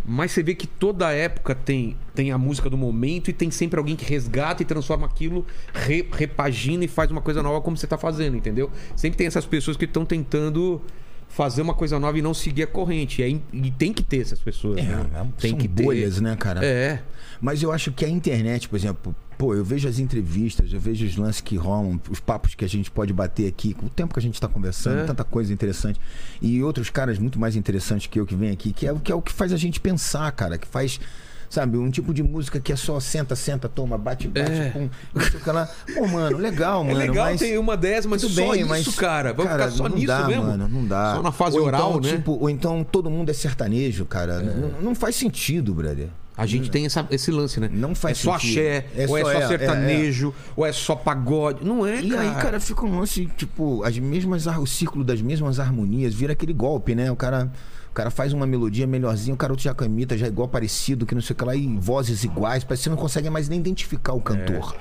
Mas você vê que toda época tem, tem a música do momento e tem sempre alguém que resgata e transforma aquilo, re- repagina e faz uma coisa nova como você tá fazendo, entendeu? Sempre tem essas pessoas que estão tentando fazer uma coisa nova e não seguir a corrente. E, e tem que ter essas pessoas. É, né? é, Tem que ter. bolhas, né, cara? É. Mas eu acho que a internet, por exemplo, pô, eu vejo as entrevistas, eu vejo os lances que rolam, os papos que a gente pode bater aqui, com o tempo que a gente tá conversando, É. tanta coisa interessante. E outros caras muito mais interessantes que eu que vem aqui, que é, que é o que faz a gente pensar, cara, que faz. Sabe, um tipo de música que é só senta, senta, toma, bate, bate, É. pum, não sei o que lá. Pô, mano, legal, É mano. legal mas... ter uma dessas, mas Tudo só bem, isso, mas, cara. Vai cara, ficar só não nisso dá, mesmo? Mano, não dá. Só na fase ou oral, então, né? Tipo, ou então todo mundo é sertanejo, cara. Não, não faz sentido, brother. A gente tem essa- esse lance, né? Não faz É só sentido. axé, É ou é só- só é, é, sertanejo, ou é só pagode. Não é, E cara. aí, cara, fica um lance, tipo, as mesmas, o círculo das mesmas harmonias, vira aquele golpe, né? O cara, cara faz uma melodia melhorzinha, o cara outro já imita, já é igual parecido, que não sei o que lá, e vozes iguais, parece que você não consegue mais nem identificar o cantor.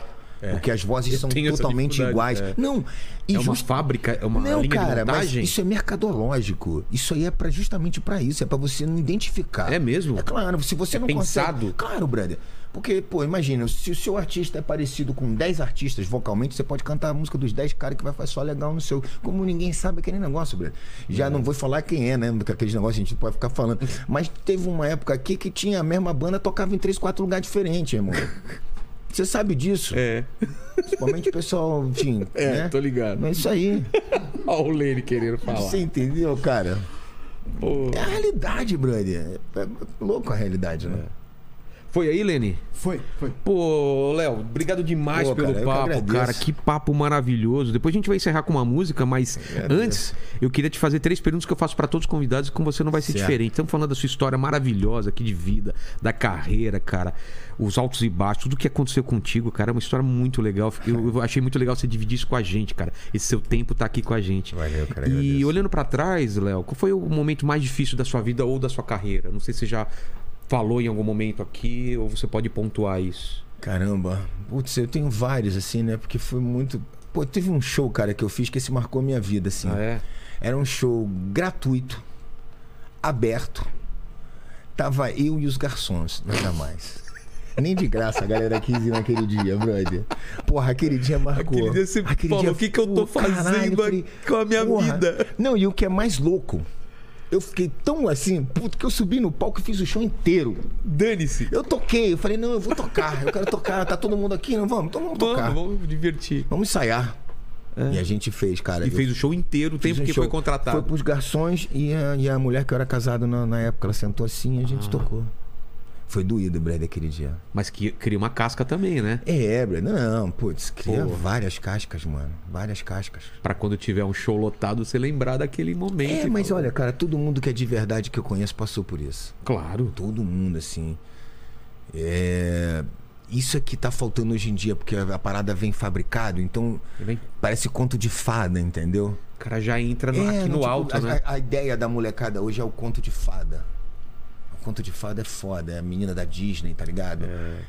Porque as vozes Eu são totalmente iguais. é. Não, É uma just- fábrica, é uma não, linha cara, de mas montagem? isso é mercadológico. Isso aí é pra, justamente pra isso, é pra você não identificar. É mesmo? É claro, se você É não pensado? consegue. Claro, brother. Porque, pô, imagina, se o seu artista é parecido com 10 artistas vocalmente, você pode cantar a música dos 10 caras que vai fazer só legal no seu. Como ninguém sabe aquele negócio, brother. Já não vou falar quem é, né? Porque aqueles negócios a gente pode ficar falando. Mas teve uma época aqui que tinha a mesma banda, tocava em 3, 4 lugares diferentes, irmão. Você sabe disso. É. Principalmente o pessoal, enfim. É, né? tô ligado. É isso aí. Olha o Lene querendo falar. Você entendeu, cara? Pô. É a realidade, brother. É, é louco a realidade, né? Foi aí, Lene? Foi, foi. Pô, Léo, obrigado demais Pô, pelo cara, que papo, agradeço. cara. Que papo maravilhoso. Depois a gente vai encerrar com uma música, mas antes eu queria te fazer três perguntas que eu faço pra todos os convidados e com você não vai ser Certo. diferente. Estamos falando da sua história maravilhosa aqui de vida, da carreira, cara. Os altos e baixos, tudo que aconteceu contigo, cara, é uma história muito legal. Eu, eu achei muito legal você dividir isso com a gente, cara. Esse seu tempo tá aqui com a gente. Valeu, cara, E agradeço. olhando pra trás, Léo, qual foi o momento mais difícil da sua vida ou da sua carreira? Não sei se você já falou em algum momento aqui ou você pode pontuar isso. Caramba. Putz, eu tenho vários, assim, né? Porque foi muito. Pô, teve um show, cara, que eu fiz que esse marcou minha vida, assim. Ah, é? Era um show gratuito, aberto. Tava eu e os garçons, nada mais. Nem de graça a galera quis ir naquele dia, brother. Porra, aquele dia marcou. Aquele dia você falou, "O que que eu tô caralho, fazendo eu falei, com a minha porra. vida?" Não, e o que é mais louco, eu fiquei tão assim, puto, que eu subi no palco e fiz o show inteiro. Dane-se. Eu toquei, eu falei, não, eu vou tocar, eu quero tocar, tá todo mundo aqui, não vamos? Então vamos tocar. Vamos, vamos divertir. Vamos ensaiar. E a gente fez, cara. E fez o show inteiro, o tempo um que show. foi contratado. Foi pros garçons e a, e a mulher que eu era casado na, na época, ela sentou assim e a Ah. gente tocou. Foi doído, Brad, aquele dia. Mas que cria uma casca também, né? É, Brad, não, putz, cria Pô. várias cascas, mano. Várias cascas. Pra quando tiver um show lotado, você lembrar daquele momento. É, mas falar, olha, cara, todo mundo que é de verdade que eu conheço passou por isso. Claro. Todo mundo, assim. É. Isso é que tá faltando hoje em dia, porque a parada vem fabricado, então Vem- parece conto de fada, entendeu? O cara já entra no- É, aqui não, no tipo, alto, a, né? a- a ideia da molecada hoje é o conto de fada. Conto de fada é foda, é a menina da Disney, tá ligado?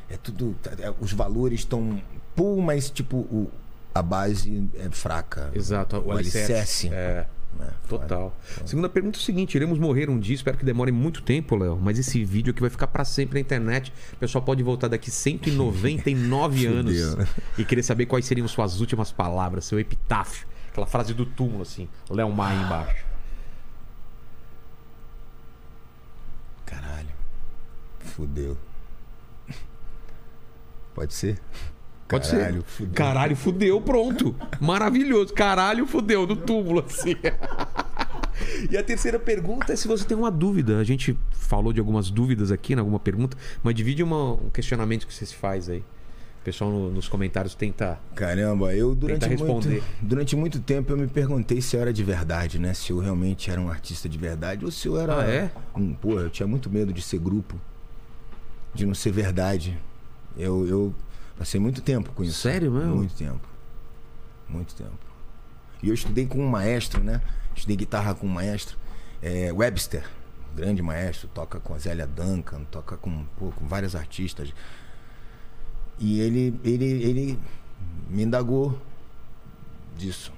É, tudo. tá- é- os valores estão. Pô, mas tipo, o, a base é fraca. Exato, o, O alicerce. alicerce. É. É, foda. Total. Segunda pergunta é o seguinte: iremos morrer um dia, espero que demore muito tempo, Léo. Mas esse vídeo aqui vai ficar pra sempre na internet. O pessoal pode voltar daqui 199 anos Fudeu. e querer saber quais seriam suas últimas palavras, seu epitáfio. Aquela frase do túmulo, assim, Léo Maia embaixo. Caralho. Fudeu. Pode ser? Pode Caralho, ser. fudeu. Caralho, fudeu, pronto. Maravilhoso. Caralho, fudeu, no túmulo, assim. E a terceira pergunta é se você tem uma dúvida. A gente falou de algumas dúvidas aqui, em alguma pergunta, mas divide uma- um questionamento que você se faz aí. O pessoal no- nos comentários tenta. Caramba, eu durante Tenta muito, responder. durante muito tempo eu me perguntei se eu era de verdade, né? Se eu realmente era um artista de verdade ou se eu era. Ah, é? Um, pô, eu tinha muito medo de ser grupo, de não ser verdade. Eu, eu passei muito tempo com isso. Sério mesmo? Muito tempo. Muito tempo. E eu estudei com um maestro, né? Estudei guitarra com um maestro, é, Webster, grande maestro, toca com a Zélia Duncan, toca com, pô, com vários artistas. E ele, ele, ele me indagou disso.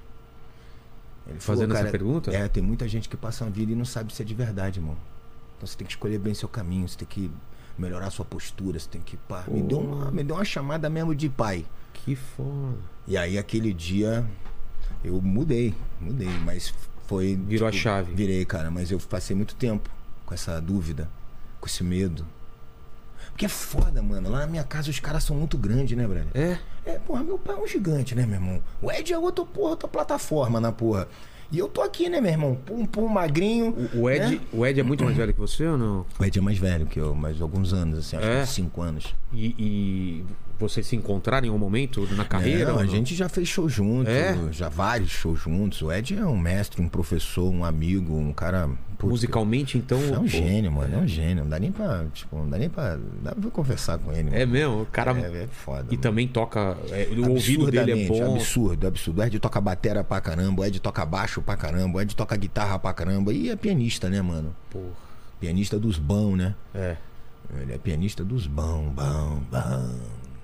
Ele falou, Fazendo essa "Cara, pergunta? É, tem muita gente que passa a vida e não sabe se é de verdade, irmão. Então você tem que escolher bem seu caminho, você tem que melhorar sua postura, você tem que. Pá, me, deu uma, me deu uma chamada mesmo de pai. Que foda. E aí aquele dia eu mudei, mudei, mas foi. tipo, Virou a chave. Virei, cara, mas eu passei muito tempo com essa dúvida, com esse medo. Porque é foda, mano. Lá na minha casa os caras são muito grandes, né, brother? É? É, porra, meu pai é um gigante, né, meu irmão? O Ed é outro, porra, outra plataforma na porra. E eu tô aqui, né, meu irmão? Pum, pum, magrinho. O, o Ed, né? o Ed é muito mais velho que você ou não? O Ed é mais velho que eu, mais alguns anos, assim, acho É? que uns 5 anos. E, e vocês se encontrarem em um momento na carreira? Não, ou a não? gente já fez show junto, É? já vários shows juntos. O Ed é um mestre, um professor, um amigo, um cara. putz, Musicalmente, então. É um pô, gênio, mano. É um gênio. Não dá nem pra. Tipo, não dá nem pra. Dá pra conversar com ele. É mano. mesmo? O cara. É, é foda. E mano. também toca. é, o ouvido dele é bom. Absurdo, absurdo. O Ed toca batera pra caramba, o Ed toca baixo pra caramba, o Ed toca guitarra pra caramba. E é pianista, né, mano? Porra. Pianista dos bão, né? É. Ele é pianista dos bão, bão, bão.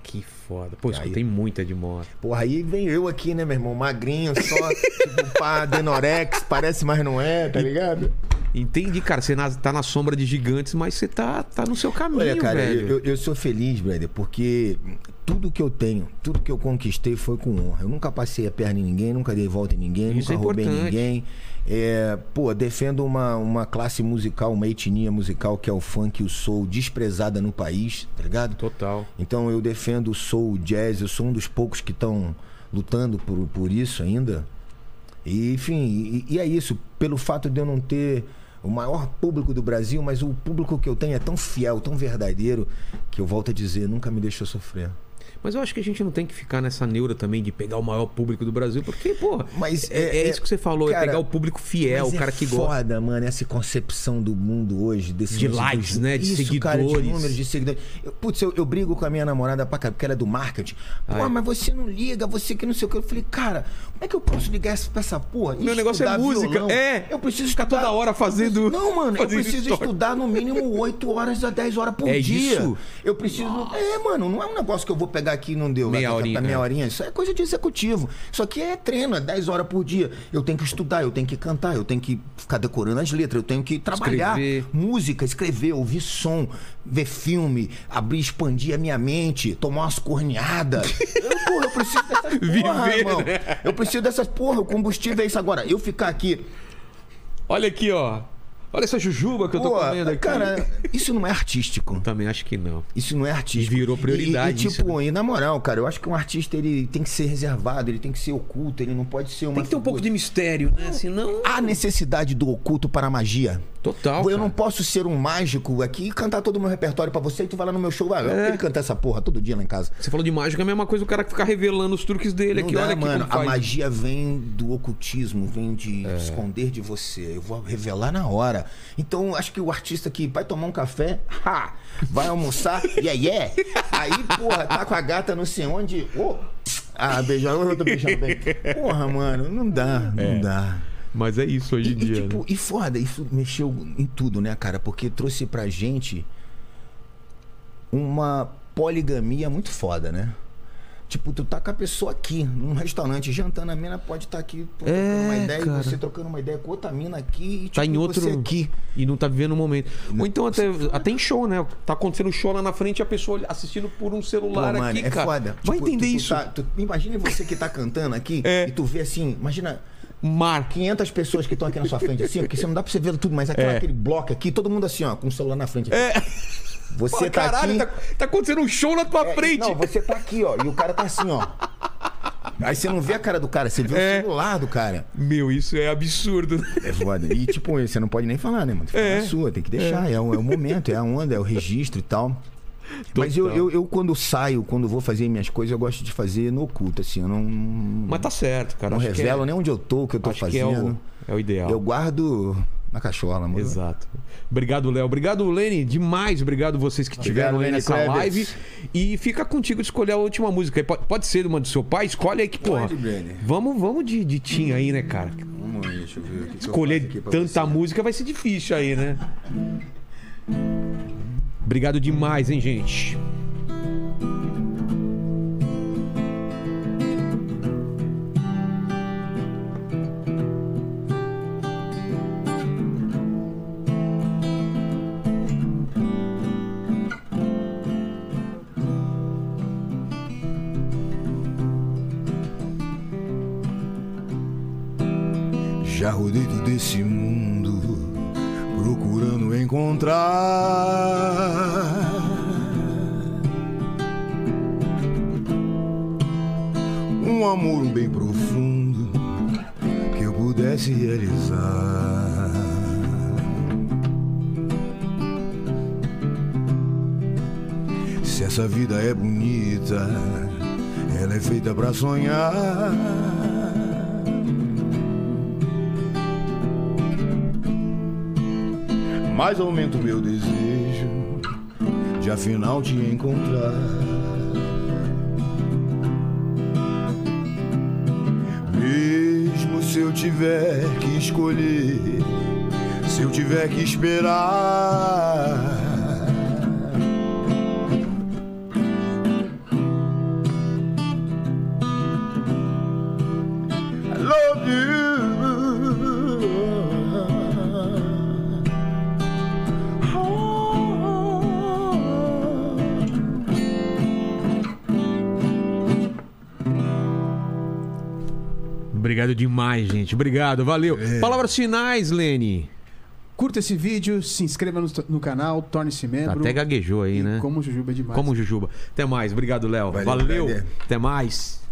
Que foda. Pô, Aí- escutei muita de moto. Porra, aí vem eu aqui, né, meu irmão? Magrinho, só, tipo, pá, Denorex, parece, mas não é, tá ligado? Entendi, cara. Você na- tá na sombra de gigantes, mas você tá, tá no seu caminho, Olha, cara, velho. eu, eu sou feliz, brother, porque tudo que eu tenho, tudo que eu conquistei foi com honra. Eu nunca passei a perna em ninguém, nunca dei volta em ninguém, Isso nunca é roubei ninguém. É, pô, defendo uma, uma classe musical, uma etnia musical que é o funk e o soul desprezada no país, tá ligado? Total. Então eu defendo o soul, o jazz, eu sou um dos poucos que estão lutando por, por isso ainda. E, enfim, e, e é isso. Pelo fato de eu não ter o maior público do Brasil, mas o público que eu tenho é tão fiel, tão verdadeiro, que eu volto a dizer, nunca me deixou sofrer. Mas eu acho que a gente não tem que ficar nessa neura também de pegar o maior público do Brasil, porque, pô, Mas é, é é- isso que você falou, cara, é pegar o público fiel, o cara é que gosta. foda, mano, essa concepção do mundo hoje, desse De likes, dos- né, de Isso, Cara, de seguidores. números de seguidores. Eu, putz, eu, eu brigo com a minha namorada pra cá, porque ela é do marketing. Pô, é? mas você não liga, você que não sei o que. Eu falei, cara, como é que eu posso ligar essa- pra essa porra? Meu negócio é música, violão? é. Eu preciso Ficar toda hora fazendo- Não, mano, eu fazendo preciso story. estudar no mínimo 8 horas a 10 horas por É dia. isso? Eu preciso. É, mano, não é um negócio que eu vou pegar aqui não deu. Meia horinha, Meia é. horinha. Isso é coisa de executivo. Isso aqui é treino, é 10 horas por dia. Eu tenho que estudar, eu tenho que cantar, eu tenho que ficar decorando as letras, eu tenho que trabalhar Escrever. música, escrever, ouvir som, ver filme, abrir, expandir a minha mente, tomar umas corneadas. Eu, porra, eu preciso dessas porra, Viver, irmão. né? Eu preciso dessas porra, o combustível é isso agora. Eu ficar aqui, Olha aqui, ó. Olha essa jujuba que eu tô pô, comendo aqui. cara, isso não é artístico. Também acho que não. Isso não é artístico. E virou prioridade E, e, isso, tipo, e na moral, cara, eu acho que um artista ele tem que ser reservado, ele tem que ser oculto, ele não pode ser uma. Tem que ter um pouco de figura- mistério, né? Senão. Há necessidade do oculto para a magia. Total. eu cara. não posso ser um mágico aqui e cantar todo o meu repertório pra você e tu vai lá no meu show. Ah, eu ele cantar essa porra todo dia lá em casa. Você falou de mágica, é a mesma coisa o cara que fica revelando os truques dele Não aqui. dá, Olha mano. A faz. magia vem do ocultismo, vem de É. esconder de você. Eu vou revelar na hora. Então, acho que o artista que vai tomar um café, ha, vai almoçar, yeah, yeah. Aí, porra, tá com a gata não sei onde. ô, ah, beijando, eu tô beijando bem. Porra, mano, não dá, não dá. Mas é isso hoje E, em dia. e, tipo, né? e foda, isso mexeu em tudo, né, cara? Porque trouxe pra gente uma poligamia muito foda, né? Tipo, tu tá com a pessoa aqui, num restaurante, jantando, a mina pode estar aqui pô, trocando É, uma ideia, cara. e você trocando uma ideia com outra mina aqui, e Tá tipo, em outro. você aqui. E não tá vivendo o momento. Ou então até, até em show, né? Tá acontecendo show lá na frente e a pessoa assistindo por um Pô, celular mano, aqui, é cara. foda. Vai Tipo, entender tu- tu isso. tá- tu- imagina você que tá cantando aqui É. e tu vê assim, imagina Mar. 500 pessoas que estão aqui na sua frente assim, porque você não dá pra você ver tudo, mas aquela, É. aquele bloco aqui, todo mundo assim, ó, com o celular na frente. Aqui. Você Pô, tá caralho, aqui... tá, tá acontecendo um show na tua É, frente. Não, você tá aqui, ó, e o cara tá assim, ó. Aí você não vê a cara do cara, você vê É. o celular do cara. Meu, isso é absurdo. É foda. E tipo, você não pode nem falar, né, mano? Fica É. na sua, tem que deixar. É, o, é o momento, é a onda, é o registro e tal. Mas eu, Total. eu, eu, quando saio, quando vou fazer minhas coisas, eu gosto de fazer no oculto, assim. Eu não, Mas tá certo, cara. não Acho revelo é, nem onde eu tô, o que eu tô acho que é fazendo. o, é o ideal. Eu guardo na cachola, mano. Exato. Obrigado, Léo. Obrigado, Lene. Demais. Obrigado vocês que estiveram aí nessa live. E fica contigo de escolher a última música. Pode, pode ser uma do seu pai? Escolhe aí que, porra. Pode. Vamos, vamos de, de Tim aí, né, cara? Vamos aí, deixa eu ver que que Escolher pra tanta você. música vai ser difícil aí, né? Obrigado demais, hein, gente. Rodei todo esse mundo procurando encontrar um amor bem profundo que eu pudesse realizar. Se essa vida é bonita, ela é feita pra sonhar. Mas aumenta o meu desejo de afinal te encontrar. Mesmo se eu tiver que escolher, se eu tiver que esperar. Obrigado demais, gente. Obrigado, valeu. É. Palavras finais, Lene. Curta esse vídeo, se inscreva no, no canal, torne-se membro. Até gaguejou aí, E né? Como o Jujuba é demais. Como Jujuba. Até mais. Obrigado, Léo. Valeu, Valeu. Até mais.